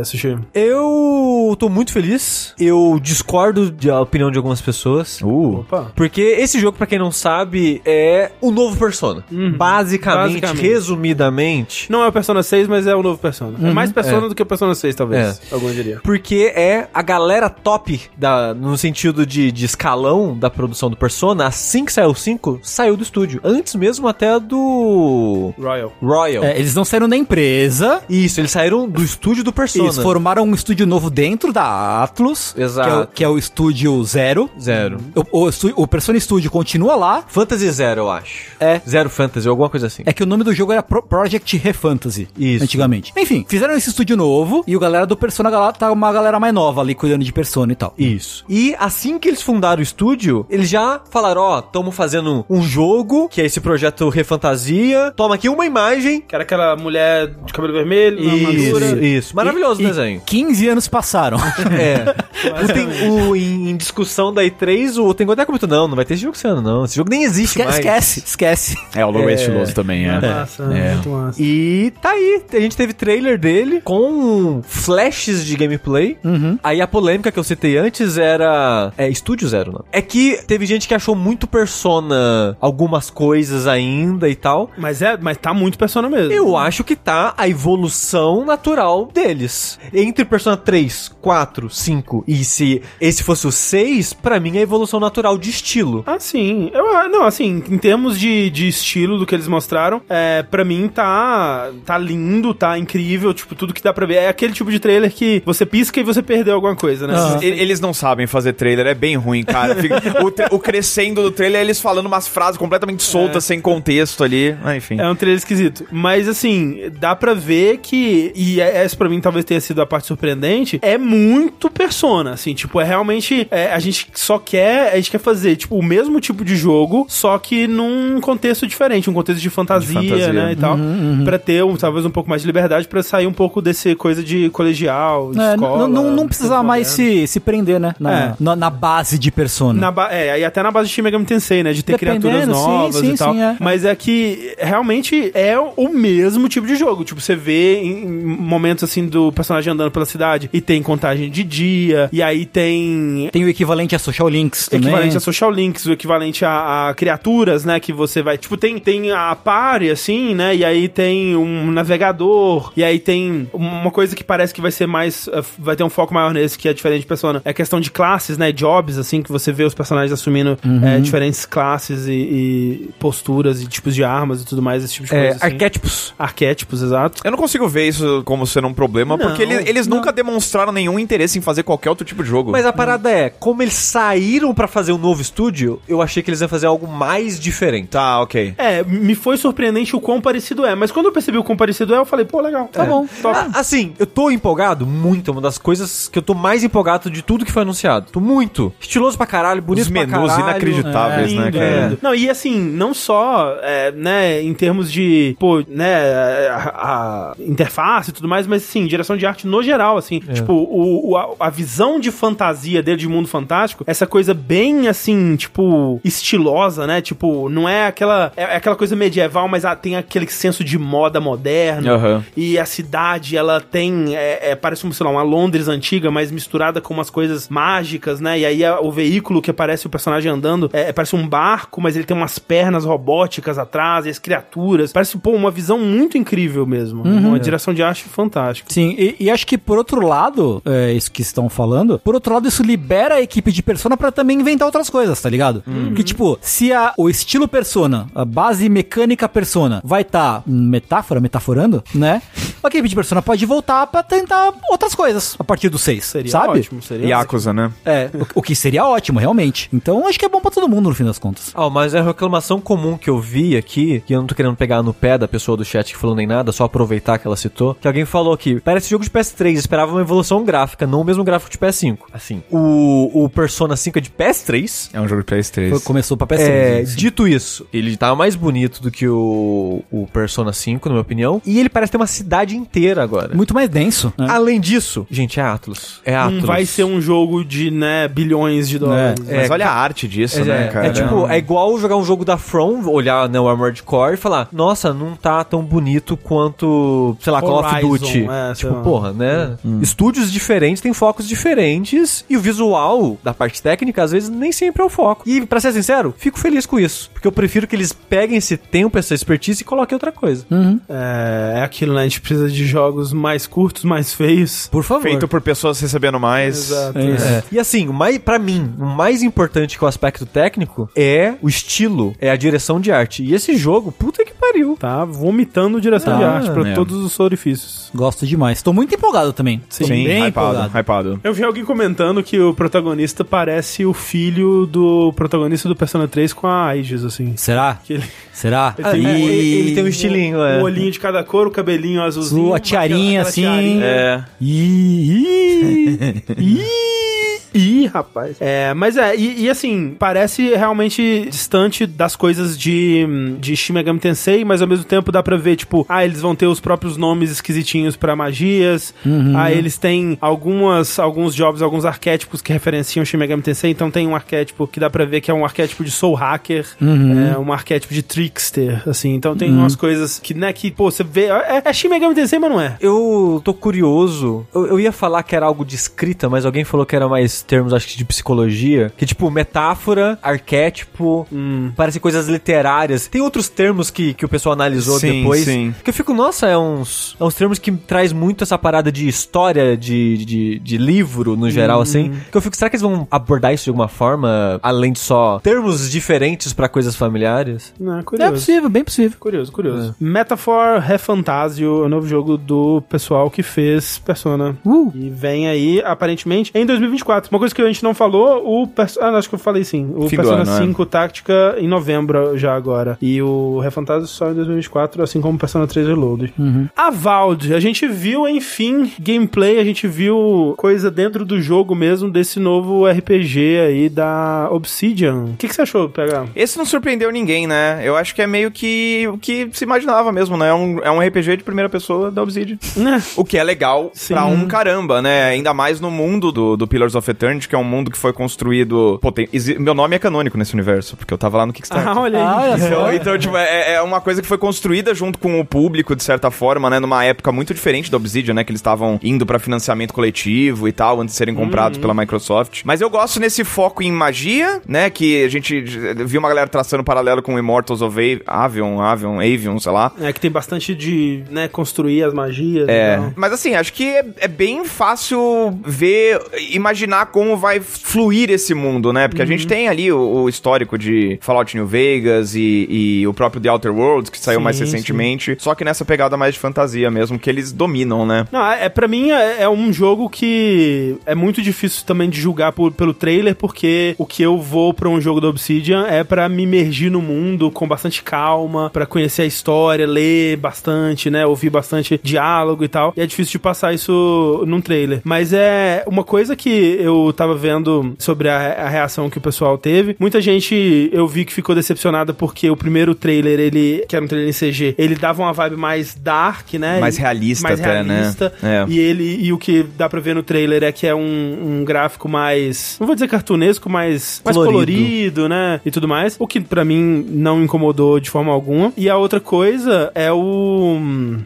é, Sushi? Eu tô muito feliz. Eu discordo da opinião de algumas pessoas. Uh. Opa. Porque esse jogo, pra quem não sabe, é o novo Persona. Basicamente, Basicamente. resumidamente, Não é o Persona 6, mas é o novo Persona. é mais Persona é. do que o Persona 6, talvez. Algum diria. porque é a galera top da, no sentido de, de escalão da produção do Persona. Assim que saiu o 5, saiu do estúdio. Antes mesmo até do Royal. Royal. É, eles não saíram da empresa, Isso, eles saíram do estúdio do Persona. eles formaram um estúdio novo dentro da Atlus, Exato. Que, é o, que é o estúdio Zero. Zero. O, o, o Persona Studio continua lá. Fantasy Zero, eu acho. É. Zero Fantasy, alguma coisa assim. É que o nome do jogo era Pro- Project Refantasy. Isso. Antigamente. Enfim, fizeram esse estúdio novo e o galera do Persona tá uma galera mais nova ali cuidando de Persona e tal. Isso. E assim que eles fundaram o estúdio, eles já falaram, ó, estamos fazendo um jogo, que é esse projeto Refantasia. Toma aqui uma imagem. Que era aquela mulher de cabelo vermelho, armadura. Isso, isso. Maravilhoso E- o e desenho. 15 anos passaram. É. (laughs) O tem- o- em, em discussão da E3, o Tengu até comentou, não, não vai ter esse jogo esse ano, não. Esse jogo nem existe Esque- mais. esquece, esquece. É, o logo é, É. estiloso também, é. Massa, É. muito massa. E tá aí, a gente teve trailer dele com flashes de gameplay. Aí a polêmica que eu citei antes era. É Estúdio Zero, não. É que teve gente que achou muito Persona algumas coisas ainda e tal. Mas, é, mas tá muito Persona mesmo. Eu acho que tá a evolução natural deles. Entre Persona 3, 4, 5 e se esse fosse o 6, pra mim é a evolução natural de estilo. Ah, sim. Eu, ah, não, assim, em termos de, de estilo do que eles mostraram, é, pra mim tá, tá lindo, tá incrível, tipo, tudo que dá pra ver. É aquele tipo de trailer que você pisca e você perdeu alguma coisa, né? Ah. Eles não sabem fazer trailer, é bem ruim, cara. Fica- (laughs) o, o crescendo do trailer é eles falando umas frases completamente soltas, sem contexto ali. Ah, enfim. É um trailer esquisito. Mas, assim, dá pra ver que. E é- essa pra mim talvez tenha sido a parte surpreendente. É muito persona, assim. Tipo, é realmente. é, a gente só quer. A gente quer fazer, tipo, o mesmo tipo de jogo, só que num contexto diferente. Um contexto de fantasia, De fantasia. né? E tal. Pra ter um, talvez um pouco mais de liberdade pra sair um pouco desse coisa de colegial, É, escola. não, não, precisar mais se, se prender, né? Na, É. na, na base de persona. Na ba- é, e até na base de Shin Megami Tensei, né? De ter Dependendo, criaturas sim, novas sim, e tal. sim, é. Mas é que realmente é o mesmo tipo de jogo. Tipo, você vê em momentos assim do personagem andando pela cidade e tem contagem de dia, e aí tem Tem o equivalente a Social Links também. equivalente a social links, o equivalente a, a criaturas, né, que você vai, tipo, tem, tem a party, assim, né, e aí tem um navegador, e aí tem uma coisa que parece que vai ser mais, eh, vai ter um foco maior nesse, que é diferente de Persona, é questão de classes, né, jobs, assim, que você vê os personagens assumindo Uhum. eh, diferentes classes e, e posturas e tipos de armas e tudo mais, esse tipo de É, coisa, assim. arquétipos. Arquétipos, exato. Eu não consigo ver isso como sendo um problema, Não, porque ele- eles não. nunca demonstraram nenhum interesse em fazer qualquer outro tipo de jogo. Mas a parada é, como eles saíram pra fazer um novo estúdio, eu achei que eles iam fazer algo mais diferente. Tá, ok. É, me foi surpreendente o quão parecido é, mas quando eu percebi o quão parecido é, eu falei, pô, legal. Tá bom. Top. Ah, assim, eu tô empolgado muito, é uma das coisas que eu tô mais empolgado de tudo que foi anunciado. Tô muito. Estiloso pra caralho, bonito Os pra menus caralho. inacreditáveis, né, Lindo, cara? lindo. Não, e assim, não só, é, né, em termos de, pô, né, a, a interface e tudo mais, mas sim, direção de arte no geral, assim. Tipo, o, o- a, a visão de fantasia dele, de mundo fantástico, essa coisa bem, assim, tipo, estilosa, né? Tipo, não é aquela, é, é aquela coisa medieval, mas ah, tem aquele senso de moda moderna. Aham. E a cidade, ela tem, é, é, parece, um, sei lá, uma Londres antiga, mas misturada com umas coisas mágicas, né? E aí a- o veículo que aparece o personagem andando, é, é, parece um barco, mas ele tem umas pernas robóticas atrás, e as criaturas. Parece, pô, uma visão muito incrível mesmo. uma direção de arte fantástica. Sim, e, e acho que por outro lado, é, isso que estão falando, por outro lado, isso libera a equipe de Persona pra também inventar outras coisas, tá ligado? Porque, tipo, se a, o estilo Persona, a base mecânica Persona, vai estar metáfora, metaforando, né? A equipe de Persona pode voltar pra tentar outras coisas a partir do 6, Seria sabe? ótimo, seria Yakuza, né? É, o, o que seria ótimo, realmente. Então, acho que é bom pra todo mundo, no fim das contas. Ah, mas a reclamação comum que eu vi aqui, que eu não tô querendo pegar no pé da pessoa do chat que falou nem nada, só aproveitar que ela citou, que alguém falou que parece jogo de PS3, esperava uma evolução gráfica, não o mesmo gráfico de PS5. Assim, o, o Persona 5 é de PS3. É um jogo de PS3. Foi- começou pra PS3. É, assim. dito isso, ele tá mais bonito do que o, o Persona 5, na minha opinião. E ele parece ter uma cidade inteira agora. Muito mais denso. né? Além disso, gente, é Atlus. É Atlus. Não vai ser um jogo de, né, bilhões de dólares. É, Mas olha a arte disso, É, né, é, cara? é tipo, é igual jogar um jogo da From, olhar né, o Armored Core e falar, nossa, não tá tão bonito quanto, sei lá, Call of Horizon, Duty. é, tipo, porra, né? Estúdios diferentes têm focos diferentes e o visual da parte técnica, às vezes, nem sempre é o foco. E, pra ser sincero, fico feliz com isso. Porque eu prefiro que eles peguem esse tempo, essa expertise e coloquem outra coisa. É, é aquilo, né? A gente precisa de jogos mais curtos, mais feios. Por favor. Feito por pessoas recebendo mais. Exato. É. É. E assim, mais, pra mim, o mais importante que o aspecto técnico é o estilo, é a direção de arte. E esse jogo, puta que pariu. Tá vomitando direção Ah, de arte pra é. todos os orifícios. Gosto demais. Tô muito empolgado também. Tô Sim, bem hypado, empolgado. hypado. Eu vi alguém comentando que o protagonista parece o filho do protagonista do Persona 3 com a Aegis, assim. Será? Que ele, Será? (laughs) Ele tem- E- ele, ele tem um estilinho, é. um olhinho de cada cor, o cabelinho azulzinho. A tiarinha, aquela- assim. aquela tiarinha. É. Ih, ih, (laughs) Ih, rapaz. É, mas é, e, e assim, parece realmente distante das coisas de, de Shin Megami Tensei, mas ao mesmo tempo dá pra ver, tipo, ah, eles vão ter os próprios nomes esquisitinhos pra magias, ah, eles têm algumas, alguns jobs, alguns arquétipos que referenciam Shin Megami Tensei, então tem um arquétipo que dá pra ver que é um arquétipo de Soul Hacker, é um arquétipo de Trickster, assim, então tem umas coisas que, né, que, pô, você vê, é, é Shin Megami Tensei, mas não é. Eu tô curioso. Eu, eu ia falar que era algo de escrita, mas alguém falou que era mais termos, acho que de psicologia, que tipo metáfora, arquétipo, Hum. parecem coisas literárias. Tem outros termos que, que o pessoal analisou Sim, depois. sim. Que eu fico, nossa, é uns, é uns termos que traz muito essa parada de história, de, de, de livro no geral, assim. Que eu fico, será que eles vão abordar isso de alguma forma, além de só termos diferentes pra coisas familiares? Não, É curioso. possível, bem possível. Curioso, curioso. Metaphor Refantasio, o novo jogo do pessoal que fez Persona. Uh. E vem aí, aparentemente, em 2024. Uma coisa que a gente não falou, o... Pers- Ah, acho que eu falei sim. O Fim Persona ano, é. 5 Táctica em novembro já agora. E o Refantasio só em 2024, assim como o Persona 3 Reloaded. A Valve, a gente viu, enfim, gameplay, a gente viu coisa dentro do jogo mesmo desse novo RPG aí da Obsidian. O que, que você achou, PH? Esse não surpreendeu ninguém, né? Eu acho que é meio que o que se imaginava mesmo, né? É um, é um RPG de primeira pessoa da Obsidian. (laughs) Né? O que é legal Sim. pra um caramba, né? Ainda mais no mundo do, do Pillars of Eternity, que é um mundo que foi construído... Pô, tem- meu nome é canônico nesse universo, porque eu tava lá no Kickstarter. Ah, olha aí. Ah, olha Então, então, tipo, é, é uma coisa que foi construída junto com o público, de certa forma, né? Numa época muito diferente da Obsidian, né? Que eles estavam indo pra financiamento coletivo e tal, antes de serem comprados pela Microsoft. Mas eu gosto nesse foco em magia, né? Que a gente viu uma galera traçando paralelo com Immortals of Avion, Avion, Avion, sei lá. É que tem bastante de, né, construir as magias. É, e tal. mas assim, acho que é, é bem fácil ver, imaginar como vai fluir esse mundo, né? Porque a gente tem ali o, o histórico de Fallout New Vegas e, e o próprio The Outer Worlds, que saiu Sim, mais recentemente, só que nessa pegada mais de fantasia mesmo, que eles dominam, né? Não, é, é para mim é, é um jogo que é muito difícil também de julgar por- pelo trailer, porque o que eu vou pra um jogo da Obsidian é pra me imergir no mundo com bastante calma, pra conhecer a história, ler bastante, né, ouvir bastante diálogo e tal. E é difícil de passar isso num trailer. Mas é uma coisa que eu tava vendo sobre a, a reação que o pessoal teve. Muita gente eu vi que ficou decepcionada porque o primeiro trailer, ele, que era um trailer em CG, ele dava uma vibe mais dark, né? Mais realista mais até, né? realista. É. E ele e o que dá pra ver no trailer é que é um, um gráfico mais, não vou dizer cartunesco, mas mais Colorido. colorido, né? E tudo mais. O que pra mim não incomodou de forma alguma. E a outra coisa é o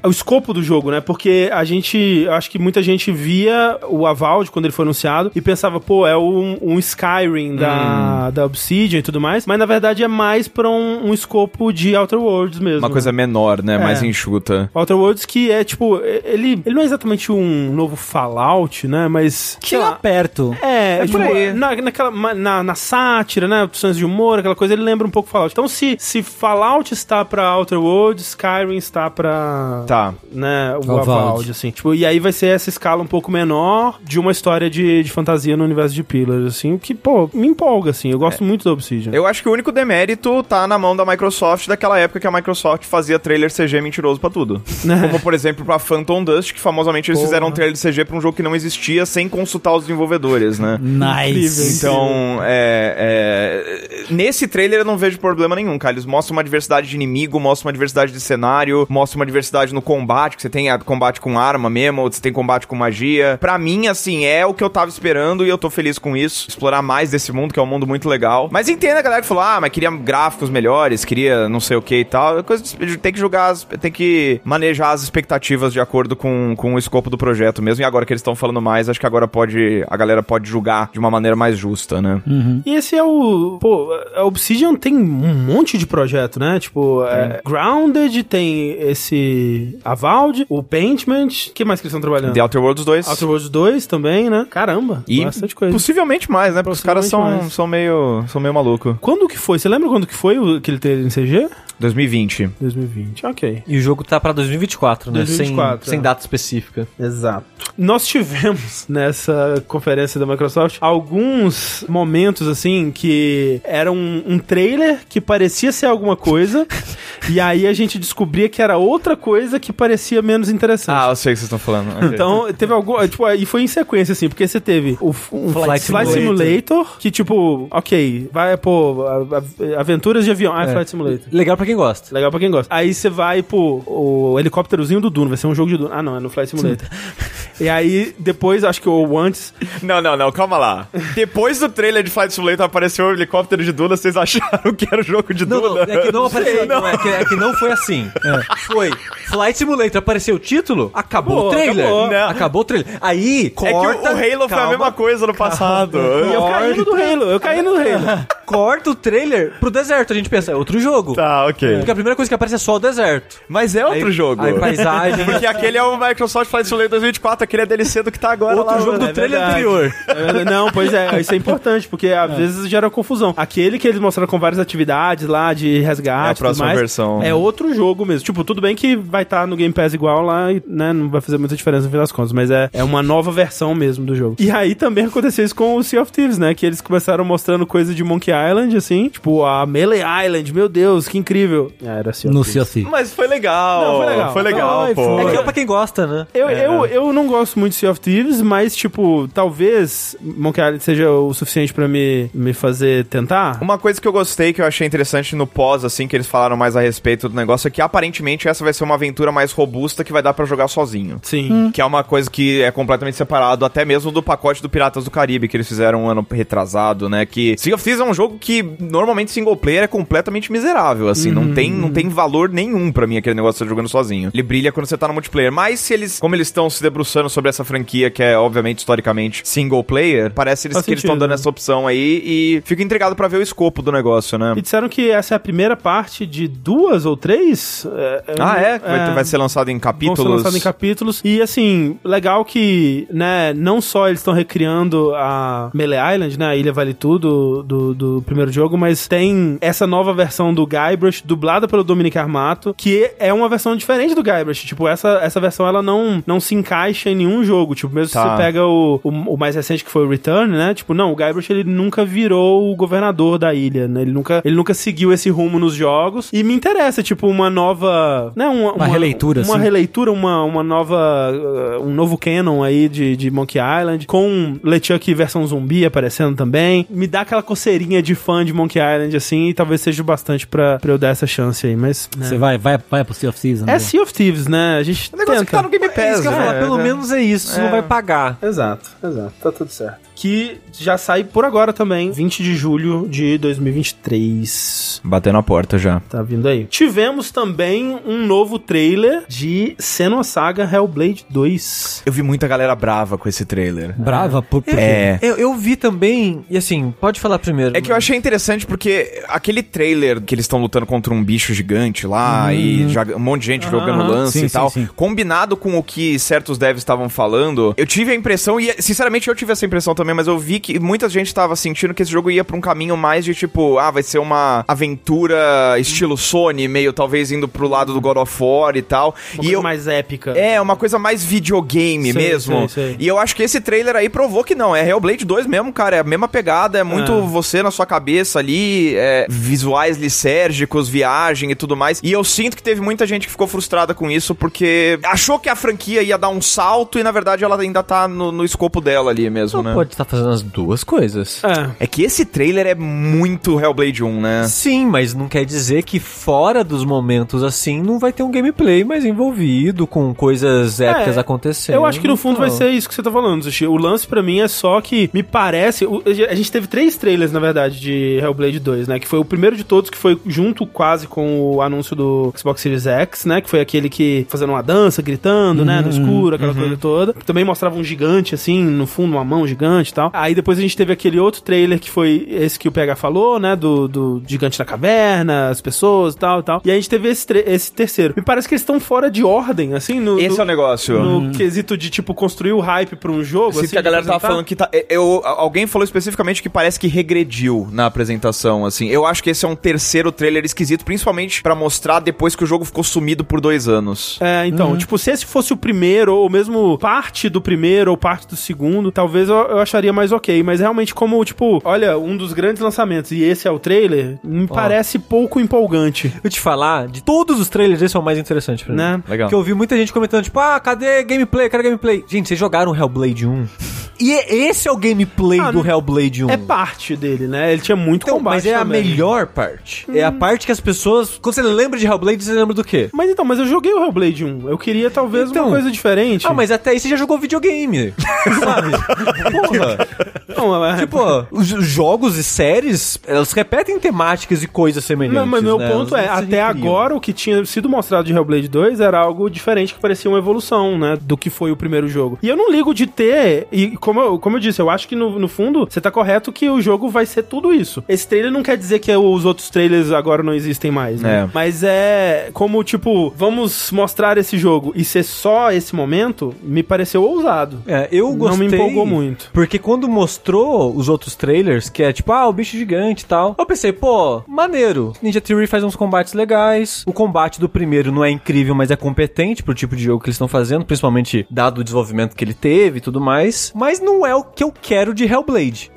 é o escopo do jogo, né? Porque a gente, eu acho que muita gente via o Avald quando ele foi anunciado e pensava, pô, é um, um Skyrim da, Hum. da Obsidian e tudo mais, mas na verdade é mais pra um, um escopo de Outer Worlds mesmo. Uma coisa menor, né? É. Mais enxuta. Outer Worlds que é tipo, ele, ele não é exatamente um novo Fallout, né? Mas. Chega lá, perto. É, É tipo, por aí. na, naquela, na, na sátira, né? Opções de humor, aquela coisa, ele lembra um pouco Fallout. Então, se, se Fallout está pra Outer Worlds, Skyrim está pra. Tá. Né, o Avald. Avald, assim. Tipo, e aí vai ser essa escala um pouco menor de uma história de, de fantasia no universo de Pillars, assim, o que, pô, me empolga, assim. Eu gosto muito da Obsidian. Eu acho que o único demérito tá na mão da Microsoft daquela época que a Microsoft fazia trailer CG mentiroso pra tudo. (laughs) Como, por exemplo, pra Phantom Dust, que famosamente eles Porra. fizeram um trailer de CG pra um jogo que não existia sem consultar os desenvolvedores, né? Nice. Então, é, é, Nesse trailer eu não vejo problema nenhum, cara. Eles mostram uma diversidade de inimigo, mostram uma diversidade de cenário, mostram uma diversidade no combate, que você tem a- combate com arma mesmo, ou você tem combate com magia. Pra mim, assim, é o que eu tava esperando e eu tô feliz com isso. Explorar mais desse mundo, que é um mundo muito legal. Mas entenda a galera que falou, ah, mas queria gráficos melhores, queria não sei o que e tal. É Coisa de- tem que jogar, tem que manejar as expectativas de acordo com, com o escopo do projeto mesmo. E agora que eles estão falando mais, acho que agora pode, a galera pode julgar de uma maneira mais justa, né? E esse é o. Pô, a Obsidian tem um monte de projeto, né? Tipo, é, Grounded, tem esse Avald, o Paintment. O que mais que eles estão trabalhando? The Outer Worlds 2. Outer Worlds 2 também, né? Caramba, E bastante coisa. possivelmente mais, né? Porque os caras são, mais. são meio são meio maluco. Quando que foi? Você lembra quando que foi o, aquele trailer em CG? 2020. 2020, ok. E o jogo tá pra 2024, né? 2024, sem, sem é. data específica. Exato. Nós tivemos (laughs) nessa conferência da Microsoft alguns momentos assim que era um, um trailer que parecia ser alguma coisa (laughs) e aí a gente descobria que era outra coisa que parecia menos interessante. Ah, eu sei o que vocês estão falando. Então, teve algum. Tipo, e foi em sequência, assim, porque você teve o, um Flight, Flight Simulator. Simulator. que, tipo, ok, vai, pô, aventuras de avião. Ah, é É. Flight Simulator. Legal pra quem gosta. Legal pra quem gosta. Aí você vai, pô, o helicópterozinho do Duna, vai ser um jogo de Duna. Ah, não, é no Flight Simulator. (laughs) E aí, depois, acho que ou antes, Não, não, não, calma lá. Depois do trailer de Flight Simulator apareceu o helicóptero de Duna, vocês acharam que era o jogo de Não, não, Duna? é que não apareceu. Não, é, que, é que não foi assim. (laughs) Foi Flight Simulator, apareceu o título, acabou, Acabou, o trailer. acabou. Não, acabou o trailer. Aí, É que corta. o, o Halo foi a calma, mesma coisa no passado. e eu caí no do Halo, eu caí no Halo. (laughs) Corta o trailer pro deserto. A gente pensa, é outro jogo. Tá, ok. Porque a primeira coisa que aparece é só o deserto. Mas é outro Aí- jogo. Aí paisagem. (laughs) Porque aquele é o Microsoft Flight Simulator 2024, aquele é DLC do que tá agora Outro lá. jogo do É trailer verdade. anterior. É, Não, pois é, isso é importante, porque às vezes gera confusão. Aquele que eles mostraram com várias atividades lá de resgate É a tudo próxima mais, versão. É outro jogo mesmo. Tipo, tudo bem que vai estar no Game Pass igual lá e, né, não vai fazer muita diferença no fim das contas, mas é, é uma nova versão mesmo do jogo. E aí também aconteceu isso com o Sea of Thieves, né, que eles começaram mostrando coisa de Monkey Island, assim, tipo, a Melee Island, meu Deus, que incrível. Ah, era Sea of No Thieves. COC. Mas foi legal. Não, foi legal. Foi legal, pô. É que é pra quem gosta, né? Eu, eu, eu não gosto muito de Sea of Thieves, mas, tipo, talvez Monkey Island seja o suficiente pra me, me fazer tentar. Uma coisa que eu gostei, que eu achei interessante no pós, assim, que eles falaram mais a respeito do negócio, é que aparentemente essa vai ser uma aventura mais robusta que vai dar pra jogar sozinho. Sim. Que é uma coisa que é completamente separado até mesmo do pacote do Piratas do Caribe, que eles fizeram um ano retrasado, né? Que Sea of Thieves é um jogo que normalmente single player é completamente miserável, assim, não, tem, não tem valor nenhum pra mim aquele negócio de você jogando sozinho. Ele brilha quando você tá no multiplayer, mas se eles, como eles estão se debruçando sobre essa franquia, que é obviamente historicamente single player, parece eles, Faz que eles estão dando né? essa opção aí e fico intrigado pra ver o escopo do negócio, né? E disseram que essa é a primeira parte de duas ou três. É, Ah, é? Vai, vai ser lançado em Vão capítulos? ser lançados em capítulos. E assim, legal que, né, não só eles estão recriando a Melee Island, né, a Ilha Vale Tudo do, do primeiro jogo, mas tem essa nova versão do Guybrush, dublada pelo Dominic Armato, que é uma versão diferente do Guybrush. Tipo, essa, essa versão ela não, não se encaixa em nenhum jogo. Tipo, mesmo Tá. se você pega o, o, o mais recente que foi o Return, né? Tipo, não, o Guybrush ele nunca virou o governador da ilha, né? Ele nunca, ele nunca seguiu esse rumo nos jogos. E me interessa, tipo, uma nova. Né, uma, Uma releitura, Uma assim. releitura, uma, uma nova. uh, um novo canon aí de, de Monkey Island, com LeChuck versão zumbi aparecendo também. Me dá aquela coceirinha de fã de Monkey Island, assim, e talvez seja bastante pra, pra eu dar essa chance aí, mas. né. Você vai, vai, vai pro Sea of Thieves, É André? Sea of Thieves, né? A gente O negócio é tenta. que tá no Game É isso Pass, que eu ia falar, né? pelo menos é isso, você não vai pagar. Exato, exato. Tá tudo certo. Que já sai por agora também, 20 de julho de 2023. Batendo a porta já. Tá vindo aí. Tivemos também um novo trailer de Senua Saga Hellblade 2. Eu vi muita galera brava com esse trailer. Brava por, por quê? É. Eu, eu vi também, e assim, pode falar primeiro. É que eu achei interessante porque aquele trailer que eles estão lutando contra um bicho gigante lá e já, um monte de gente jogando lance Sim, e tal, sim, sim. combinado com o que certos devs estavam falando, eu tive a impressão, e sinceramente eu tive essa impressão também, mas eu vi que muita gente estava sentindo que esse jogo ia pra um caminho mais de tipo, ah, vai ser uma aventura estilo Sony, meio talvez indo pro lado do God of War e tal. Uma e coisa eu, mais épica. É, uma coisa mais videogame Sei, mesmo. sei, sei. E eu acho que esse trailer aí provou que não. É Hellblade 2 mesmo, cara. É a mesma pegada. É muito É. você na sua cabeça ali. é, visuais lisérgicos, viagem e tudo mais. E eu sinto que teve muita gente que ficou frustrada com isso porque achou que a franquia ia dar um salto e na verdade ela ainda tá no, no escopo dela ali mesmo, Não né? pode estar fazendo as duas coisas. É. É que esse trailer é muito Hellblade 1, né? Sim, mas não quer dizer que fora dos momentos assim não vai ter um gameplay mais envolvido com coisas épicas É, acontecendo. Eu acho que no fundo vai Então. ser isso que você tá falando, Zushi. O lance pra mim é só que me parece. o- A gente teve três trailers, na verdade, de Hellblade 2, né? Que foi o primeiro de todos, que foi junto quase com o anúncio do Xbox Series X, né? Que foi aquele que fazendo uma dança, gritando, né? No escuro, aquela coisa toda. Também mostrava um gigante, assim, no fundo, uma mão gigante e tal. Aí depois a gente teve aquele outro trailer que foi esse que o PH falou, né? Do, do gigante na caverna, as pessoas e tal e tal. E aí a gente teve esse, esse terceiro. Me parece que eles estão fora de ordem, assim, no. Esse no- é o negócio. no quesito de, tipo, construir o hype pra um jogo. Assim, que a galera tava falando que tá. Eu, alguém falou especificamente que parece que regrediu na apresentação, assim. Eu acho que esse é um terceiro trailer esquisito, principalmente pra mostrar depois que o jogo ficou sumido por dois anos. É, então, tipo, se esse fosse o primeiro, ou mesmo parte do primeiro, ou parte do segundo, talvez eu, eu acharia mais ok. Mas realmente, como, tipo, olha, um dos grandes lançamentos e esse é o trailer, me parece pouco empolgante, Eu te falar, de todos os trailers, esse é o mais interessante pra mim. né? Legal. Porque eu vi muita gente comentando, tipo, ah, cadê gameplay? Cadê gameplay? Gente, vocês jogaram Hellblade 1? E é- esse é o gameplay Ah, do Hellblade 1. É parte dele, né? Ele tinha muito Então, combate mas é a também. melhor parte. É a parte que as pessoas. Quando você lembra de Hellblade, você lembra do quê? Mas então, mas eu joguei o Hellblade 1. Eu queria talvez Então. uma coisa diferente. Ah, mas até aí você já jogou videogame. (laughs) sabe? Porra. Não, é- (laughs) Tipo, os jogos e séries, elas repetem temáticas e coisas semelhantes. Não, mas meu né? ponto Elas é, não se até recriam. agora o que tinha sido mostrado de Hellblade 2 era algo diferente que parecia uma evolução, né, do que foi o primeiro jogo. E eu não ligo de ter, e como eu, como eu disse, eu acho que no, no fundo você tá correto que o jogo vai ser tudo isso. Esse trailer não quer dizer que os outros trailers agora não existem mais, né? É. Mas é como, tipo, vamos mostrar esse jogo e ser só esse momento, me pareceu ousado. É, eu Não gostei. me empolgou muito. Porque quando mostrou os outros trailers, que é tipo, ah, o bicho gigante e tal, eu pensei, pô, maneiro. Ninja Theory faz uns combates legais. O combate do primeiro não é incrível, mas é competente pro tipo de jogo que eles estão fazendo, principalmente dado o desenvolvimento que ele teve e tudo mais. Mas não é o que eu quero de Hellblade.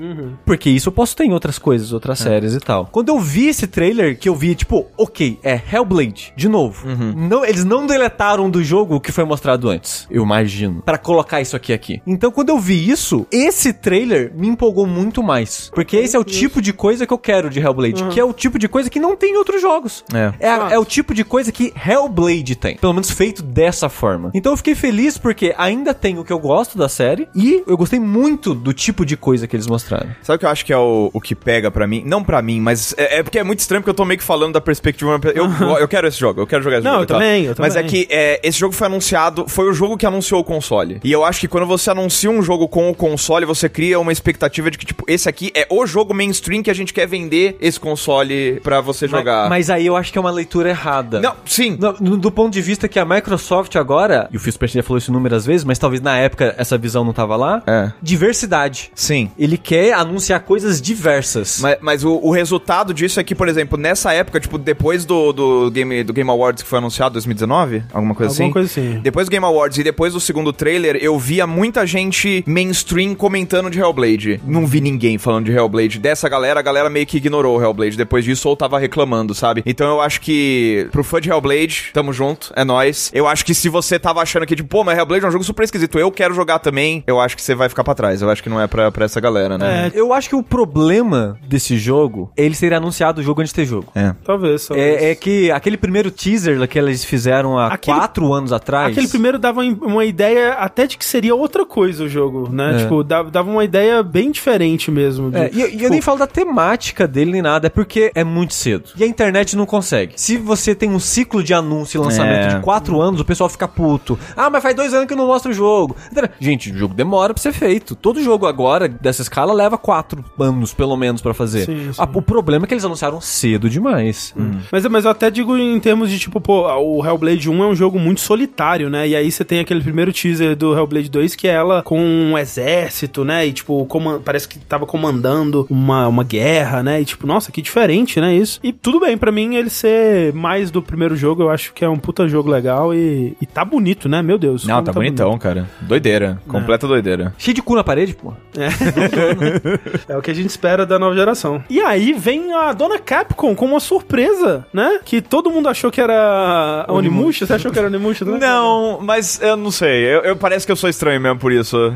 Porque isso eu posso ter em outras coisas, outras séries e tal. Quando eu vi esse trailer, que eu vi, tipo, ok, é Hellblade, de novo. Não, eles não deletaram do jogo o que foi mostrado antes, eu imagino, Pra colocar isso aqui aqui. Então, quando eu vi isso, esse trailer me empolgou muito mais. Porque esse é o tipo de coisa que eu quero de Hellblade, que é o tipo de coisa que não tem em outros jogos. É. É, a- é o tipo de coisa que Hellblade tem. Pelo menos feito dessa forma. Então eu fiquei feliz porque ainda tem o que eu gosto da série e eu gostei muito do tipo de coisa que eles mostraram. Sabe o que eu acho que é o, o que pega pra mim? Não pra mim, mas é, é porque é muito estranho porque eu tô meio que falando da perspectiva. Eu, eu quero esse jogo, eu quero jogar esse Não, jogo. eu e tal. também, eu Mas é também. que é, esse jogo foi anunciado, foi o jogo que anunciou o console. E eu acho que quando você anuncia um jogo com o console, você cria uma expectativa de que, tipo, esse aqui é o jogo mainstream que a gente quer vender esse console pra você jogar. Mas, mas aí eu acho que é uma leitura errada. Não, sim. No- no- do ponto de vista que a Microsoft agora, e o Phil Spencer já falou isso inúmeras vezes, mas talvez na época essa visão não tava lá, É. diversidade. Sim. Ele quer anunciar coisas diversas. Mas, mas o, o resultado disso é que, por exemplo, nessa época, tipo, depois do, do, Game, do Game Awards que foi anunciado, 2019, alguma coisa Alguma assim? coisa assim. Depois do Game Awards e depois do segundo trailer, eu via muita gente mainstream comentando de Hellblade. Não vi ninguém falando de Hellblade. Dessa galera, a galera meio que ignorou o Hellblade. Depois disso, ou tava reclamando, sabe? Então eu acho que, pro fã de Hellblade, tamo junto, é nóis. Eu acho que se você tava achando que, tipo, pô, mas Hellblade é um jogo super esquisito, eu quero jogar também, eu acho que você vai ficar pra trás. Eu acho que não é pra, pra essa galera, né? Eu acho que o problema desse jogo é ele ser anunciado o jogo antes de ter jogo. É. Talvez, talvez. É, é que aquele primeiro teaser que eles fizeram há Aquele- quatro anos atrás. Aquele primeiro dava uma ideia até de que seria outra coisa o jogo, né? É. Tipo, dava, dava uma ideia bem diferente mesmo. do- É, e, eu- e tipo, eu nem falo da temática dele nem nada, é porque é muito cedo. E a internet não consegue. Se você tem um ciclo de anúncio e lançamento É. de quatro anos, o pessoal fica puto. Ah, mas faz dois anos que não mostra o jogo. Gente, o jogo demora pra ser feito. Todo jogo agora, dessa escala, leva quatro anos, pelo menos, pra fazer. Sim, sim. Ah, o problema é que eles anunciaram cedo demais. Mas, mas eu até digo em termos de, tipo, pô, o Hellblade 1 é um jogo muito solitário, né? E aí você tem aquele primeiro teaser do Hellblade 2 que é ela com um exército, né? E, tipo, parece que tava comandando uma, uma guerra, né? E, tipo, nossa, que diferente, né? Isso. E tudo bem, pra mim, ele ser mais do primeiro jogo, eu acho que é um puta jogo legal e, e tá bonito, né? Meu Deus. Não, como tá bonitão, cara. Doideira. Completa doideira. Cheio de cu na parede, pô. (laughs) É o que a gente espera da nova geração. E aí vem a dona Capcom com uma surpresa, né? Que todo mundo achou que era Onimusha. Você achou que era Onimusha? também? Não, mas eu não sei. Eu, eu- parece que eu sou estranho mesmo por isso. (laughs)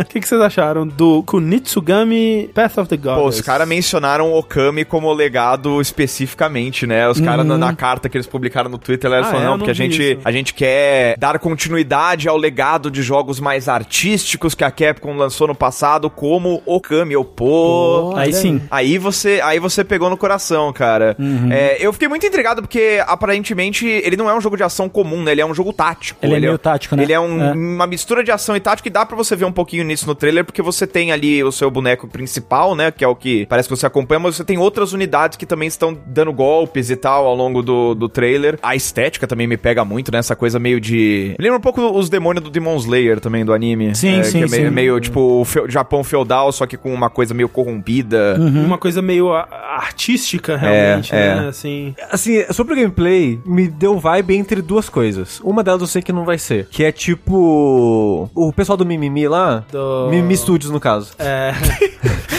O que, que vocês acharam do Kunitsugami Path of the Gods? Pô, os caras mencionaram Okami como legado especificamente, né? Os caras na, na carta que eles publicaram no Twitter, eles Ah, falaram, é? não, porque a não vi gente, isso. a gente quer dar continuidade ao legado de jogos mais artísticos que a Capcom lançou no passado, como Okami. Eu, pô... Pô, Aí sim. Aí você, aí você pegou no coração, cara. É, eu fiquei muito intrigado porque, aparentemente, ele não é um jogo de ação comum, né? Ele é um jogo tático. Ele é meio tático, né? Ele é, um- É. uma mistura de ação e tática e dá pra você ver um pouquinho nisso no trailer, porque você tem ali o seu boneco principal, né? Que é o que parece que você acompanha, mas você tem outras unidades que também estão dando golpes e tal ao longo do, do trailer. A estética também me pega muito, né? Essa coisa meio de. Lembra um pouco os demônios do Demon Slayer também, do anime. Sim, É, sim, que é meio, sim. meio, tipo o feu- Japão feudal, só que com uma coisa meio corrompida. Uma coisa meio artística, realmente, é. né? Assim. Assim, sobre o gameplay, me deu vibe entre duas coisas. Uma delas eu sei que não vai ser. Que é tipo. O pessoal do Mimimi lá. Do- Mimimi Studios, no caso. É.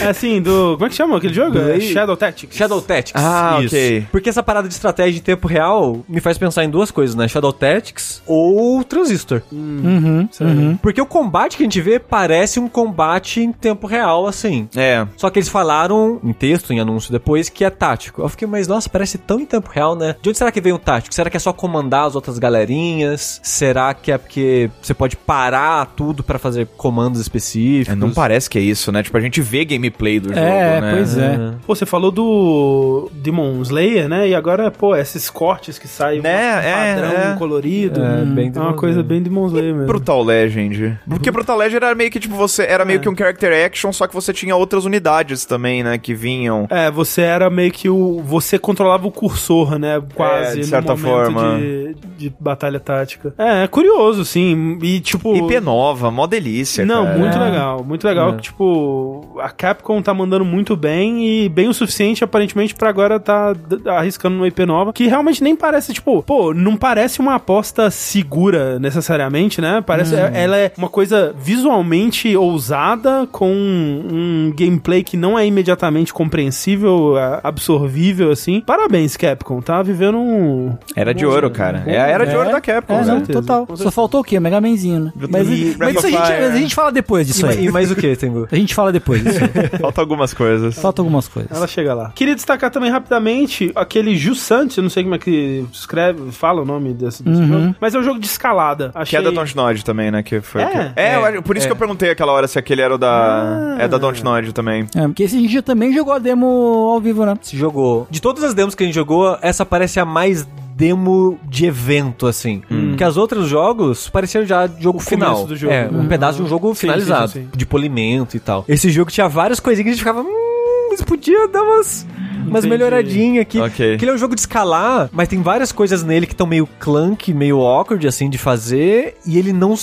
é assim, do. Como é que chama aquele jogo? É Shadow Tactics. Shadow Tactics. Ah, ok. Porque essa parada de estratégia em tempo real me faz pensar em duas coisas, né? Shadow Tactics ou Transistor. Uhum, Sério. Porque o combate que a gente vê parece um combate em tempo real, assim. É. Só que eles falaram em texto, em anúncio depois, que é tático. Eu fiquei, mas nossa, parece tão em tempo real, né? De onde será que veio o tático? Será que é só comandar as outras galerinhas? Será que é porque você pode parar tudo pra fazer comandos específicos? É, Não parece que é isso, né? Tipo, a gente vê gameplay do jogo, É, né? pois é. Pô, você falou do Demon Slayer, né? E agora, pô, esses cortes que saem Né, um é, padrão é. colorido. É, hum, bem é uma coisa bem Demon Slayer mesmo. Brutal Legend. Porque Brutal Legend era meio que, tipo, você... Era meio que um character action, só que você tinha outras unidades também, né? Que vinham... É, você era meio que o. Você controlava o cursor, né? Quase. É, de certa forma. De, de batalha tática. É, é curioso, sim. E tipo. IP nova, mó delícia, Não, cara. muito É. legal. Muito legal É. que, tipo, a Capcom tá mandando muito bem e bem o suficiente, aparentemente, pra agora tá arriscando uma IP nova, que realmente nem parece, tipo, pô, não parece uma aposta segura necessariamente, né? Parece, Hum. ela é uma coisa visualmente ousada, com um gameplay que não é imediatamente compreensível, a- absorvível, assim. Parabéns, Capcom, tá vivendo um... Era de ouro, cara. É a era de É. ouro da Capcom, É, né? total. Só faltou o quê? Mega Manzinho, né? Mas, E mas isso a, gente, a gente fala depois disso E, aí. e mais o que, Tengu? (laughs) A gente fala depois disso aí. Falta algumas coisas. Falta algumas coisas. Ela chega lá. Queria destacar também rapidamente aquele Jussante, eu não sei como é que escreve, fala o nome desse, desse Uhum. jogo, mas é um jogo de escalada. Que Achei... é da Dontnod também, né? Que foi É? que- é, eu acho- por isso É. que eu perguntei aquela hora se aquele era o da. Ah. É da Dontnod também. É, porque esse a gente também jogou a demo ao vivo, né? Se jogou. De todas as demos que a gente jogou, essa parece a mais demo de evento, assim. Porque as outros jogos pareciam já jogo O final. do jogo, É, né? um pedaço de um jogo Sim, finalizado. sim, sim. De polimento e tal. Esse jogo tinha várias coisinhas que a gente ficava. Hum, isso podia dar umas. Umas melhoradinhas aqui. Ok. Que ele é um jogo de escalar, mas tem várias coisas nele que estão meio clunk, meio awkward, assim, de fazer, e ele não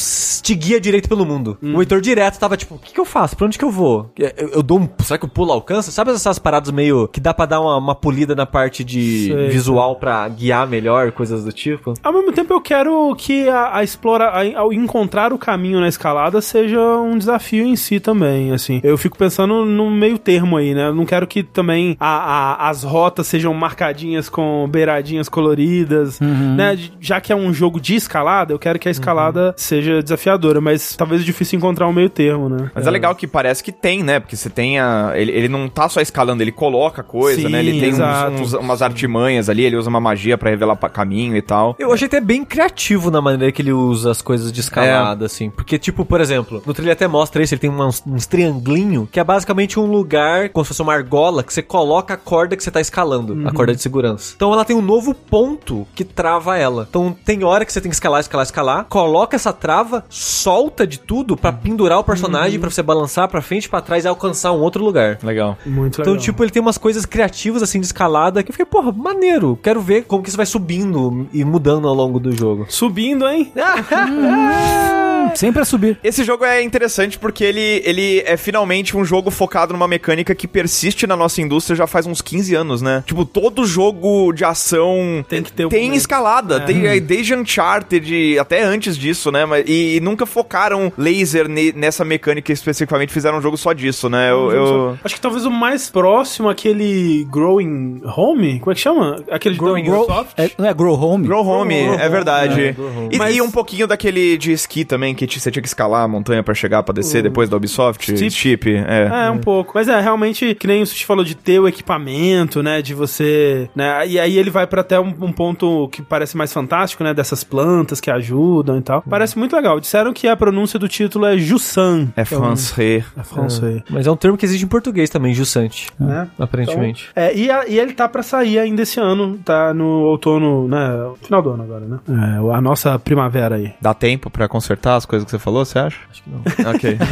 te guia direito pelo mundo. Hum. O Heitor direto tava tipo, o que, que eu faço? Pra onde que eu vou? Eu, eu dou um. Será que o pulo alcança? Sabe essas paradas meio que dá pra dar uma, uma polida na parte de Sei, visual pra guiar melhor, coisas do tipo? Ao mesmo tempo, eu quero que a, a explora, a- ao encontrar o caminho na escalada seja um desafio em si também, assim. Eu fico pensando no meio termo aí, né? Eu não quero que também a- a- as rotas sejam marcadinhas com beiradinhas coloridas, né? De- Já que é um jogo de escalada, eu quero que a escalada seja desafiadora, mas talvez é difícil encontrar um meio termo, né? Mas é. legal que parece que tem, né? Porque você tem a. Ele, ele não tá só escalando, ele coloca coisa, Sim, né? Ele tem uns- uns- umas artimanhas ali, ele usa uma magia pra revelar caminho e tal. Eu achei até bem criativo na maneira que ele usa as coisas de escalada, assim. Porque, tipo, por exemplo, no trilho até mostra isso, ele tem uns, uns trianglinho, que é basicamente um lugar, como se fosse uma argola, que você coloca a corda que você tá escalando, a corda de segurança. Então ela tem um novo ponto que trava ela. Então tem hora que você tem que escalar, escalar, escalar, coloca essa trava, solta de tudo pra pendurar o personagem, pra você balançar pra frente e pra trás e alcançar um outro lugar. Legal. Muito legal. Então, tipo, ele tem umas coisas criativas, assim, de escalada, que eu fiquei, porra, maneiro. Quero ver como que isso vai subindo e mudando ao longo do jogo. Subindo, hein? (laughs) (laughs) Sempre a subir. Esse jogo é interessante porque ele, ele é finalmente um jogo focado numa mecânica que persiste na nossa indústria já faz uns 15 anos, né? Tipo, todo jogo de ação Tem que ter um tem momento. escalada. É. Tem é, desde Uncharted, até antes disso, né? Mas, e, e nunca focaram laser ne- nessa mecânica especificamente, fizeram um jogo só disso, né? Eu, eu- Acho que talvez o mais próximo, aquele Growing Home, como é que chama? Aquele de Growing Grow- Grow- É, não é Grow Home? Grow Home, Grow é Home, verdade. é, Grow Home. E, Mas- e um pouquinho daquele de esqui também, que você tinha que escalar a montanha pra chegar, pra descer depois da Ubisoft. Steep. Steep, é. É, um pouco. Mas é, realmente, que nem o Sushi falou de ter o equipamento, né? De você. né? E aí ele vai pra até um, um ponto que parece mais fantástico, né? Dessas plantas que ajudam e tal. Parece muito legal. Disseram que a pronúncia do título é Jussan. É français. É francês. Mas é um termo que existe em português também, Jussante. Né? Aparentemente. É, e, a- e ele tá pra sair ainda esse ano, tá no outono, né? Final do ano agora, né? É, a nossa primavera aí. Dá tempo pra consertar as coisas que você falou, você acha? Acho que não. Ok. (laughs)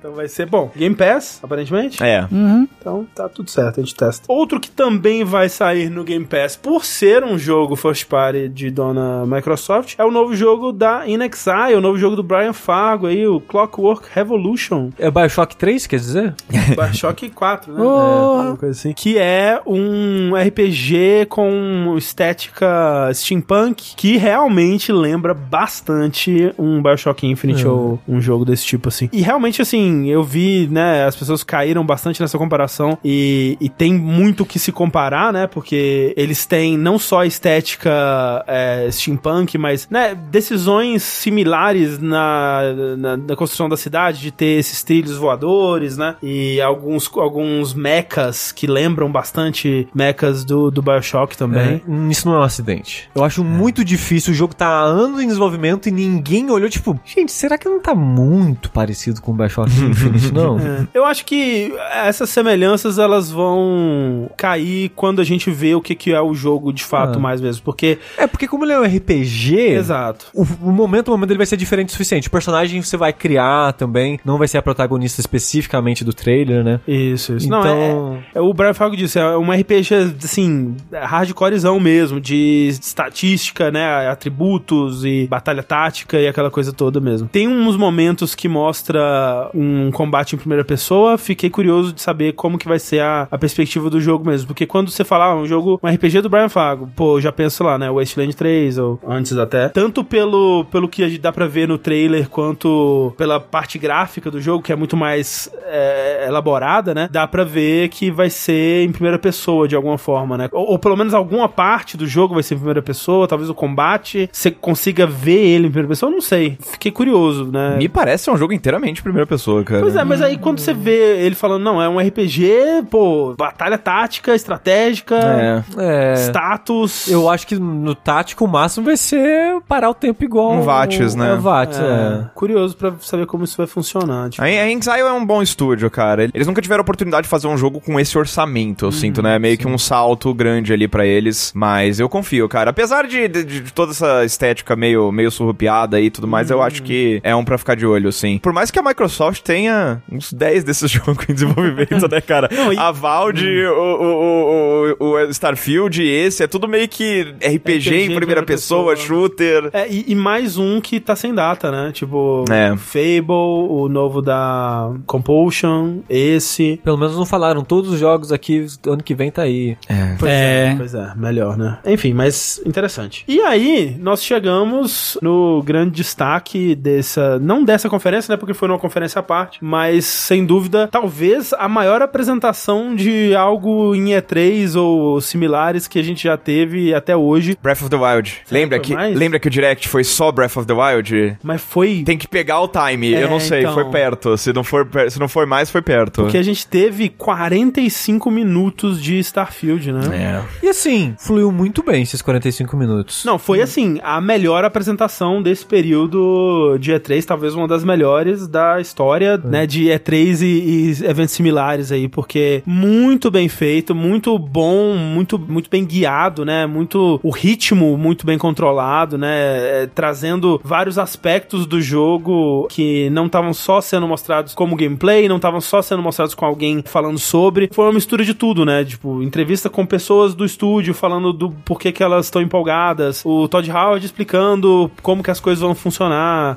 Então vai ser bom. Game Pass, aparentemente. é. Uhum. Então tá tudo certo, a gente testa. Outro que também vai sair no Game Pass por ser um jogo first party de dona Microsoft é o novo jogo da Inexile, o novo jogo do Brian Fargo aí, o Clockwork Revolution. É Bioshock 3, quer dizer? (laughs) Bioshock 4, né? (laughs) Oh. É, uma coisa assim. Que é um RPG com estética steampunk que realmente lembra bastante um Bioshock Infinite ou um jogo desse tipo, assim. E realmente, assim, eu vi, né, as pessoas caíram bastante nessa comparação e, e tem muito que se comparar, né, porque eles têm não só a estética é, steampunk, mas, né, decisões similares na, na, na construção da cidade, de ter esses trilhos voadores, né, e alguns, alguns mechas que lembram bastante mechas do, do Bioshock também. É, isso não é um acidente. Eu acho muito difícil. O jogo tá há anos em desenvolvimento e ninguém olhou, tipo, gente, será que não tá muito parecido com o Bioshock Infinite, (laughs) não? É. Eu acho que essas semelhanças elas vão cair quando a gente vê o que, que é o jogo de fato Ah. mais mesmo, porque É, porque como ele é um RPG, exato. o, o momento, o momento ele vai ser diferente o suficiente. O personagem você vai criar também, não vai ser a protagonista especificamente do trailer, né? Isso, isso. Então- Não, é, é- o Brian Falco disse, é um RPG, assim, hardcorezão mesmo, de estatística, né, atributos e batalha tática e aquela coisa toda mesmo. Tem uns momentos que mostra um combate em primeira pessoa, fiquei curioso de saber como que vai ser a, a perspectiva do jogo mesmo, porque quando você fala, ah, um jogo, um RPG do Brian Fago, pô, já penso lá, né, Wasteland 3, ou antes até, tanto pelo, pelo que dá pra ver no trailer, quanto pela parte gráfica do jogo, que é muito mais é, elaborada, né, dá pra ver que vai ser em primeira pessoa, de alguma forma, né, ou, ou pelo menos alguma parte do jogo vai ser em primeira pessoa, talvez o combate, você consiga ver ele em primeira pessoa, não sei, fiquei curioso, né. Me parece um jogo inteiramente primeira pessoa, cara. Pois é, mas aí quando você vê ele falando, não, é um RPG, pô, batalha tática, estratégica, É. É. status. Eu acho que no tático o máximo vai ser parar o tempo igual. Um VATS, né? É, VATS, é. É, curioso pra saber como isso vai funcionar. Tipo, A a Exile é um bom estúdio, cara. Eles nunca tiveram oportunidade de fazer um jogo com esse orçamento, eu sinto, né? Meio que um salto grande ali pra eles. Mas eu confio, cara. Apesar de, de- de toda essa estética meio, meio surrupiada e tudo mais, eu acho que é um pra ficar de olho, sim. Por mais que a Microsoft tenha uns 10 desses (laughs) jogos em desenvolvimento, né, cara? (laughs) Não, e- A Valve, o, o, o, o Starfield, esse, é tudo meio que RPG, RPG em primeira pessoa, pessoa. shooter. É, e, e mais um que tá sem data, né? Tipo, É. Fable, o novo da Compulsion, esse. Pelo menos não falaram. Todos os jogos aqui, ano que vem tá aí. Pois É. Pois é, melhor, né? Enfim, mas interessante. E aí, nós chegamos no grande destaque dessa. Não dessa conferência, né? Porque foi numa conferência à parte, mas sem dúvida, talvez a maior apresentação de algo em E3 ou similares que a gente já teve até hoje. Breath of the Wild. Lembra que, mais? lembra que o Direct foi só Breath of the Wild? Mas foi. Tem que pegar o time. É, eu não sei, então. foi perto. Se não for, se não for mais, foi perto. Porque a gente teve 45 minutos de Starfield, né? É. E assim, fluiu muito bem esses 45 minutos. Não, foi assim, a melhor apresentação desse período de E3, talvez uma das melhores da história, né, de E3 e, e eventos similares aí, porque muito bem feito, muito bom, muito, muito bem guiado, né, muito, o ritmo muito bem controlado, né, é, trazendo vários aspectos do jogo que não estavam só sendo mostrados como gameplay, não estavam só sendo mostrados com alguém falando sobre, foi uma mistura de tudo, né, tipo, entrevista com pessoas do estúdio falando do porquê que elas estão empolgadas, o Todd Howard explicando como que as coisas vão funcionar,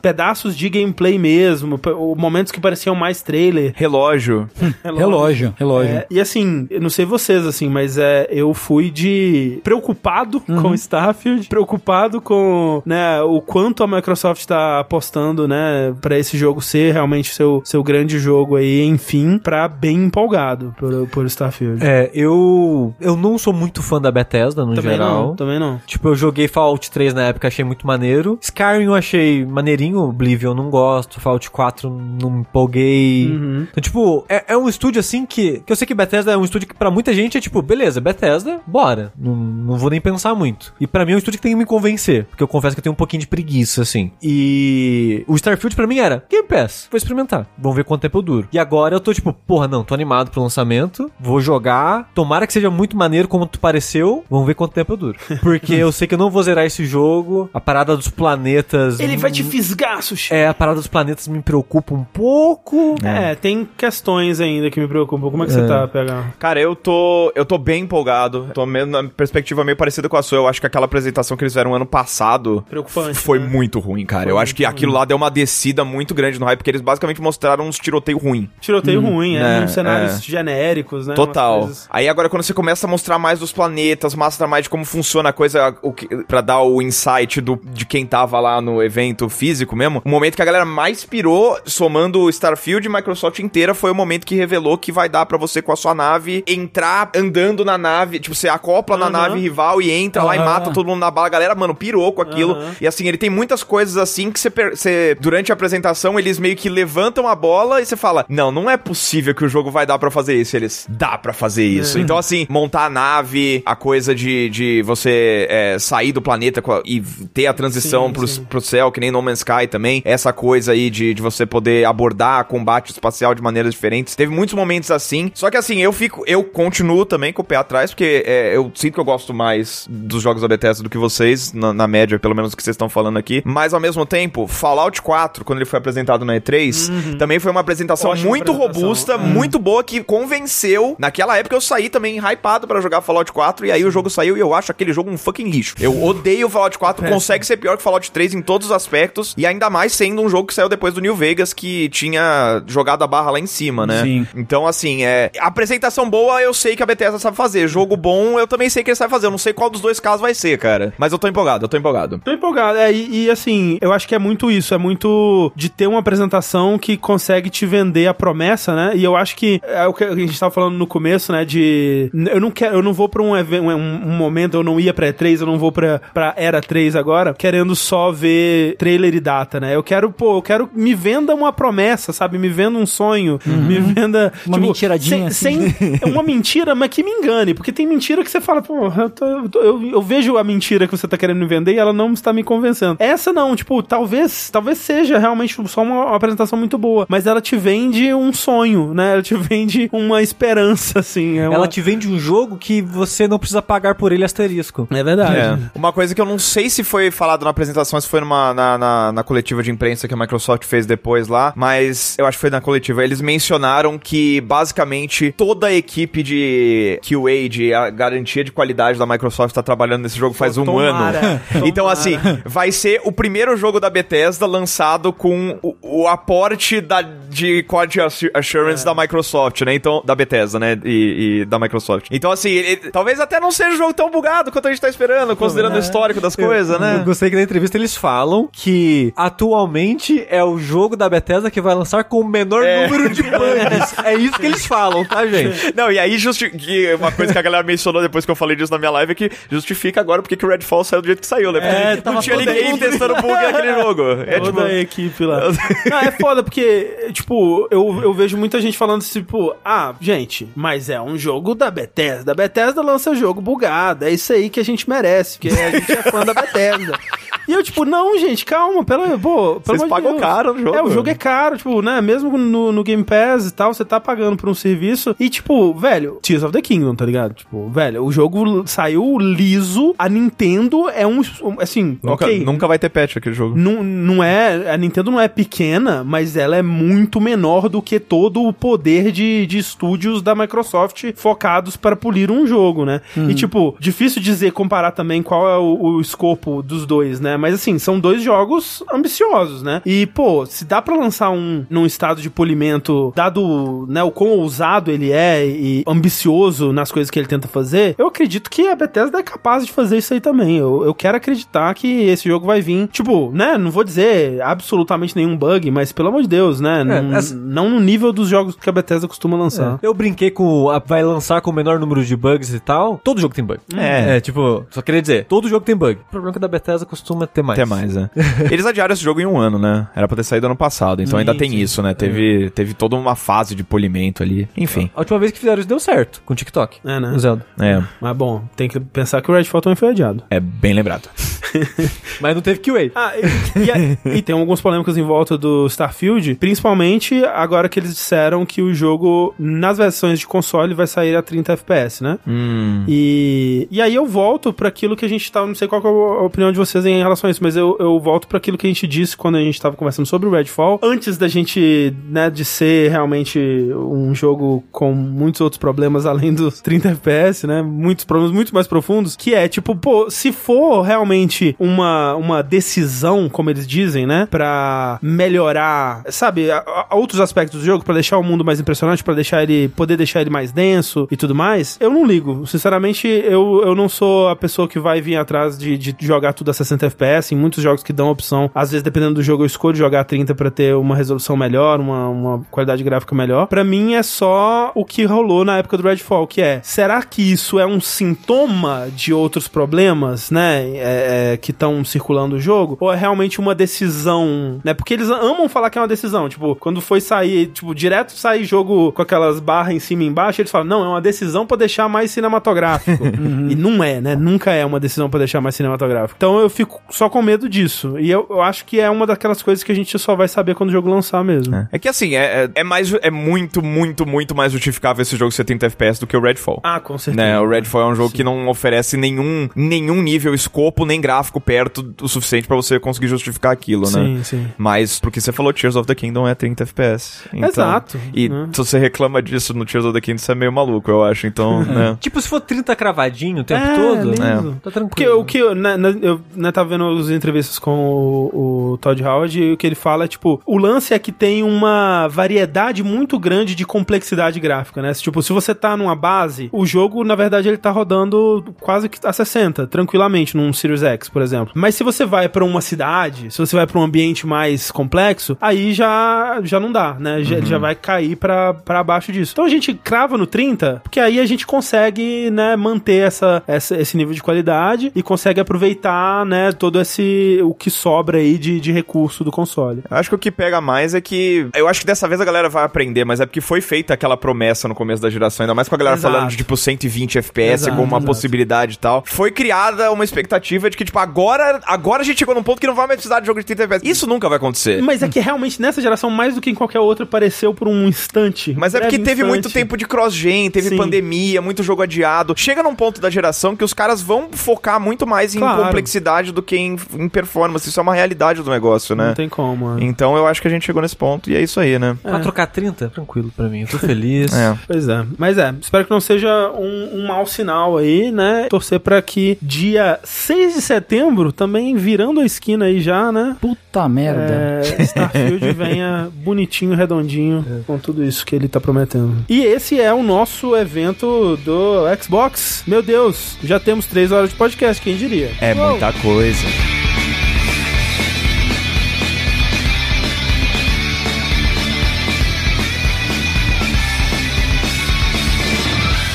pedaços de gameplay mesmo, momentos que pareciam mais trailer. (laughs) Relógio. Relógio, relógio. É, e assim, eu não sei vocês, assim, mas é, eu fui de preocupado Uhum. com Starfield, preocupado com, né, o quanto a Microsoft tá apostando, né, pra esse jogo ser realmente seu, seu grande jogo aí, enfim, pra bem empolgado por, por Starfield. É, eu. Eu não sou muito fã da Bethesda no também geral. não, também não. Tipo, eu joguei Fallout 3 na época, achei muito maneiro. Skyrim eu achei maneirinho, Oblivion não gosto, Fallout 4 não me empolguei. Uhum. Então, tipo, é, é um estúdio assim que. Que eu sei que Bethesda é um estúdio que pra muita gente é tipo, beleza, Bethesda, bora. Não, não vou nem pensar muito. E pra mim é um estúdio que tem que me convencer. Porque eu confesso que eu tenho um pouquinho de preguiça, assim. E. O Starfield pra mim era Game Pass. Vou experimentar. Vamos ver quanto tempo eu duro. E agora eu tô tipo, porra, não, tô animado pro lançamento. Vou jogar. Tomara que seja muito maneiro como tu pareceu. Vamos ver quanto tempo eu duro. (laughs) Porque eu sei que eu não vou zerar esse jogo. A parada dos planetas. Ele vai te hum, fisgar, Sushi. É, a parada dos planetas me preocupa um pouco. É, tem questões ainda que me preocupam. Como é que você tá, PH? Cara, eu tô, eu tô bem empolgado. Tô meio na perspectiva meio parecida com a sua. Eu acho que aquela apresentação que eles fizeram ano passado Preocupante, foi né? muito ruim, cara. Foi eu acho que aquilo lá deu uma descida muito grande no hype, porque eles basicamente mostraram uns tiroteio ruim. Tiroteio ruim, é, né, uns cenários é. genéricos, né? Total. coisas- Aí agora quando você começa a mostrar mais dos planetas, mostra mais de como funciona a coisa, o que, pra dar o insight do, de quem tava lá no evento físico mesmo, o momento que a galera mais pirou, somando o Starfield e Microsoft inteira, foi o momento que revelou que vai dar pra você com a sua nave entrar andando na nave, tipo, você acopla na Aham. nave rival e entra lá e mata todo mundo na bala. A galera, mano, pirou com aquilo. Aham. E assim, ele tem muitas coisas assim que você, você- durante a apresentação, eles meio que levantam a bola e você fala: Não, não é possível que o jogo vai dar pra fazer isso. E Eles dá pra fazer isso. Então, assim, montar a nave, a coisa de, de você é, sair do planeta e ter a transição Sim, pro, sim. pro céu, que nem No Man's Sky também. Essa coisa aí de, de você poder abordar combate espacial de maneiras diferentes. Teve muitos momentos assim. Só que assim, eu fico, eu continuo também com o pé atrás, porque é, eu sinto que eu gosto mais dos jogos da Bethesda do que vocês, na, na média, pelo menos que vocês estão falando aqui. Mas ao mesmo tempo, Fallout 4, quando ele foi apresentado na E3, também foi uma apresentação Ótima muito apresentação. robusta, muito boa, que convenceu. Naquela época eu saí também hypado pra jogar Fallout 4, e aí o jogo saiu e eu acho aquele jogo um fucking lixo. Eu odeio o Fallout 4, consegue ser pior que Fallout 3 em todos os aspectos, e ainda mais sendo um jogo que saiu depois do New Vegas, que tinha jogado a barra lá em cima, né? Sim. Então, assim, é. Apresentação boa, eu sei que a Bethesda sabe fazer. Jogo bom, eu também sei que ele sabe fazer. Eu não sei qual dos dois casos vai ser, cara. Mas eu tô empolgado, eu tô empolgado. Tô empolgado. É, e, e, assim, eu acho que é muito isso. É muito de ter uma apresentação que consegue te vender a promessa, né? E eu acho que é o que a gente tava falando no começo, né? De. Eu não quero, eu não vou pra um, evento, um, um momento, eu não ia pra E3, eu não vou pra, pra Era 3 agora, querendo só ver trailer e data, né? Eu quero, pô, eu quero. Me venda uma promessa, sabe? Me venda um sonho. Me venda. Uma mentiradinha, Sem, assim. sem uma mentira, mas que me engane. Porque tem mentira que você fala, pô, eu, tô- eu tô- eu- eu vejo a mentira que você tá querendo me vender e ela não está me convencendo. Essa não, tipo, talvez, talvez seja realmente só uma, uma apresentação muito boa, mas ela te vende um sonho, né? Ela te vende uma esperança, assim. É uma- Ela te vende um jogo que você não precisa pagar por ele asterisco. É verdade. É. Uma coisa que eu não sei se foi falado na apresentação, se foi numa, na, na, na coletiva de imprensa que a Microsoft fez depois lá, mas eu acho que foi na coletiva. Eles mencionaram que basicamente toda a equipe de QA, de a garantia de qualidade da Microsoft, tá trabalhando nesse jogo faz um tomara, ano. (laughs) Então, assim, vai ser o primeiro jogo da Bethesda lançado com o, o aporte da, de Quality Assu- Assurance da Microsoft, né? Então, da Bethesda, né? E, e da Microsoft. Então, assim, ele- talvez até não seja um jogo tão bugado quanto a gente tá esperando, considerando o histórico das coisas, Eu né? gostei que na entrevista eles falam que atualmente é o jogo da Bethesda que vai lançar com o menor É. número de bugs. (laughs) é isso que eles falam, tá, gente? Não, e aí justi que uma coisa que a galera mencionou depois que eu falei disso na minha live é que justifica agora porque que o Redfall saiu do jeito que saiu, né? Porque É, não tinha ninguém testando bug naquele jogo. É tipo... Toda a equipe lá. (laughs) Não, é foda, porque, tipo, eu, eu vejo muita gente falando assim, tipo, ah, gente, mas é um jogo da Bethesda. A Bethesda lança jogo bugado. É isso aí que a gente merece, porque a gente é fã da Bethesda. (laughs) E eu, tipo, não, gente, calma, pelo, pô, pelo Vocês de pagam caro no jogo. É, o jogo é caro, tipo, né? Mesmo no, no Game Pass e tal, você tá pagando por um serviço. E, tipo, velho, Tears of the Kingdom, tá ligado? Tipo, velho, o jogo saiu liso. A Nintendo é um, assim, Nunca, ok. nunca vai ter patch aquele jogo. Não, não é. A Nintendo não é pequena, mas ela é muito menor do que todo o poder de, de estúdios da Microsoft focados para polir um jogo, né? E, tipo, difícil dizer, comparar também qual é o, o escopo dos dois, né? Mas, assim, são dois jogos ambiciosos, né? E, pô, se dá pra lançar um num estado de polimento, dado, né, o quão ousado ele é e ambicioso nas coisas que ele tenta fazer, eu acredito que a Bethesda é capaz de fazer isso aí também. Eu, eu quero acreditar que esse jogo vai vir, tipo, né, não vou dizer absolutamente nenhum bug, mas pelo amor de Deus, né, não, essa- não no nível dos jogos que a Bethesda costuma lançar. Eu brinquei com. a- vai lançar com o menor número de bugs e tal. Todo jogo tem bug. É. É, tipo, só queria dizer, todo jogo tem bug. O problema é que o da Bethesda costuma ter mais. Até mais, né? (laughs) Eles adiaram esse jogo em um ano, né? Era pra ter saído ano passado, então ainda tem isso, né? Teve, teve toda uma fase de polimento ali. Enfim. A última vez que fizeram isso deu certo, com o TikTok. É, né? O Zelda. É, Mas bom, tem que pensar que o Redfall também foi adiado. é bem lembrado. (laughs) Mas não teve QA. Ah, e, e- e tem algumas polêmicas em volta do Starfield, principalmente agora que eles disseram que o jogo, nas versões de console, vai sair a 30 FPS, né? Hum. E, e aí eu volto pra aquilo que a gente tava, não sei qual que é a opinião de vocês em relação a isso, mas eu, eu volto pra aquilo que a gente disse quando a gente tava conversando sobre o Redfall, antes da gente, né, de ser realmente um jogo com muitos outros problemas (laughs) além dos 30 FPS, né, muitos problemas muito mais profundos, que é tipo, pô, se for realmente uma, uma decisão, como eles dizem, né? Pra melhorar, sabe, a- a- outros aspectos do jogo, pra deixar o mundo mais impressionante, pra deixar ele, poder deixar ele mais denso e tudo mais, eu não ligo. Sinceramente, eu, eu não sou a pessoa que vai vir atrás de, de jogar tudo a 60 FPS. Em muitos jogos que dão opção, às vezes, dependendo do jogo, eu escolho jogar a 30 pra ter uma resolução melhor, uma, uma qualidade gráfica melhor. Pra mim, é só o que rolou na época do Redfall, que é, será que isso é um sintoma de outros problemas, né, é, é, que estão circulando o jogo? Ou é realmente uma decisão, né? Porque eles amam falar que é uma decisão. Tipo, quando foi sair, tipo, direto sair jogo com aquelas barras em cima e embaixo, eles falam, não, é uma decisão pra deixar mais cinematográfico. (laughs) E não é, né? Nunca é uma decisão pra deixar mais cinematográfico. Então eu fico só com medo disso. E eu, eu acho que é uma daquelas coisas que a gente só vai saber quando o jogo lançar mesmo. É que assim, é, é, é mais, é muito, muito, muito mais justificável esse jogo 70 FPS do que o Redfall. Ah, com certeza. Né, o Redfall é um jogo que não oferece nenhum, nenhum nível, escopo, nem gráfico perto o suficiente pra você conseguir justificar aquilo, né? Sim, sim. Mas, porque você falou Tears of the Kingdom é 30 FPS. Então, Exato, E né? se você reclama disso no Tears of the Kingdom, você é meio maluco, eu acho. Então, (laughs) né? Tipo, se for 30 cravadinho o tempo É, todo, lindo. tá tranquilo. Porque o que eu, né, né, eu né, tava vendo as entrevistas com o, o Todd Howard e o que ele fala é tipo, o lance é que tem uma variedade muito grande de complexidade gráfica, né? Tipo, se você tá numa base, o jogo, na verdade, ele tá rodando quase que a 60, tranquilamente, num Series X, por exemplo. Mas se você vai pra uma cidade, se você vai pra um ambiente mais complexo, aí já, já não dá, né? Já, já vai cair pra, pra abaixo disso. Então a gente crava no 30, porque aí a gente consegue, né, manter essa, essa, esse nível de qualidade e consegue aproveitar, né, todo esse, o que sobra aí de, de recurso do console. Acho que o que pega mais é que. Eu acho que dessa vez a galera vai aprender, mas é porque foi feita aquela promessa no começo da geração, ainda mais com a galera Exato. falando de tipo 120 FPS Exato, como uma exato. possibilidade e tal. Foi criada uma expectativa de que, tipo, agora, agora a gente chegou num ponto que não vai mais precisar de jogo de 30 FPS. Isso nunca vai acontecer. Mas é que realmente nessa geração, mais do que em qualquer outra, pareceu por um instante. Mas é porque teve instante. muito tempo de cross-gen, teve Sim. pandemia, muito jogo adiado. Chega num ponto da geração que os caras vão focar muito mais em Claro. complexidade do que em, em performance. Isso é uma realidade do negócio, né? Não tem como. é. Então eu acho que a gente chegou nesse ponto e é isso aí, né? Pra trocar 30? Tranquilo pra mim, eu tô feliz. (laughs) É. Pois é. Mas é, espero que não seja um, um mau sinal aí, né? Torcer pra que dia 6 de setembro, também virando a esquina aí já, né? Puta merda. É, Starfield (laughs) venha bonitinho, redondinho, com tudo isso que ele tá prometendo. E esse é o nosso evento do Xbox. Meu Deus, já temos três horas de podcast, quem diria? É Uou. muita coisa.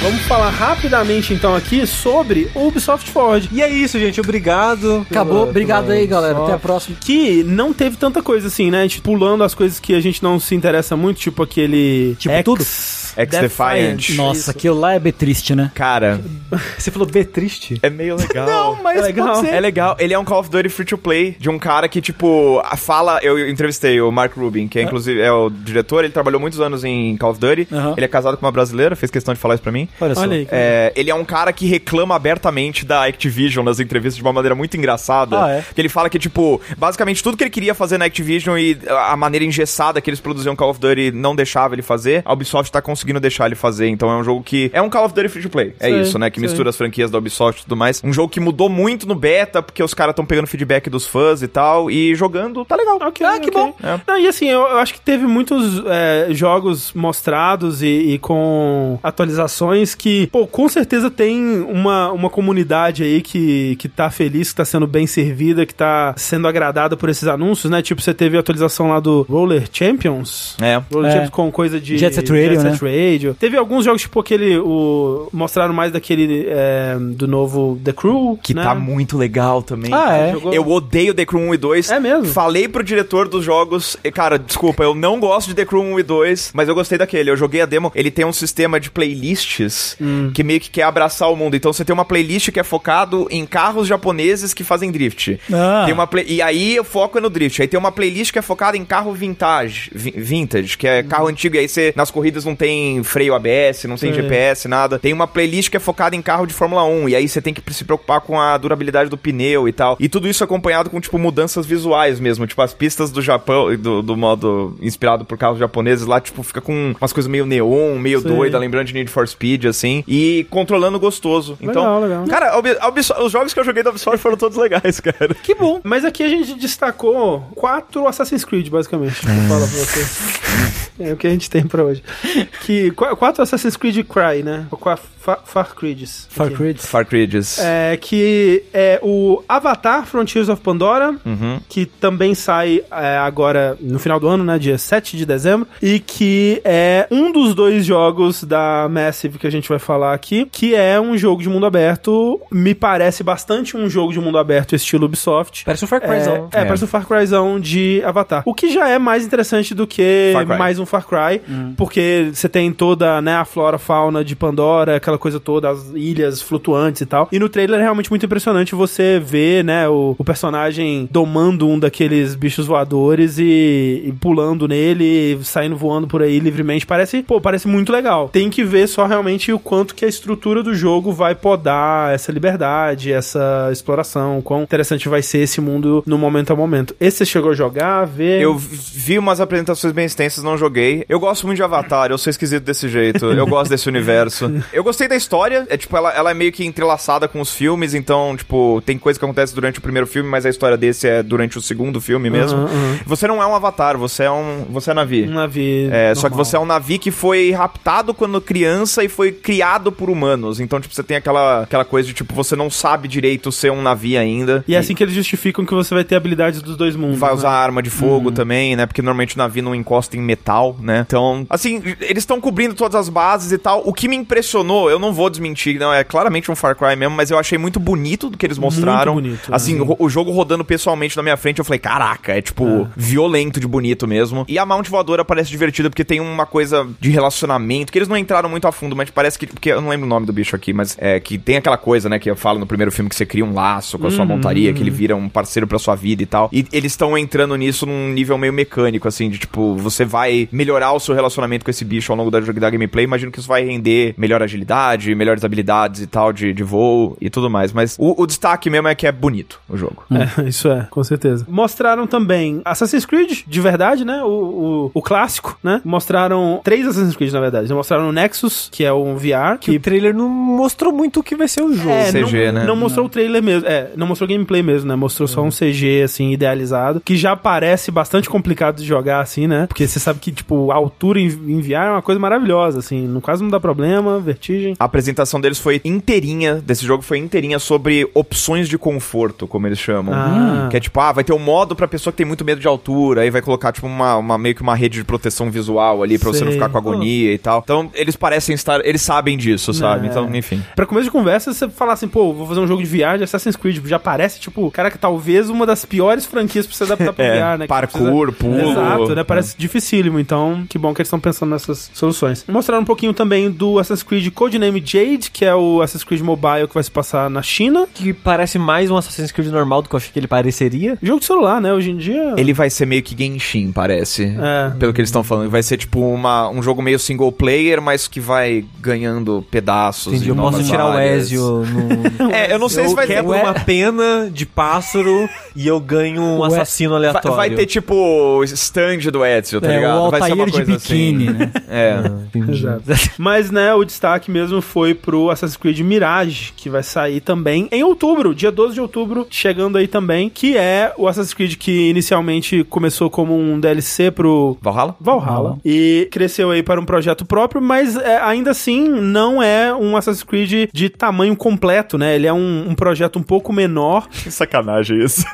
Vamos falar rapidamente então aqui sobre o Ubisoft Forward. E é isso, gente. Obrigado. Acabou. pela- Obrigado pela aí, galera. Até a Ubisoft. próxima. Que não teve tanta coisa assim, né? A gente pulando as coisas que a gente não se interessa muito, tipo aquele. Tipo X, tudo? X-Defiant. Nossa, Isso. aquilo lá é bem triste, né? Cara, Você falou B triste? é meio legal. (laughs) Não, mas É legal. pode ser. É legal, ele é um Call of Duty free to play de um cara que, tipo, fala. Eu entrevistei o Mark Rubin, que é, inclusive é o diretor, ele trabalhou muitos anos em Call of Duty. Ele é casado com uma brasileira, fez questão de falar isso pra mim. Olha só. Olha aí. É, ele é um cara que reclama abertamente da Activision nas entrevistas de uma maneira muito engraçada. Ah, é? Que ele fala que, tipo, basicamente tudo que ele queria fazer na Activision e a maneira engessada que eles produziam Call of Duty não deixava ele fazer, a Ubisoft tá conseguindo deixar ele fazer. Então é um jogo que. É um Call of Duty free to play. É Sei, isso, né? Que sei. mistura as franquias da Ubisoft e tudo mais. Um jogo que mudou muito no beta, porque os caras estão pegando feedback dos fãs e tal. E jogando, tá legal. Ok, ah, que ok. bom. É. Não, e assim, eu, eu acho que teve muitos é, jogos mostrados e, e com atualizações que, pô, com certeza tem uma, uma comunidade aí que, que tá feliz, que tá sendo bem servida, que tá sendo agradada por esses anúncios, né? Tipo, você teve a atualização lá do Roller Champions. É. Roller É. Champions com coisa de Jet Set Radio, né? Radio. Teve alguns jogos, tipo aquele. O, mostraram mais daquele é, do novo The Crew. Que né? tá muito legal também. Ah, é? Jogou- Eu odeio The Crew 1 e 2. É mesmo? Falei pro diretor dos jogos. e, Cara, desculpa, eu não gosto de The Crew 1 e 2, mas eu gostei daquele. Eu joguei a demo. Ele tem um sistema de playlists Hum. que meio que quer abraçar o mundo. Então você tem uma playlist que é focado em carros japoneses que fazem drift. Ah. Tem uma play... E aí o foco é no drift. Aí tem uma playlist que é focada em carro vintage. vi- Vintage, que é carro Hum. antigo. E aí você, nas corridas, não tem tem freio ABS, não tem Sim. GPS, nada. Tem uma playlist que é focada em carro de Fórmula 1, e aí você tem que se preocupar com a durabilidade do pneu e tal. E tudo isso acompanhado com, tipo, mudanças visuais mesmo. Tipo, as pistas do Japão, do, do modo inspirado por carros japoneses lá, tipo, fica com umas coisas meio neon, meio Sim. doida, lembrando de Need for Speed, assim. E controlando gostoso. Então, Legal, legal. cara, a a os jogos que eu joguei da Ubisoft foram todos legais, cara. Que bom. Mas aqui a gente destacou quatro Assassin's Creed, basicamente. Vou falar pra vocês. (laughs) É o que a gente tem pra hoje. Que, qu- quatro Assassin's Creed Cry, né? Ou qua- Fa- Far Creeds. Far. Cry. Far Cry's. É, que é o Avatar Frontiers of Pandora, Uhum. que também sai é, agora no final do ano, né, dia 7 de dezembro, e que é um dos dois jogos da Massive que a gente vai falar aqui, que é um jogo de mundo aberto, me parece bastante um jogo de mundo aberto estilo Ubisoft. Parece um Far Cryzão. É, é, É. parece um Far Cryzão de Avatar. O que já é mais interessante do que Far mais um Far Cry, porque você tem toda, né, a flora, fauna de Pandora, aquela coisa toda, as ilhas flutuantes e tal. E no trailer é realmente muito impressionante você ver, né, o, o personagem domando um daqueles bichos voadores e, e pulando nele, saindo voando por aí livremente. Parece, pô, parece muito legal. Tem que ver só realmente o quanto que a estrutura do jogo vai podar essa liberdade, essa exploração, quão interessante vai ser esse mundo no momento a momento. Esse você chegou a jogar, ver? Eu vi umas apresentações bem extensas, não joguei. Eu gosto muito de Avatar, eu sou esquisito desse jeito. Eu gosto desse universo. Eu gostei da história, é tipo, ela, ela é meio que entrelaçada com os filmes, então, tipo, tem coisa que acontece durante o primeiro filme, mas a história desse é durante o segundo filme mesmo. Aham, aham. Você não é um avatar, você é um. Você é Navi. Um navio. É, só que normal. você é um Navi que foi raptado quando criança e foi criado por humanos. Então, tipo, você tem aquela, aquela coisa de, tipo, você não sabe direito ser um Navi ainda. E é assim que eles justificam que você vai ter habilidades dos dois mundos. Vai né? usar arma de fogo também, né? Porque normalmente o navio não encosta em metal, né? Então, assim, eles estão cobrindo todas as bases e tal. O que me impressionou, eu não vou desmentir, não, é claramente um Far Cry mesmo, mas eu achei muito bonito do que eles mostraram. bonito, Assim, né? o, o jogo rodando pessoalmente na minha frente, eu falei, caraca, é tipo, violento de bonito mesmo. E a Mount Voadora parece divertida porque tem uma coisa de relacionamento, que eles não entraram muito a fundo, mas parece que, porque eu não lembro o nome do bicho aqui, mas é que tem aquela coisa, né, que eu falo no primeiro filme que você cria um laço com a sua montaria, que ele vira um parceiro pra sua vida e tal. E eles estão entrando nisso num nível meio mecânico, assim, de tipo, você vai melhorar o seu relacionamento com esse bicho ao longo da, da gameplay. Imagino que isso vai render melhor agilidade, melhores habilidades e tal de, de voo e tudo mais. Mas o, o destaque mesmo é que é bonito o jogo. É, isso é, com certeza. Mostraram também Assassin's Creed, de verdade, né? O, o, o clássico, né? Mostraram três Assassin's Creed, na verdade. Mostraram o Nexus, que é um VR, Que o trailer não mostrou muito o que vai ser o jogo. É, CG, não, né? Não mostrou o trailer mesmo. É, não mostrou gameplay mesmo, né? Mostrou só um CG, assim, idealizado. Que já parece bastante complicado de jogar, assim, né? Porque você sabe que, tipo, a altura em VR é uma coisa maravilhosa, assim. No caso não dá problema, vertigem. A apresentação deles foi inteirinha, desse jogo foi inteirinha sobre opções de conforto, como eles chamam. Ah. Que é tipo, ah, vai ter um modo pra pessoa que tem muito medo de altura, aí vai colocar, tipo, uma, uma- meio que uma rede de proteção visual ali pra você não Sei. ficar com agonia e tal. Então, eles parecem estar, eles sabem disso, sabe? É. Então, enfim. Pra começo de conversa, você falar assim, pô, vou fazer um jogo de de Assassin's Creed. Já parece, tipo, cara, que talvez uma das piores franquias pra você adaptar pro (laughs) É, VR, né? Parkour, precisa- pulo. Exato, né? Parece dificílimo. Então, que bom que eles estão pensando nessas soluções. Mostraram um pouquinho também do Assassin's Creed Codename Jade, que é o Assassin's Creed Mobile que vai se passar na China. Que parece mais um Assassin's Creed normal do que eu achei que ele pareceria. Jogo de celular, né? Hoje em dia. Ele vai ser meio que Genshin, parece. É. Pelo que eles estão falando. Vai ser tipo uma, um jogo meio single player, mas que vai ganhando pedaços. Entendi, eu posso tirar o áreas. Ezio no... (laughs) É, eu não sei eu se vai ter. quebro uma pena de pássaro e eu ganho um Ué, assassino Vai, aleatório. vai ter tipo stand do Ezio, tá É, ligado? o vai Altair de coisa biquíni, assim. né? É. Entendi. (laughs) Mas, né, o destaque mesmo foi pro Assassin's Creed Mirage, que vai sair também em outubro, dia 12 de outubro, chegando aí também, que é o Assassin's Creed que inicialmente começou como um DLC pro Valhalla? Valhalla. E cresceu aí para um projeto próprio, mas é, ainda assim não é um Assassin's Creed de tamanho completo, né? Ele é um, um projeto um pouco menor. (laughs) Que sacanagem isso.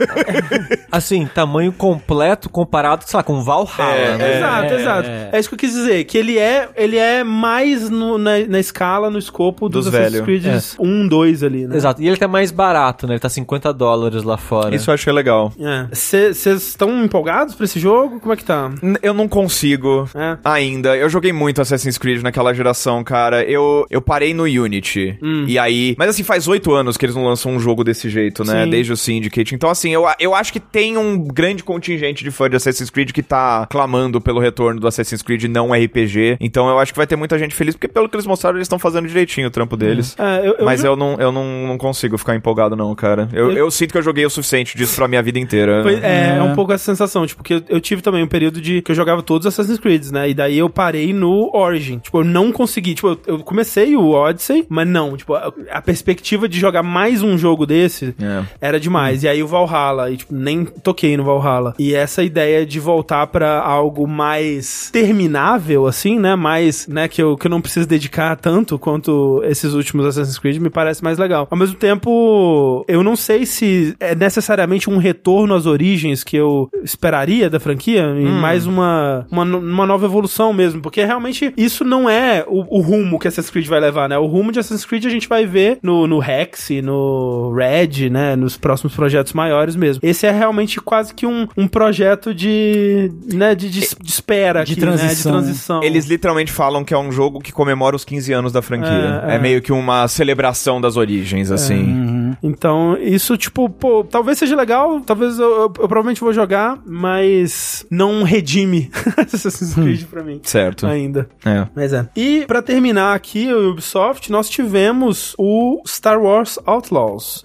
(laughs) Assim, tamanho completo comparado, sei lá, com Valhalla, É, né? exato, exato. É isso que eu quis dizer, que ele é, ele é mais no- na, na escala, no escopo dos, Dos Assassin's. Creed 1, 2 ali, né? Exato. E ele tá mais barato, né? Ele tá 50 dólares lá fora. Isso eu achei legal. Vocês estão empolgados pra esse jogo? Como é que tá? N- Eu não consigo. É. Ainda. Eu joguei muito Assassin's Creed naquela geração, cara. Eu, eu parei no Unity. Hum. E aí. Mas assim, faz oito anos que eles não lançam um jogo desse jeito, né? Sim. Desde o Syndicate. Então, assim, eu, eu acho que tem um grande contingente de fã de Assassin's Creed que tá clamando pelo retorno retorno do Assassin's Creed não RPG. Então eu acho que vai ter muita gente feliz, porque pelo que eles mostraram, eles estão fazendo direitinho o trampo deles. É, eu, eu Mas jo- eu, não, eu não, não consigo ficar empolgado, não, cara. Eu, eu sinto que eu joguei o suficiente disso pra minha vida inteira. Foi- é, É. é um pouco essa sensação, tipo, que eu, eu tive também um período de que eu jogava todos os Assassin's Creed, né? E daí eu parei no Origin. Tipo, eu não consegui. Tipo, eu, eu comecei o Odyssey, mas não. Tipo, a, a perspectiva de jogar mais um jogo desse É. era demais. E aí o Valhalla, e, tipo, nem toquei no Valhalla. E essa ideia de voltar pra algo mais terminável, assim, né? Mais, né? Que eu, que eu não preciso dedicar tanto quanto esses últimos Assassin's Creed me parece mais legal. Ao mesmo tempo, eu não sei se é necessariamente um retorno às origens que eu esperaria da franquia, e mais uma, uma, uma nova evolução mesmo, porque realmente isso não é o, o rumo que Assassin's Creed vai levar, né? O rumo de Assassin's Creed a gente vai ver no, no Rex, no Red, né? Nos próximos projetos maiores mesmo. Esse é realmente quase que um, um projeto de, né? De, de, de espera De aqui, né? De transição. transição. Eles literalmente falam que é um jogo que comemora os 15 anos da franquia. É, É, é. meio que uma celebração das origens, assim. Então, isso, tipo, pô, talvez seja legal, talvez eu, eu- eu provavelmente vou jogar, mas não redime (laughs) Assassin's Creed pra mim. Certo. Ainda. É. Mas é. E pra terminar aqui, o Ubisoft, nós tivemos o Star Wars Outlaws,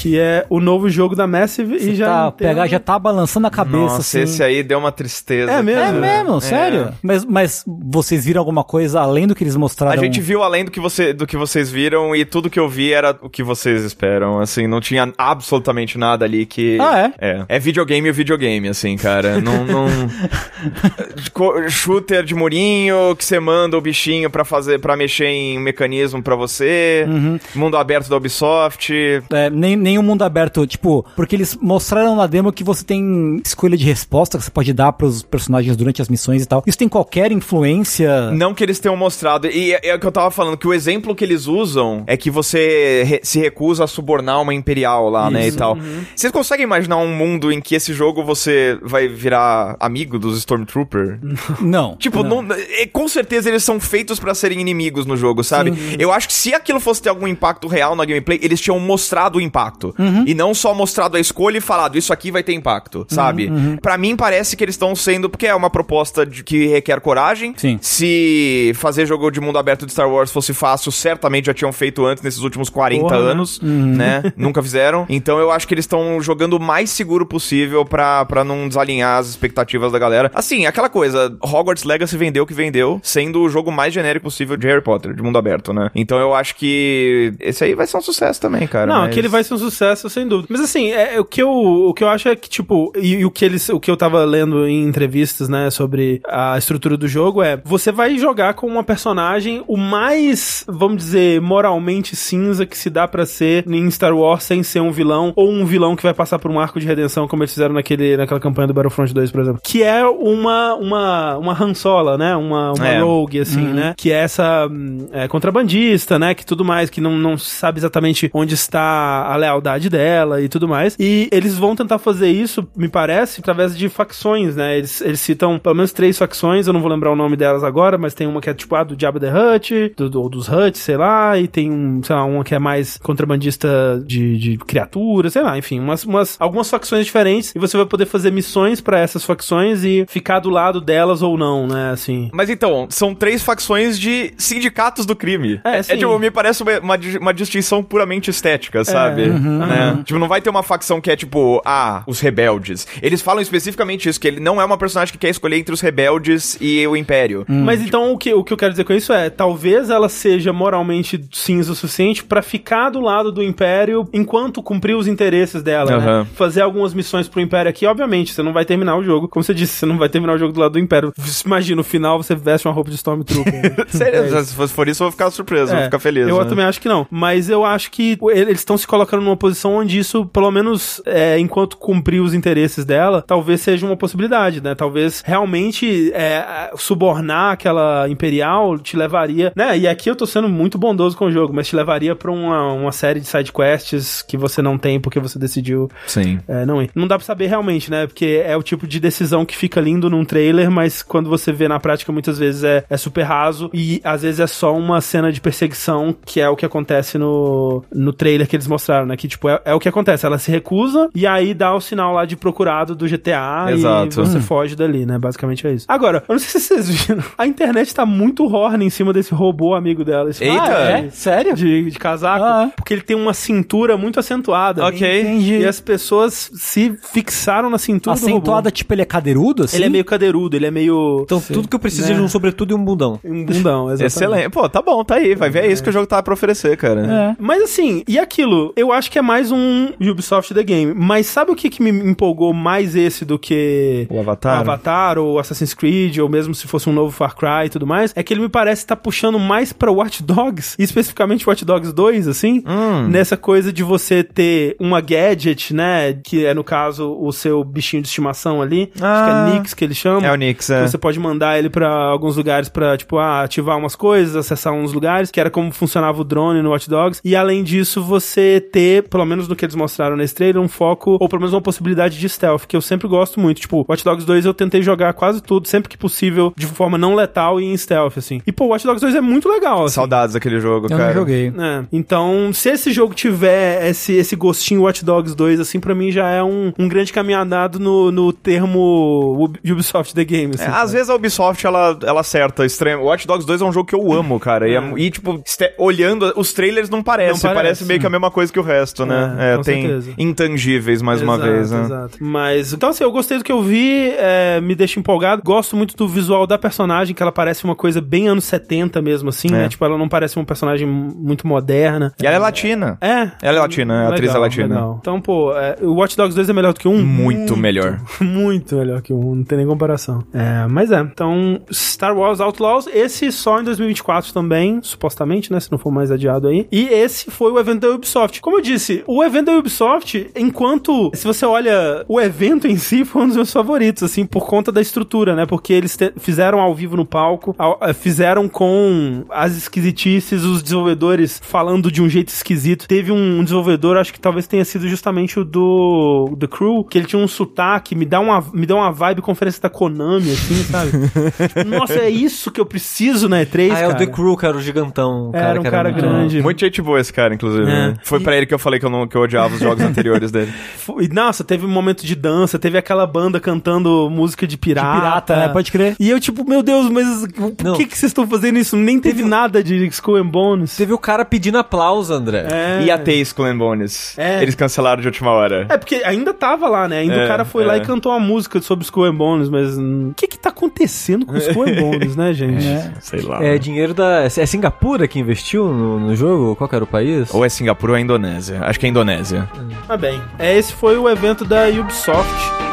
que é o novo jogo da Massive e já tá, pegar já tá balançando a cabeça Nossa, assim. esse aí deu uma tristeza. É mesmo? É mesmo, sério? Mas, mas vocês viram alguma coisa além do que eles A mostraram? gente viu além do que, você, do que vocês viram e tudo que eu vi era o que vocês esperam, assim, não tinha absolutamente nada ali que... Ah, é? É, é videogame o videogame, assim, cara, não... não... (laughs) Shooter de murinho, que você manda o bichinho pra fazer, para mexer em mecanismo pra você, Uhum. mundo aberto da Ubisoft... É, nem, nem o mundo aberto, tipo, porque eles mostraram na demo que você tem escolha de resposta que você pode dar pros personagens durante as missões e tal. Isso tem qualquer influência. Não que eles tenham mostrado. E é, é o que eu tava falando, que o exemplo que eles usam é que você re- se recusa a subornar uma imperial lá, né, e tal. Vocês conseguem imaginar um mundo em que esse jogo você vai virar amigo dos Stormtrooper? Não. Tipo, não- é, com certeza eles são feitos pra serem inimigos no jogo, sabe? Eu acho que se aquilo fosse ter algum impacto real na gameplay, eles tinham mostrado o impacto. E não só mostrado a escolha e falado, isso aqui vai ter impacto, sabe? Pra mim parece que eles estão sendo, porque é uma proposta de- que requer coragem. Sim. Se fazer jogo de mundo aberto de Star Wars fosse fácil, certamente já tinham feito antes, nesses últimos 40 Porra, né? anos, né? (laughs) Nunca fizeram. Então eu acho que eles estão jogando o mais seguro possível pra, pra não desalinhar as expectativas da galera. Assim, aquela coisa, Hogwarts Legacy vendeu o que vendeu, sendo o jogo mais genérico possível de Harry Potter, de mundo aberto, né? Então eu acho que esse aí vai ser um sucesso também, cara. Não, mas- aquele vai ser um sucesso, sem dúvida. Mas assim, é, o, que eu, o que eu acho é que, tipo, e, e o, que eles, o que eu tava lendo em entrevistas, né, sobre a estrutura do jogo é: você vai jogar com uma personagem o mais, vamos dizer, moralmente cinza que se dá pra ser em Star Wars sem ser um vilão, ou um vilão que vai passar por um arco de redenção, como eles fizeram naquele, naquela campanha do Battlefront 2, por exemplo. Que é uma, uma, uma Han Solo, né? Uma, uma É. rogue, assim, né? Que é essa hum, é, contrabandista, né? Que tudo mais, que não, não sabe exatamente onde está a lealdade dela e tudo mais. E eles vão tentar fazer isso, me parece, através de facções, né? Eles, eles citam pelo menos três facções, eu não vou lembrar o nome delas agora, mas tem uma que é tipo a do Jabba the Hutt, do, do- dos Hutt, sei lá, e tem um, sei lá, uma que é mais contrabandista de, de criaturas, sei lá, enfim, umas, umas, algumas facções diferentes, e você vai poder fazer missões pra essas facções e ficar do lado delas ou não, né? Assim. Mas então, são três facções de sindicatos do crime. É, sim. tipo, me parece uma, uma, uma distinção puramente estética, sabe? Né? Tipo, não vai ter uma facção que é tipo, ah, os rebeldes. Eles falam especificamente isso, que ele não é uma personagem que quer escolher entre os rebeldes e o Império. Mas então o que, o que eu quero dizer com isso é, talvez ela seja moralmente cinza o suficiente pra ficar do lado do Império enquanto cumprir os interesses dela, né? Aham. Fazer algumas missões pro Império aqui, obviamente, você não vai terminar o jogo. Como você disse, você não vai terminar o jogo do lado do Império. Imagina, no final você veste uma roupa de Stormtrooper. né? (laughs) Sério, É se por isso, eu vou ficar surpreso, vou É, ficar feliz. Eu né? também acho que não. Mas eu acho que eles estão se colocando numa posição onde isso, pelo menos, é, enquanto cumprir os interesses dela, talvez seja uma possibilidade, né? Talvez realmente é, subornar aquela Imperial te levaria, né? E aqui eu tô sendo muito bondoso com o jogo, mas te levaria pra uma, uma série de side side quests que você não tem porque você decidiu Sim. é, não ir. Não dá pra saber realmente, né? Porque é o tipo de decisão que fica lindo num trailer, mas quando você vê na prática, muitas vezes é, é super raso e às vezes é só uma cena de perseguição, que é o que acontece no, no trailer que eles mostraram, né? Que, tipo, é, é o que acontece. Ela se recusa e aí dá o sinal lá de procurado do GTA Exato. e você foge dali, né? Basicamente é isso. Agora, eu não sei se vocês (laughs) viram, a internet tá muito horny em cima desse robô amigo dela. Esse Eita! cara Ah, é? Sério? De, de casaco, Ah. porque ele tem uma cintura muito acentuada. Ok. Entendi. E as pessoas se fixaram na cintura do Acentuada, tipo, ele é cadeirudo, assim? Ele é meio cadeirudo, ele é meio... Então, tudo que eu preciso Né? é de um sobretudo e um bundão. Um bundão, (laughs) exatamente. Excelente. Pô, tá bom, tá aí. Vai ver, é isso que o jogo tá pra oferecer, cara. É. Mas assim, e aquilo? Eu acho que é mais um Ubisoft The Game. Mas sabe o que, que me empolgou mais esse do que O Avatar? o Avatar ou Assassin's Creed, ou mesmo se fosse um novo Far Cry e tudo mais? É que ele me parece estar puxando mais pra Watch Dogs, e (laughs) especificamente Watch Dogs 2, assim. Hum. Nessa coisa de você ter uma gadget, né? Que é, no caso, o seu bichinho de estimação ali. Acho que Ah. é Nix que ele chama. É o Nix, é. Você pode mandar ele pra alguns lugares pra, tipo, ah, ativar umas coisas, acessar uns lugares, que era como funcionava o drone no Watch Dogs. E além disso, você ter, pelo menos no que eles mostraram nesse trailer, um foco, ou pelo menos uma possibilidade de stealth, que eu sempre gosto muito. Tipo, Watch Dogs 2 eu tentei jogar quase tudo, sempre que possível, de forma não letal e em stealth, assim. E, pô, Watch Dogs 2 é muito legal, assim. Saudades daquele jogo, Eu cara. não joguei. É, então, se esse jogo tiver esse, esse gostinho Watch Dogs 2, assim, pra mim já é um, um grande caminho andado no, no termo Ub- Ubisoft The Game, assim. É, às vezes a Ubisoft, ela, ela acerta extremo. Watch Dogs 2 é um jogo que eu amo, cara. E, é- e, tipo, olhando, os trailers não parece. Não parece. parece. meio que a mesma coisa que o resto, né? É, É, tem certeza. intangíveis, mais uma Exato, vez, né? Exato. Mas, então assim, eu gostei do que eu vi, é, me deixa empolgado. Gosto muito do visual da personagem, que ela parece uma coisa bem anos 70 mesmo, assim, É. né? Tipo, ela não parece uma personagem muito moderna. E ela é latina. É. Ela é latina, a atriz é latina. legal. Então, pô, é, o Watch Dogs 2 é melhor do que um? Muito melhor. (laughs) Muito melhor que um, não tem nem comparação. É, mas é. Então, Star Wars Outlaws, esse só em 2024 também, supostamente, né? Se não for mais adiado aí. E esse foi o evento da Ubisoft. Como eu disse, o evento da Ubisoft, enquanto. Se você olha o evento em si, foi um dos meus favoritos, assim, por conta da estrutura, né? Porque eles te- fizeram ao vivo no palco, ao- eh, fizeram com as esquisitices, os desenvolvedores falando de um jeito esquisito. Teve um, um desenvolvedor, acho que talvez tenha sido justamente o do The Crew, que ele tinha um sotaque, me dá uma, me dá uma vibe conferência da Konami, assim, sabe? (laughs) Nossa, é isso que eu preciso na E3, Ah, é cara. o The Crew, cara, o gigantão. Era cara, um que cara grande. Muito gente boa esse cara, inclusive. É. né? Foi pra ele que eu falei que eu, não, que eu odiava os jogos (laughs) anteriores dele. Foi- Nossa, teve um momento de dança, teve aquela banda cantando música de pirata. De pirata, né? Pode crer. E eu, tipo, meu Deus, mas por Não. que, que vocês estão fazendo isso? Nem teve nada de Skull and Bones. Teve o cara pedindo aplauso, André. É. E a ter Skull and Bones. É. Eles cancelaram de última hora. É, porque ainda tava lá, né? Ainda É, o cara foi lá é. e cantou uma música sobre Skull and Bones, mas o que que tá acontecendo com Skull (laughs) and Bones, né, gente? Sei lá. É dinheiro da. É Singapura que investiu no, no jogo? Qual que era o país? Ou é Singapura ou é Indonésia. Acho que é Indonésia. Mas bem, é, esse foi o evento da Ubisoft.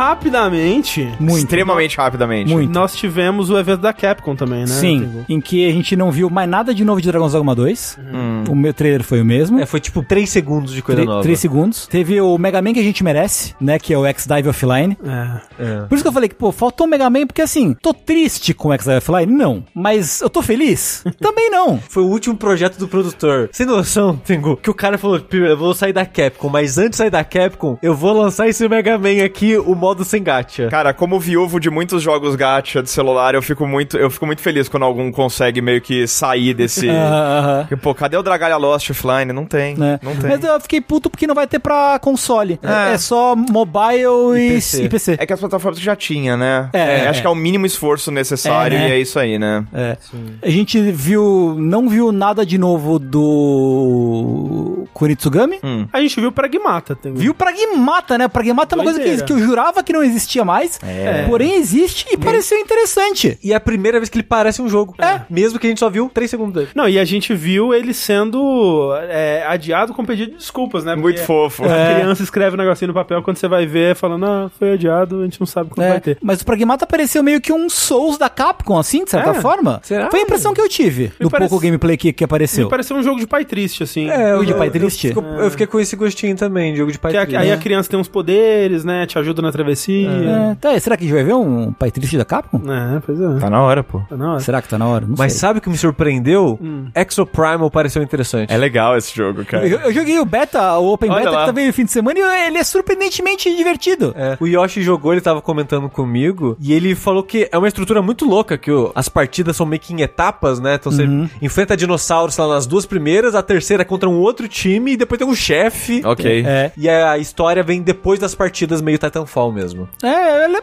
Rapidamente, Muito. Extremamente rapidamente. Muito. nós tivemos o evento da Capcom também, né? Sim, em que a gente não viu mais nada de novo de Dragon's Dogma 2. Hum. O meu trailer foi o mesmo. É, foi tipo 3 segundos de coisa Tre- nova. Três segundos. Teve o Mega Man que a gente merece, né? Que é o X-Dive Offline. É. É. Por isso que eu falei que, pô, faltou o Mega Man, porque assim, tô triste com o X-Dive Offline? Não. Mas eu tô feliz? (laughs) Também não. Foi o último projeto do produtor. Sem noção, Tengu, que o cara falou, "Pô, eu vou sair da Capcom, mas antes de sair da Capcom, eu vou lançar esse Mega Man aqui, o modo sem gacha. Cara, como viúvo de muitos jogos gacha de celular, eu fico muito, eu fico muito feliz quando algum consegue meio que sair desse. (laughs) Porque, Pô, cadê o Dragalha Lost offline? Não tem. né? Não tem. Mas eu fiquei puto porque não vai ter pra console. É. É, só mobile e, E e PC. PC. É que as plataformas já tinha, né? É, acho é. que é o mínimo esforço necessário É, né? e é isso aí, né? É. A gente viu. Não viu nada de novo do. Kunitsugami? Hum. A gente viu Pragmata. Tengu. Viu Pragmata, né? Pragmata é uma coisa que, Doideira. que eu jurava que não existia mais. É. Porém existe e pareceu interessante. E é a primeira vez que ele parece um jogo. É. Mesmo que a gente só viu 3 segundos dele. Não, e a gente viu ele sendo é, adiado com pedido de desculpas, né? Muito Porque fofo. A É. criança escreve um negocinho no papel, quando você vai ver, falando, ah, foi adiado, a gente não sabe quando É, vai ter. mas o Pragmata pareceu meio que um Souls da Capcom, assim, de certa É. forma. Será? Foi a impressão que eu tive do parece- pouco gameplay que, que apareceu. Me pareceu um jogo de pai triste, assim. É, O de pai triste? triste. Ficou- Eu fiquei com esse gostinho também, jogo de pai Que a- triste. aí a criança tem uns poderes, né? Te ajuda na travessia. É, tá, será que a gente vai ver um pai triste da Capcom? É, pois é. Tá na hora, pô. Tá na hora. Será que tá na hora? Não Mas sei. sabe o que me surpreendeu? Hum. Exoprimal pareceu interessante. É legal esse jogo, cara. Eu, eu joguei o beta, o Open Olha Beta lá. que também no fim de semana e ele é surpreendentemente divertido. É. O Yoshi jogou, ele tava comentando comigo, e ele falou que é uma estrutura muito louca, que o- as partidas são meio que em etapas, né? Então você enfrenta dinossauros lá nas duas primeiras, a terceira é contra um outro time, e depois tem um chefe. Ok. É. E a história vem depois das partidas meio Titanfall mesmo. É, ele é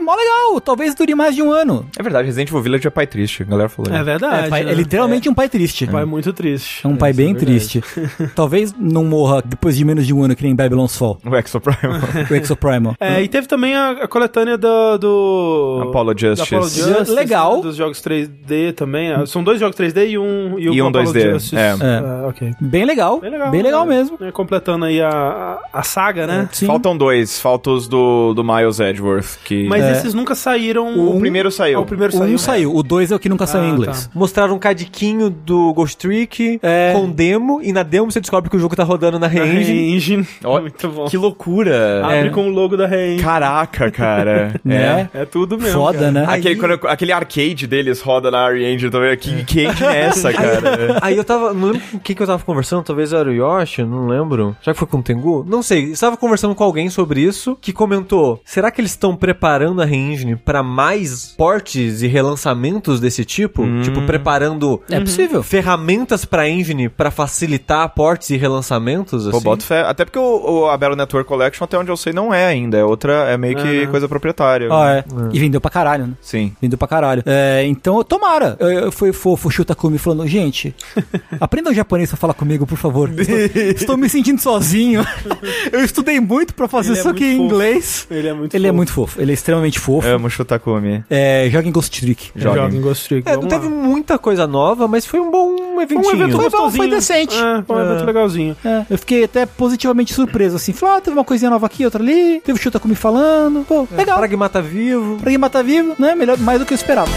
mó legal. Talvez dure mais de um ano. É verdade, Resident Evil Village é pai triste, a galera falou. É verdade. é, pai- né? é literalmente um pai triste. É um pai muito triste. É um pai bem verdade. triste. (laughs) Talvez não morra depois de menos de um ano que nem Babylon's Fall. O Exoprimal. O Exoprimal. É, e teve também a, a coletânea do, do... Apollo Justice. Apollo Justice, Legal. Dos jogos 3D também. Ah, São dois jogos 3D e um... E, E um Apollo 2D, Justice. é. Ok. Bem legal. Bem legal. Bem legal né? mesmo. É, completando aí a, a, a saga, né? Sim. Faltam dois, faltam os do, do Miles Edgeworth, que... Mas É. esses nunca saíram... o primeiro saiu. Ah, o primeiro saiu. um saiu, o dois é o que nunca saiu Ah, em inglês. tá. Mostraram um cadiquinho do Ghost Trick É. com demo, e na demo você descobre que o jogo tá rodando na Re-Engine. Re-Engine. Ó, Muito bom. Que loucura. Abre É. com o logo da Re-Engine. Caraca, cara. (laughs) Né? É tudo mesmo. Foda, cara. né? Aquele, quando- aquele arcade deles roda na Re-Engine também. Que, que engine é essa, (laughs) cara? Aí eu tava. Não lembro com quem que eu tava conversando, talvez era o Yoshi, não lembro. Já que foi com o Tengu? Não sei. Estava conversando com alguém sobre isso que comentou: será que eles estão preparando a Re-Engine pra mais portes e relançamentos desse tipo? Tipo, preparando É possível. ferramentas pra engine pra facilitar portes e relançamentos? Assim? Pô, boto fé. Até porque o, o- a Battle Network Collection, até onde eu sei, não é ainda. É outra, é meio que coisa proprietária. Ah, é. E vendeu pra caralho, né? Sim. Vendeu pra caralho. É, então, tomara. Eu, eu fui fofo, chuta Kumi falando, gente, (laughs) aprendam japonês pra falar comigo, por favor. Estou, estou me sentindo sozinho. (laughs) eu estudei muito pra fazer Ele é isso aqui em fofo. inglês. Ele é muito Ele é fofo. muito fofo. Ele é extremamente fofo. Amo Shutakumi. É, joga em Ghost Trick. Joga. Joga em Ghost Trick. É, não teve muita coisa nova, mas foi um bom eventinho. Foi um evento Foi bom, foi decente. É, foi um evento legalzinho. É, eu fiquei até positivamente surpreso, assim. Falei, ah, teve uma coisinha nova aqui, outra ali. Teve o Chuta Kumi falando. Pô, legal. Pragmata vivo. Pra quem matar vivo, né? Melhor, mais do que eu esperava.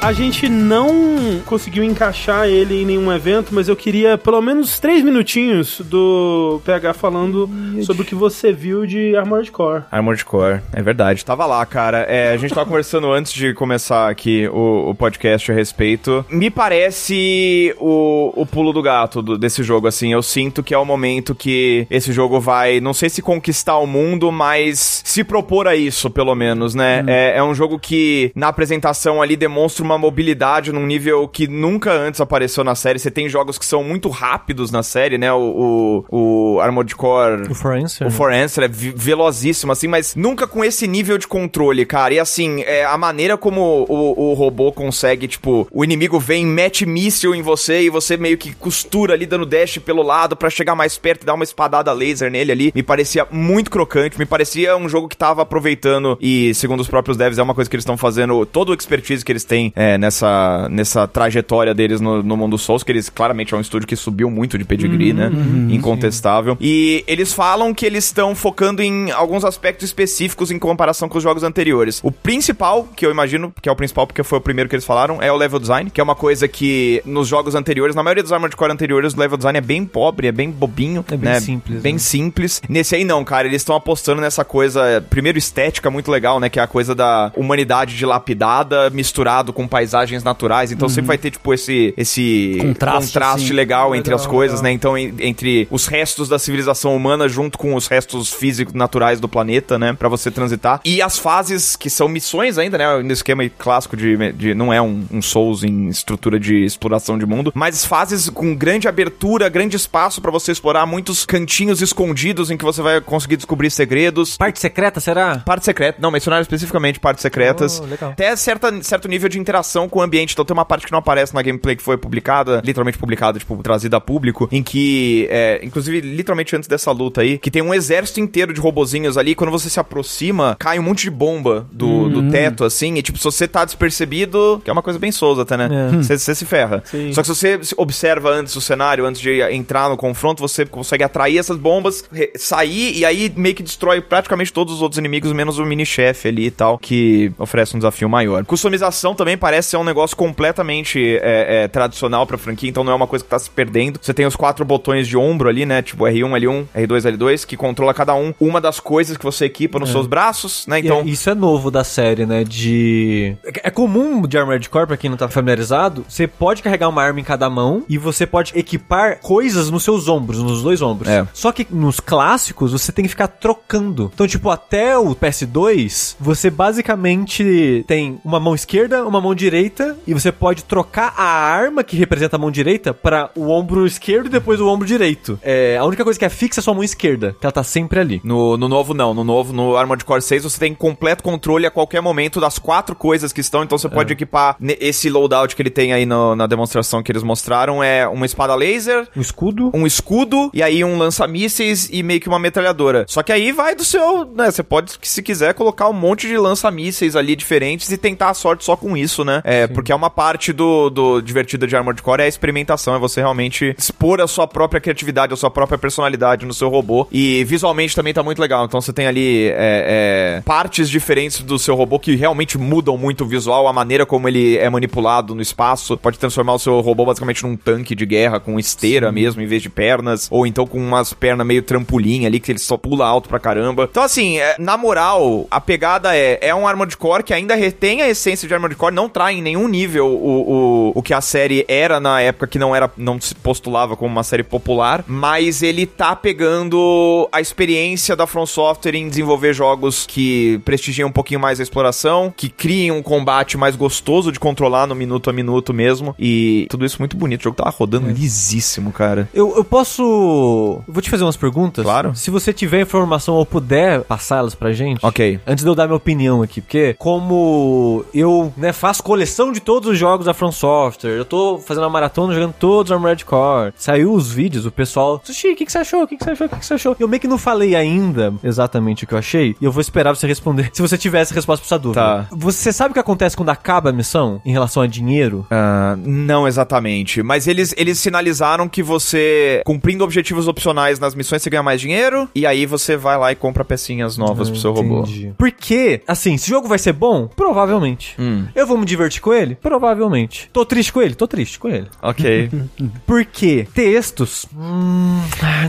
A gente não conseguiu encaixar ele em nenhum evento, mas eu queria pelo menos três minutinhos do PH falando sobre o que você viu de Armored Core. Armored Core, é verdade. Tava lá, cara. É, a gente tava (laughs) conversando antes de começar aqui o, o podcast a respeito. Me parece o, o pulo do gato do- desse jogo, assim. Eu sinto que é o momento que esse jogo vai, não sei se conquistar o mundo, mas se propor a isso, pelo menos, né? É, é um jogo que, na apresentação ali, demonstra uma mobilidade num nível que nunca antes apareceu na série. Você tem jogos que são muito rápidos na série, né? O, o, o Armored Core O Forense. o For Answer é velozíssimo, assim, mas nunca com esse nível de controle, cara. E assim, é, a maneira como o, o robô consegue, tipo, o inimigo vem, mete míssil em você e você meio que costura ali, dando dash pelo lado pra chegar mais perto e dar uma espadada laser nele ali, me parecia muito crocante, me parecia um jogo que tava aproveitando, e segundo os próprios devs, é uma coisa que eles estão fazendo, todo o expertise que eles têm é, nessa, nessa trajetória deles no, no mundo Souls, que eles claramente é um estúdio que subiu muito de pedigree, né? Incontestável. E eles falam que eles estão focando em alguns aspectos específicos em comparação com os jogos anteriores. O principal, que eu imagino que é o principal porque foi o primeiro que eles falaram, é o level design, que é uma coisa que nos jogos anteriores, na maioria dos Armored Core anteriores, o level design é bem pobre, é bem bobinho, É bem né? simples, Bem né? simples. Nesse aí não, cara, eles estão apostando nessa coisa, primeiro estética muito legal, né, que é a coisa da humanidade dilapidada misturado com paisagens naturais. Então sempre vai ter tipo esse esse Contraste, assim. legal entre Legal, as coisas, legal. né? Então en- entre os restos da civilização humana junto com os restos físicos naturais do planeta, né, Pra você transitar. E as fases que são missões ainda, né, no esquema clássico de, de não é um, um Souls em estrutura de exploração de mundo, mas fases com grande abertura, grande espaço pra você explorar, muitos cantinhos escondidos em que você vai conseguir descobrir segredos. Parte secreta, será? Parte secreta, não, mencionaram especificamente partes secretas. Oh, legal. Até certa, certo nível de interação com o ambiente. Então tem uma parte que não aparece na gameplay que foi publicada, literalmente publicada, tipo, trazida a público, em que, é, inclusive, literalmente antes dessa luta aí, que tem um exército inteiro de robozinhos ali. Quando você se aproxima, cai um monte de bomba do, do teto, assim. E, tipo, se você tá despercebido, que é uma coisa bem souza até, né? É. Você você se ferra. Sim. Só que se você se observa antes o cenário, antes de entrar no confronto, você consegue atrair essas bombas, sair e aí meio que destrói praticamente todos os outros inimigos, menos o mini-chefe ali e tal, que oferece um desafio maior. Customização também parece ser um negócio completamente é, é, tradicional pra franquia, então não é uma coisa que tá se perdendo. Você tem os quatro botões de ombro ali, né? Tipo R1, L1, R2, L2, que controla cada um uma das coisas que você equipa nos seus braços, né? Então, Então. isso é novo da série, né? De. É é comum de Armored Core, pra quem não tá familiarizado, você pode carregar uma arma em cada mão e você pode equipar coisas nos seus ombros, nos dois ombros. É. Só que nos clássicos você tem que ficar trocando. Então, tipo, até o PS2, você basicamente tem uma mão esquerda, uma mão direita e você pode trocar a arma que representa a mão direita para o ombro esquerdo e depois o ombro direito. É, a única coisa que é fixa é sua mão esquerda, que ela tá sempre ali. No, no novo, não. No novo, no Armored Core 6, você tem completo controle a qualquer momento das quatro coisas que estão. Então você pode equipar ne- esse loadout que ele tem aí no- na demonstração que eles mostraram. É uma espada laser, Um escudo. um escudo e aí um lança-mísseis e meio que uma metralhadora. Só que aí vai do seu, né? Você pode, se quiser, colocar um monte de lança-mísseis ali diferentes e tentar a sorte só com isso, né? É, porque é uma parte do, do divertida de Armored Core é a experimentação, é você realmente expor a sua própria criatividade, a sua própria personalidade no seu robô. E visualmente também tá muito legal. Então você tem ali é, é, partes diferentes do seu robô que realmente mudam muito o visual, a maneira como ele é manipulado no espaço. Pode transformar o seu robô basicamente num tanque de guerra com esteira mesmo, em vez de pernas. Ou então com umas pernas meio trampolim ali, que ele só pula alto pra caramba. Então, assim, é, na moral, a pegada é, é um Armored Core que ainda retém a essência de Armored Core, não trai em nenhum nível o, o, o que a série era na época que não era não se postulava como uma série popular, mas ele tá pegando a experiência da From Software em desenvolver jogos que prestigiam um pouquinho mais a exploração, que criem um combate mais gostoso de controlar no minuto a minuto mesmo, e tudo isso muito bonito. O jogo tava rodando lisíssimo, cara. Eu, eu posso. Vou te fazer umas perguntas? Claro. Se você tiver informação ou puder passá-las pra gente. Ok. Antes de eu dar minha opinião aqui, porque como eu né, faço coleção de todos os jogos da From Software, eu tô fazendo uma maratona jogando todos os Armored Core. Saiu os vídeos, o pessoal. Sushi, o que, que você achou? O que, que você achou? O que, que você achou? Eu meio que não falei ainda exatamente o que eu achei, e eu vou esperar você responder. (laughs) Se você tiver essa resposta pra essa dúvida. Tá. Você sabe o que acontece quando acaba a missão em relação a dinheiro? Ah, não exatamente. Mas eles, eles sinalizaram que você, cumprindo objetivos opcionais nas missões, você ganha mais dinheiro. E aí você vai lá e compra pecinhas novas pro seu robô. Entendi. Porque, assim, se o jogo vai ser bom, provavelmente. Hum. Eu vou me divertir com ele? Provavelmente. Tô triste com ele? Tô triste com ele. Ok. (laughs) Porque textos, hum,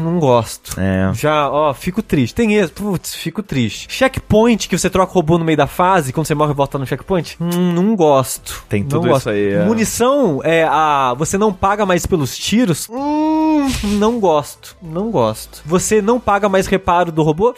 não gosto. é. Já, ó, fico triste. Tem esse, putz, fico triste. Checkpoint, que você troca o robô no meio da fase, quando você morre e volta no checkpoint, hum, não gosto. Tem Não tudo gosto. isso aí, é. Munição, é a, você não paga mais pelos tiros, hum, não gosto. Não gosto. Você não paga mais reparo do robô,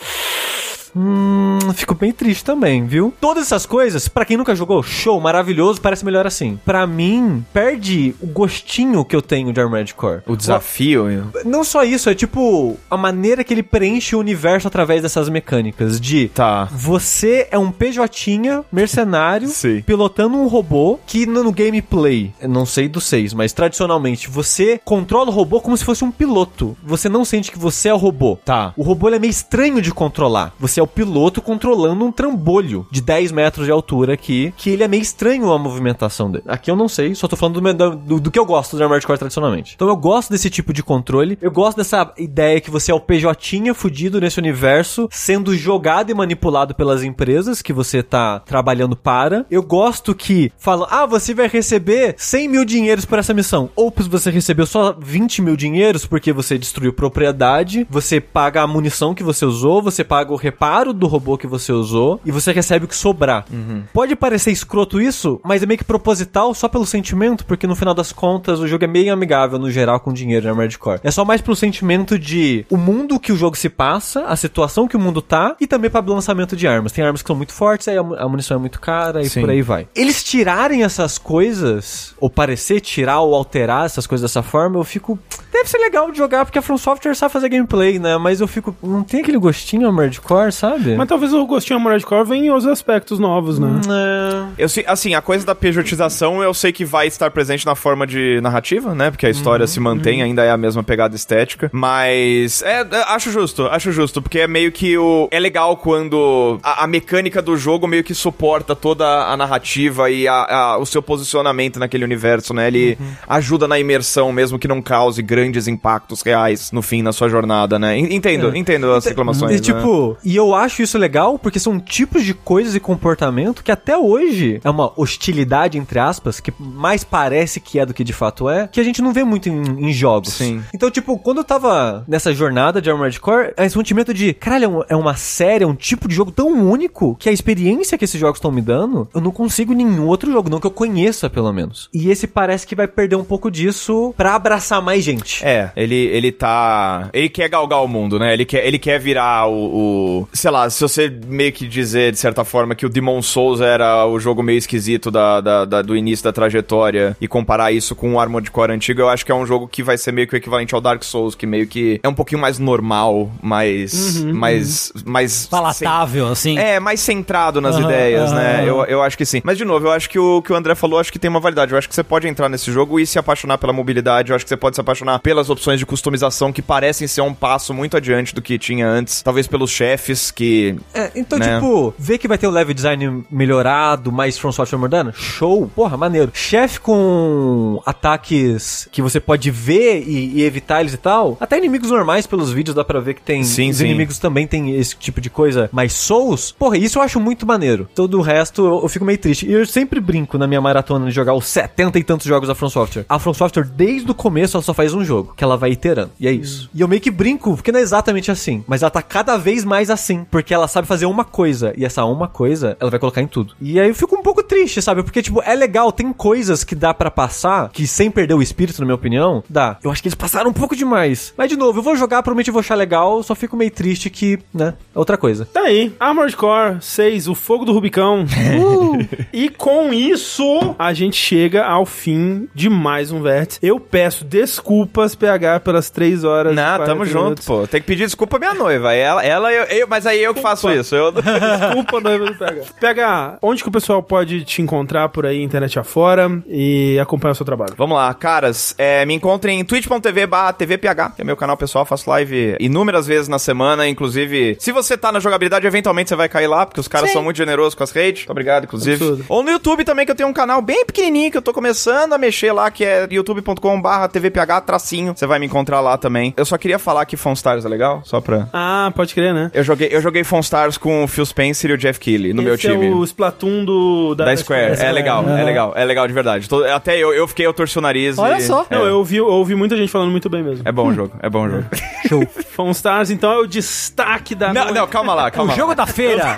Hum, fico bem triste também, viu? Todas essas coisas, pra quem nunca jogou, show, maravilhoso, parece melhor assim. Pra mim, perde o gostinho que eu tenho de Armored Core. O desafio. Não só isso, é tipo a maneira que ele preenche o universo através dessas mecânicas de Tá. você é um PJ mercenário pilotando um robô que no, gameplay, não sei do 6, mas tradicionalmente você controla o robô como se fosse um piloto. Você não sente que você é o robô. Tá. O robô ele é meio estranho de controlar. Você é o piloto controlando um trambolho de 10 metros de altura aqui, que ele é meio estranho a movimentação dele. Aqui eu não sei, só tô falando do, meu- do, do que eu gosto do Armored Core tradicionalmente. Então eu gosto desse tipo de controle, eu gosto dessa ideia que você é o PJ fudido nesse universo, sendo jogado e manipulado pelas empresas que você tá trabalhando para. Eu gosto que falam, ah, você vai receber 100 mil dinheiros por essa missão. Ou você recebeu só 20 mil dinheiros porque você destruiu propriedade, você paga a munição que você usou, você paga o reparo do robô que você usou e você recebe o que sobrar. Pode parecer escroto isso, mas é meio que proposital só pelo sentimento, porque no final das contas o jogo é meio amigável no geral com dinheiro na Armored Core. É só mais pelo sentimento de o mundo que o jogo se passa, a situação que o mundo tá e também para lançamento de armas. Tem armas que são muito fortes, aí a mu- a munição é muito cara e Sim. por aí vai. Eles tirarem essas coisas, ou parecer tirar ou alterar essas coisas dessa forma, eu fico. Deve ser legal de jogar, porque a From Software sabe fazer gameplay, né? Mas eu fico. Não tem aquele gostinho Armored Core, sabe? Mas talvez o gostinho Armored Core venha em outros aspectos novos, né? É. Eu sei, assim, a coisa da pejotização eu sei que vai estar presente na forma de narrativa, né? Porque a história se mantém, ainda é a mesma pegada estética. Mas, é, é, acho justo, acho justo, porque é meio que o. É legal quando a, a mecânica do jogo meio que suporta toda a narrativa e a- a- o seu posicionamento naquele universo, né? Ele ajuda na imersão, mesmo que não cause grandes impactos reais no fim, na sua jornada, né? En- Entendo, entendo as reclamações. E, né? tipo, e eu acho isso legal porque são tipos de coisas e comportamento que até hoje é uma hostilidade, entre aspas, que mais parece que é do que de fato é, que a gente não vê muito em, em jogos. Sim. Então, tipo, quando eu tava nessa jornada de Armored Core, é esse sentimento de, caralho, é é uma série, é um tipo de jogo tão único que a experiência que esses jogos estão me dando, eu não consigo nenhum outro jogo, não que eu conheça, pelo menos. E esse parece que vai perder um pouco disso pra abraçar mais gente. É, ele, ele tá. Ele quer galgar o mundo, né? Ele quer, ele quer virar o, o- Sei lá, se você meio que dizer, de certa forma, que o Demon Souls era o jogo meio esquisito da, da- da- do início da trajetória e comparar isso com o Armored Core antigo, eu acho que é um jogo que vai ser meio que o equivalente ao Dark Souls, que meio que é um pouquinho mais normal, mais. mais. mais. Palatável, assim. É, mais centrado nas Aham, ideias, né? Eu, eu acho que sim. Mas, de novo, eu acho que o que o André falou, acho que tem uma validade. Eu acho que você pode entrar nesse jogo e se apaixonar pela mobilidade. Eu acho que você pode se apaixonar pelas opções de customização que parecem ser um passo muito adiante do que tinha antes. Talvez pelos chefes que. É, então, Né? tipo, ver que vai ter o level design melhorado, mais From Software moderno, show, porra, maneiro. Chefe com ataques que você pode ver e, e evitar eles e tal, até inimigos normais pelos vídeos dá pra ver que tem. Sim, os sim. inimigos também tem esse tipo de coisa, mas Souls, porra, isso eu acho muito maneiro. Todo o resto eu, eu fico meio triste. E eu sempre brinco na minha maratona de jogar os 70 e tantos jogos da From Software. A From Software, desde o começo, ela só faz um jogo, que ela vai iterando. E é isso. E eu meio que brinco, porque não é exatamente assim, mas ela tá cada vez mais assim, porque ela sabe fazer uma coisa, e essa uma coisa, ela vai colocar em tudo. E aí eu fico um pouco triste, sabe? Porque, tipo, é legal, tem coisas que dá pra passar, que sem perder o espírito, na minha opinião, dá. Eu acho que eles passaram um pouco demais. Mas, de novo, eu vou jogar, provavelmente eu vou achar legal, só fico meio triste que, né, é outra coisa. Tá aí, Armored Core 6, o fogo do Rubicão. (laughs) Uh! e com isso, a gente chega ao fim de mais um Vértice. Eu peço desculpas, PH, pelas 3 horas. Não, 40 tamo junto, minutos. pô. Tem que pedir desculpa à minha noiva. Ela, ela eu, eu- mas aí eu que faço isso. Eu... (laughs) Desculpa, noiva do PH. PH, onde que o pessoal pode te encontrar por aí, internet afora, e acompanhar o seu trabalho? Vamos lá, caras. é, me encontrem em twitch.tv barra tvph, que é meu canal pessoal, faço live inúmeras vezes na semana, inclusive, se você tá na jogabilidade, eventualmente você vai cair lá, porque os caras são muito generosos com as redes. Muito obrigado, inclusive. Absurdo. Ou no YouTube também, que eu tenho um canal bem pequenininho, que eu tô começando a mexer lá, que é youtube.com barra tvph, tracinho. Você vai me encontrar lá também. Eu só queria falar que Fonstars é legal, só pra... Ah, pode crer, né? Eu joguei, eu joguei Fonstars com o Phil Spencer e o Jeff Keighley no meu Esse time. é o Splatoon do, Da Square. É legal, é Aham. legal, é legal de verdade. Tô- até eu, eu fiquei, eu torci o nariz. Olha e- só. É, Não, eu ouvi, eu ouvi muita gente falando muito bem mesmo. é bom o jogo, é bom o jogo. (laughs) Show. Fonstars, então, é o destaque da Não, noite. não, calma lá, o calma jogo lá. da feira.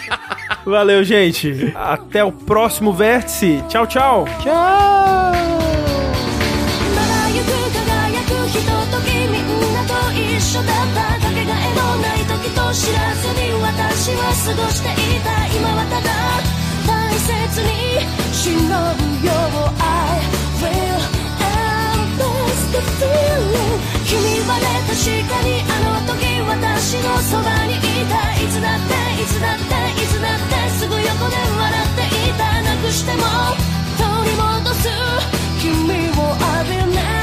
(laughs) Valeu, gente. Até o próximo Vértice. Tchau, tchau. Tchau. のない時と知らずに私は過ごしていた今はただ大切に忍ぶよ I will embrace the feeling 君はね確かにあの時私のそばにいた。いつだっていつだっていつだってすぐ横で笑っていた。なくしても取り戻す君を I will never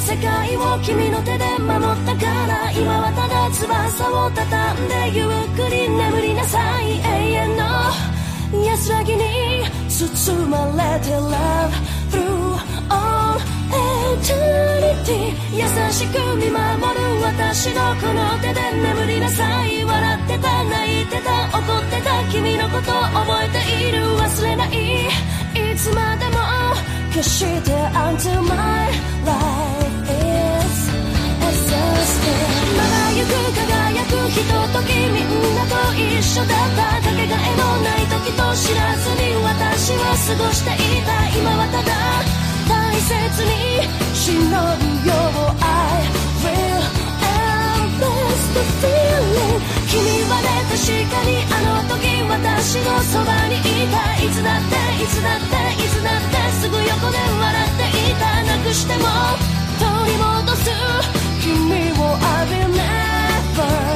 世界を君の手で守ったから今はただ翼を畳んでゆっくり眠りなさい永遠の安らぎに包まれて Love through all eternity 優しく見守る私のこの手で眠りなさい笑ってた泣いてた怒ってた君のこと覚えている忘れないいつまでも決して until my life とときみんなと一緒だったかけがえのない時と知らずに私は過ごしていた今はただ大切に忍ぶよ I will embrace the feeling 君はね確かにあの時私のそばにいたいつだっていつだっていつだってすぐ横で笑っていたなくしても取り戻す君を浴び Never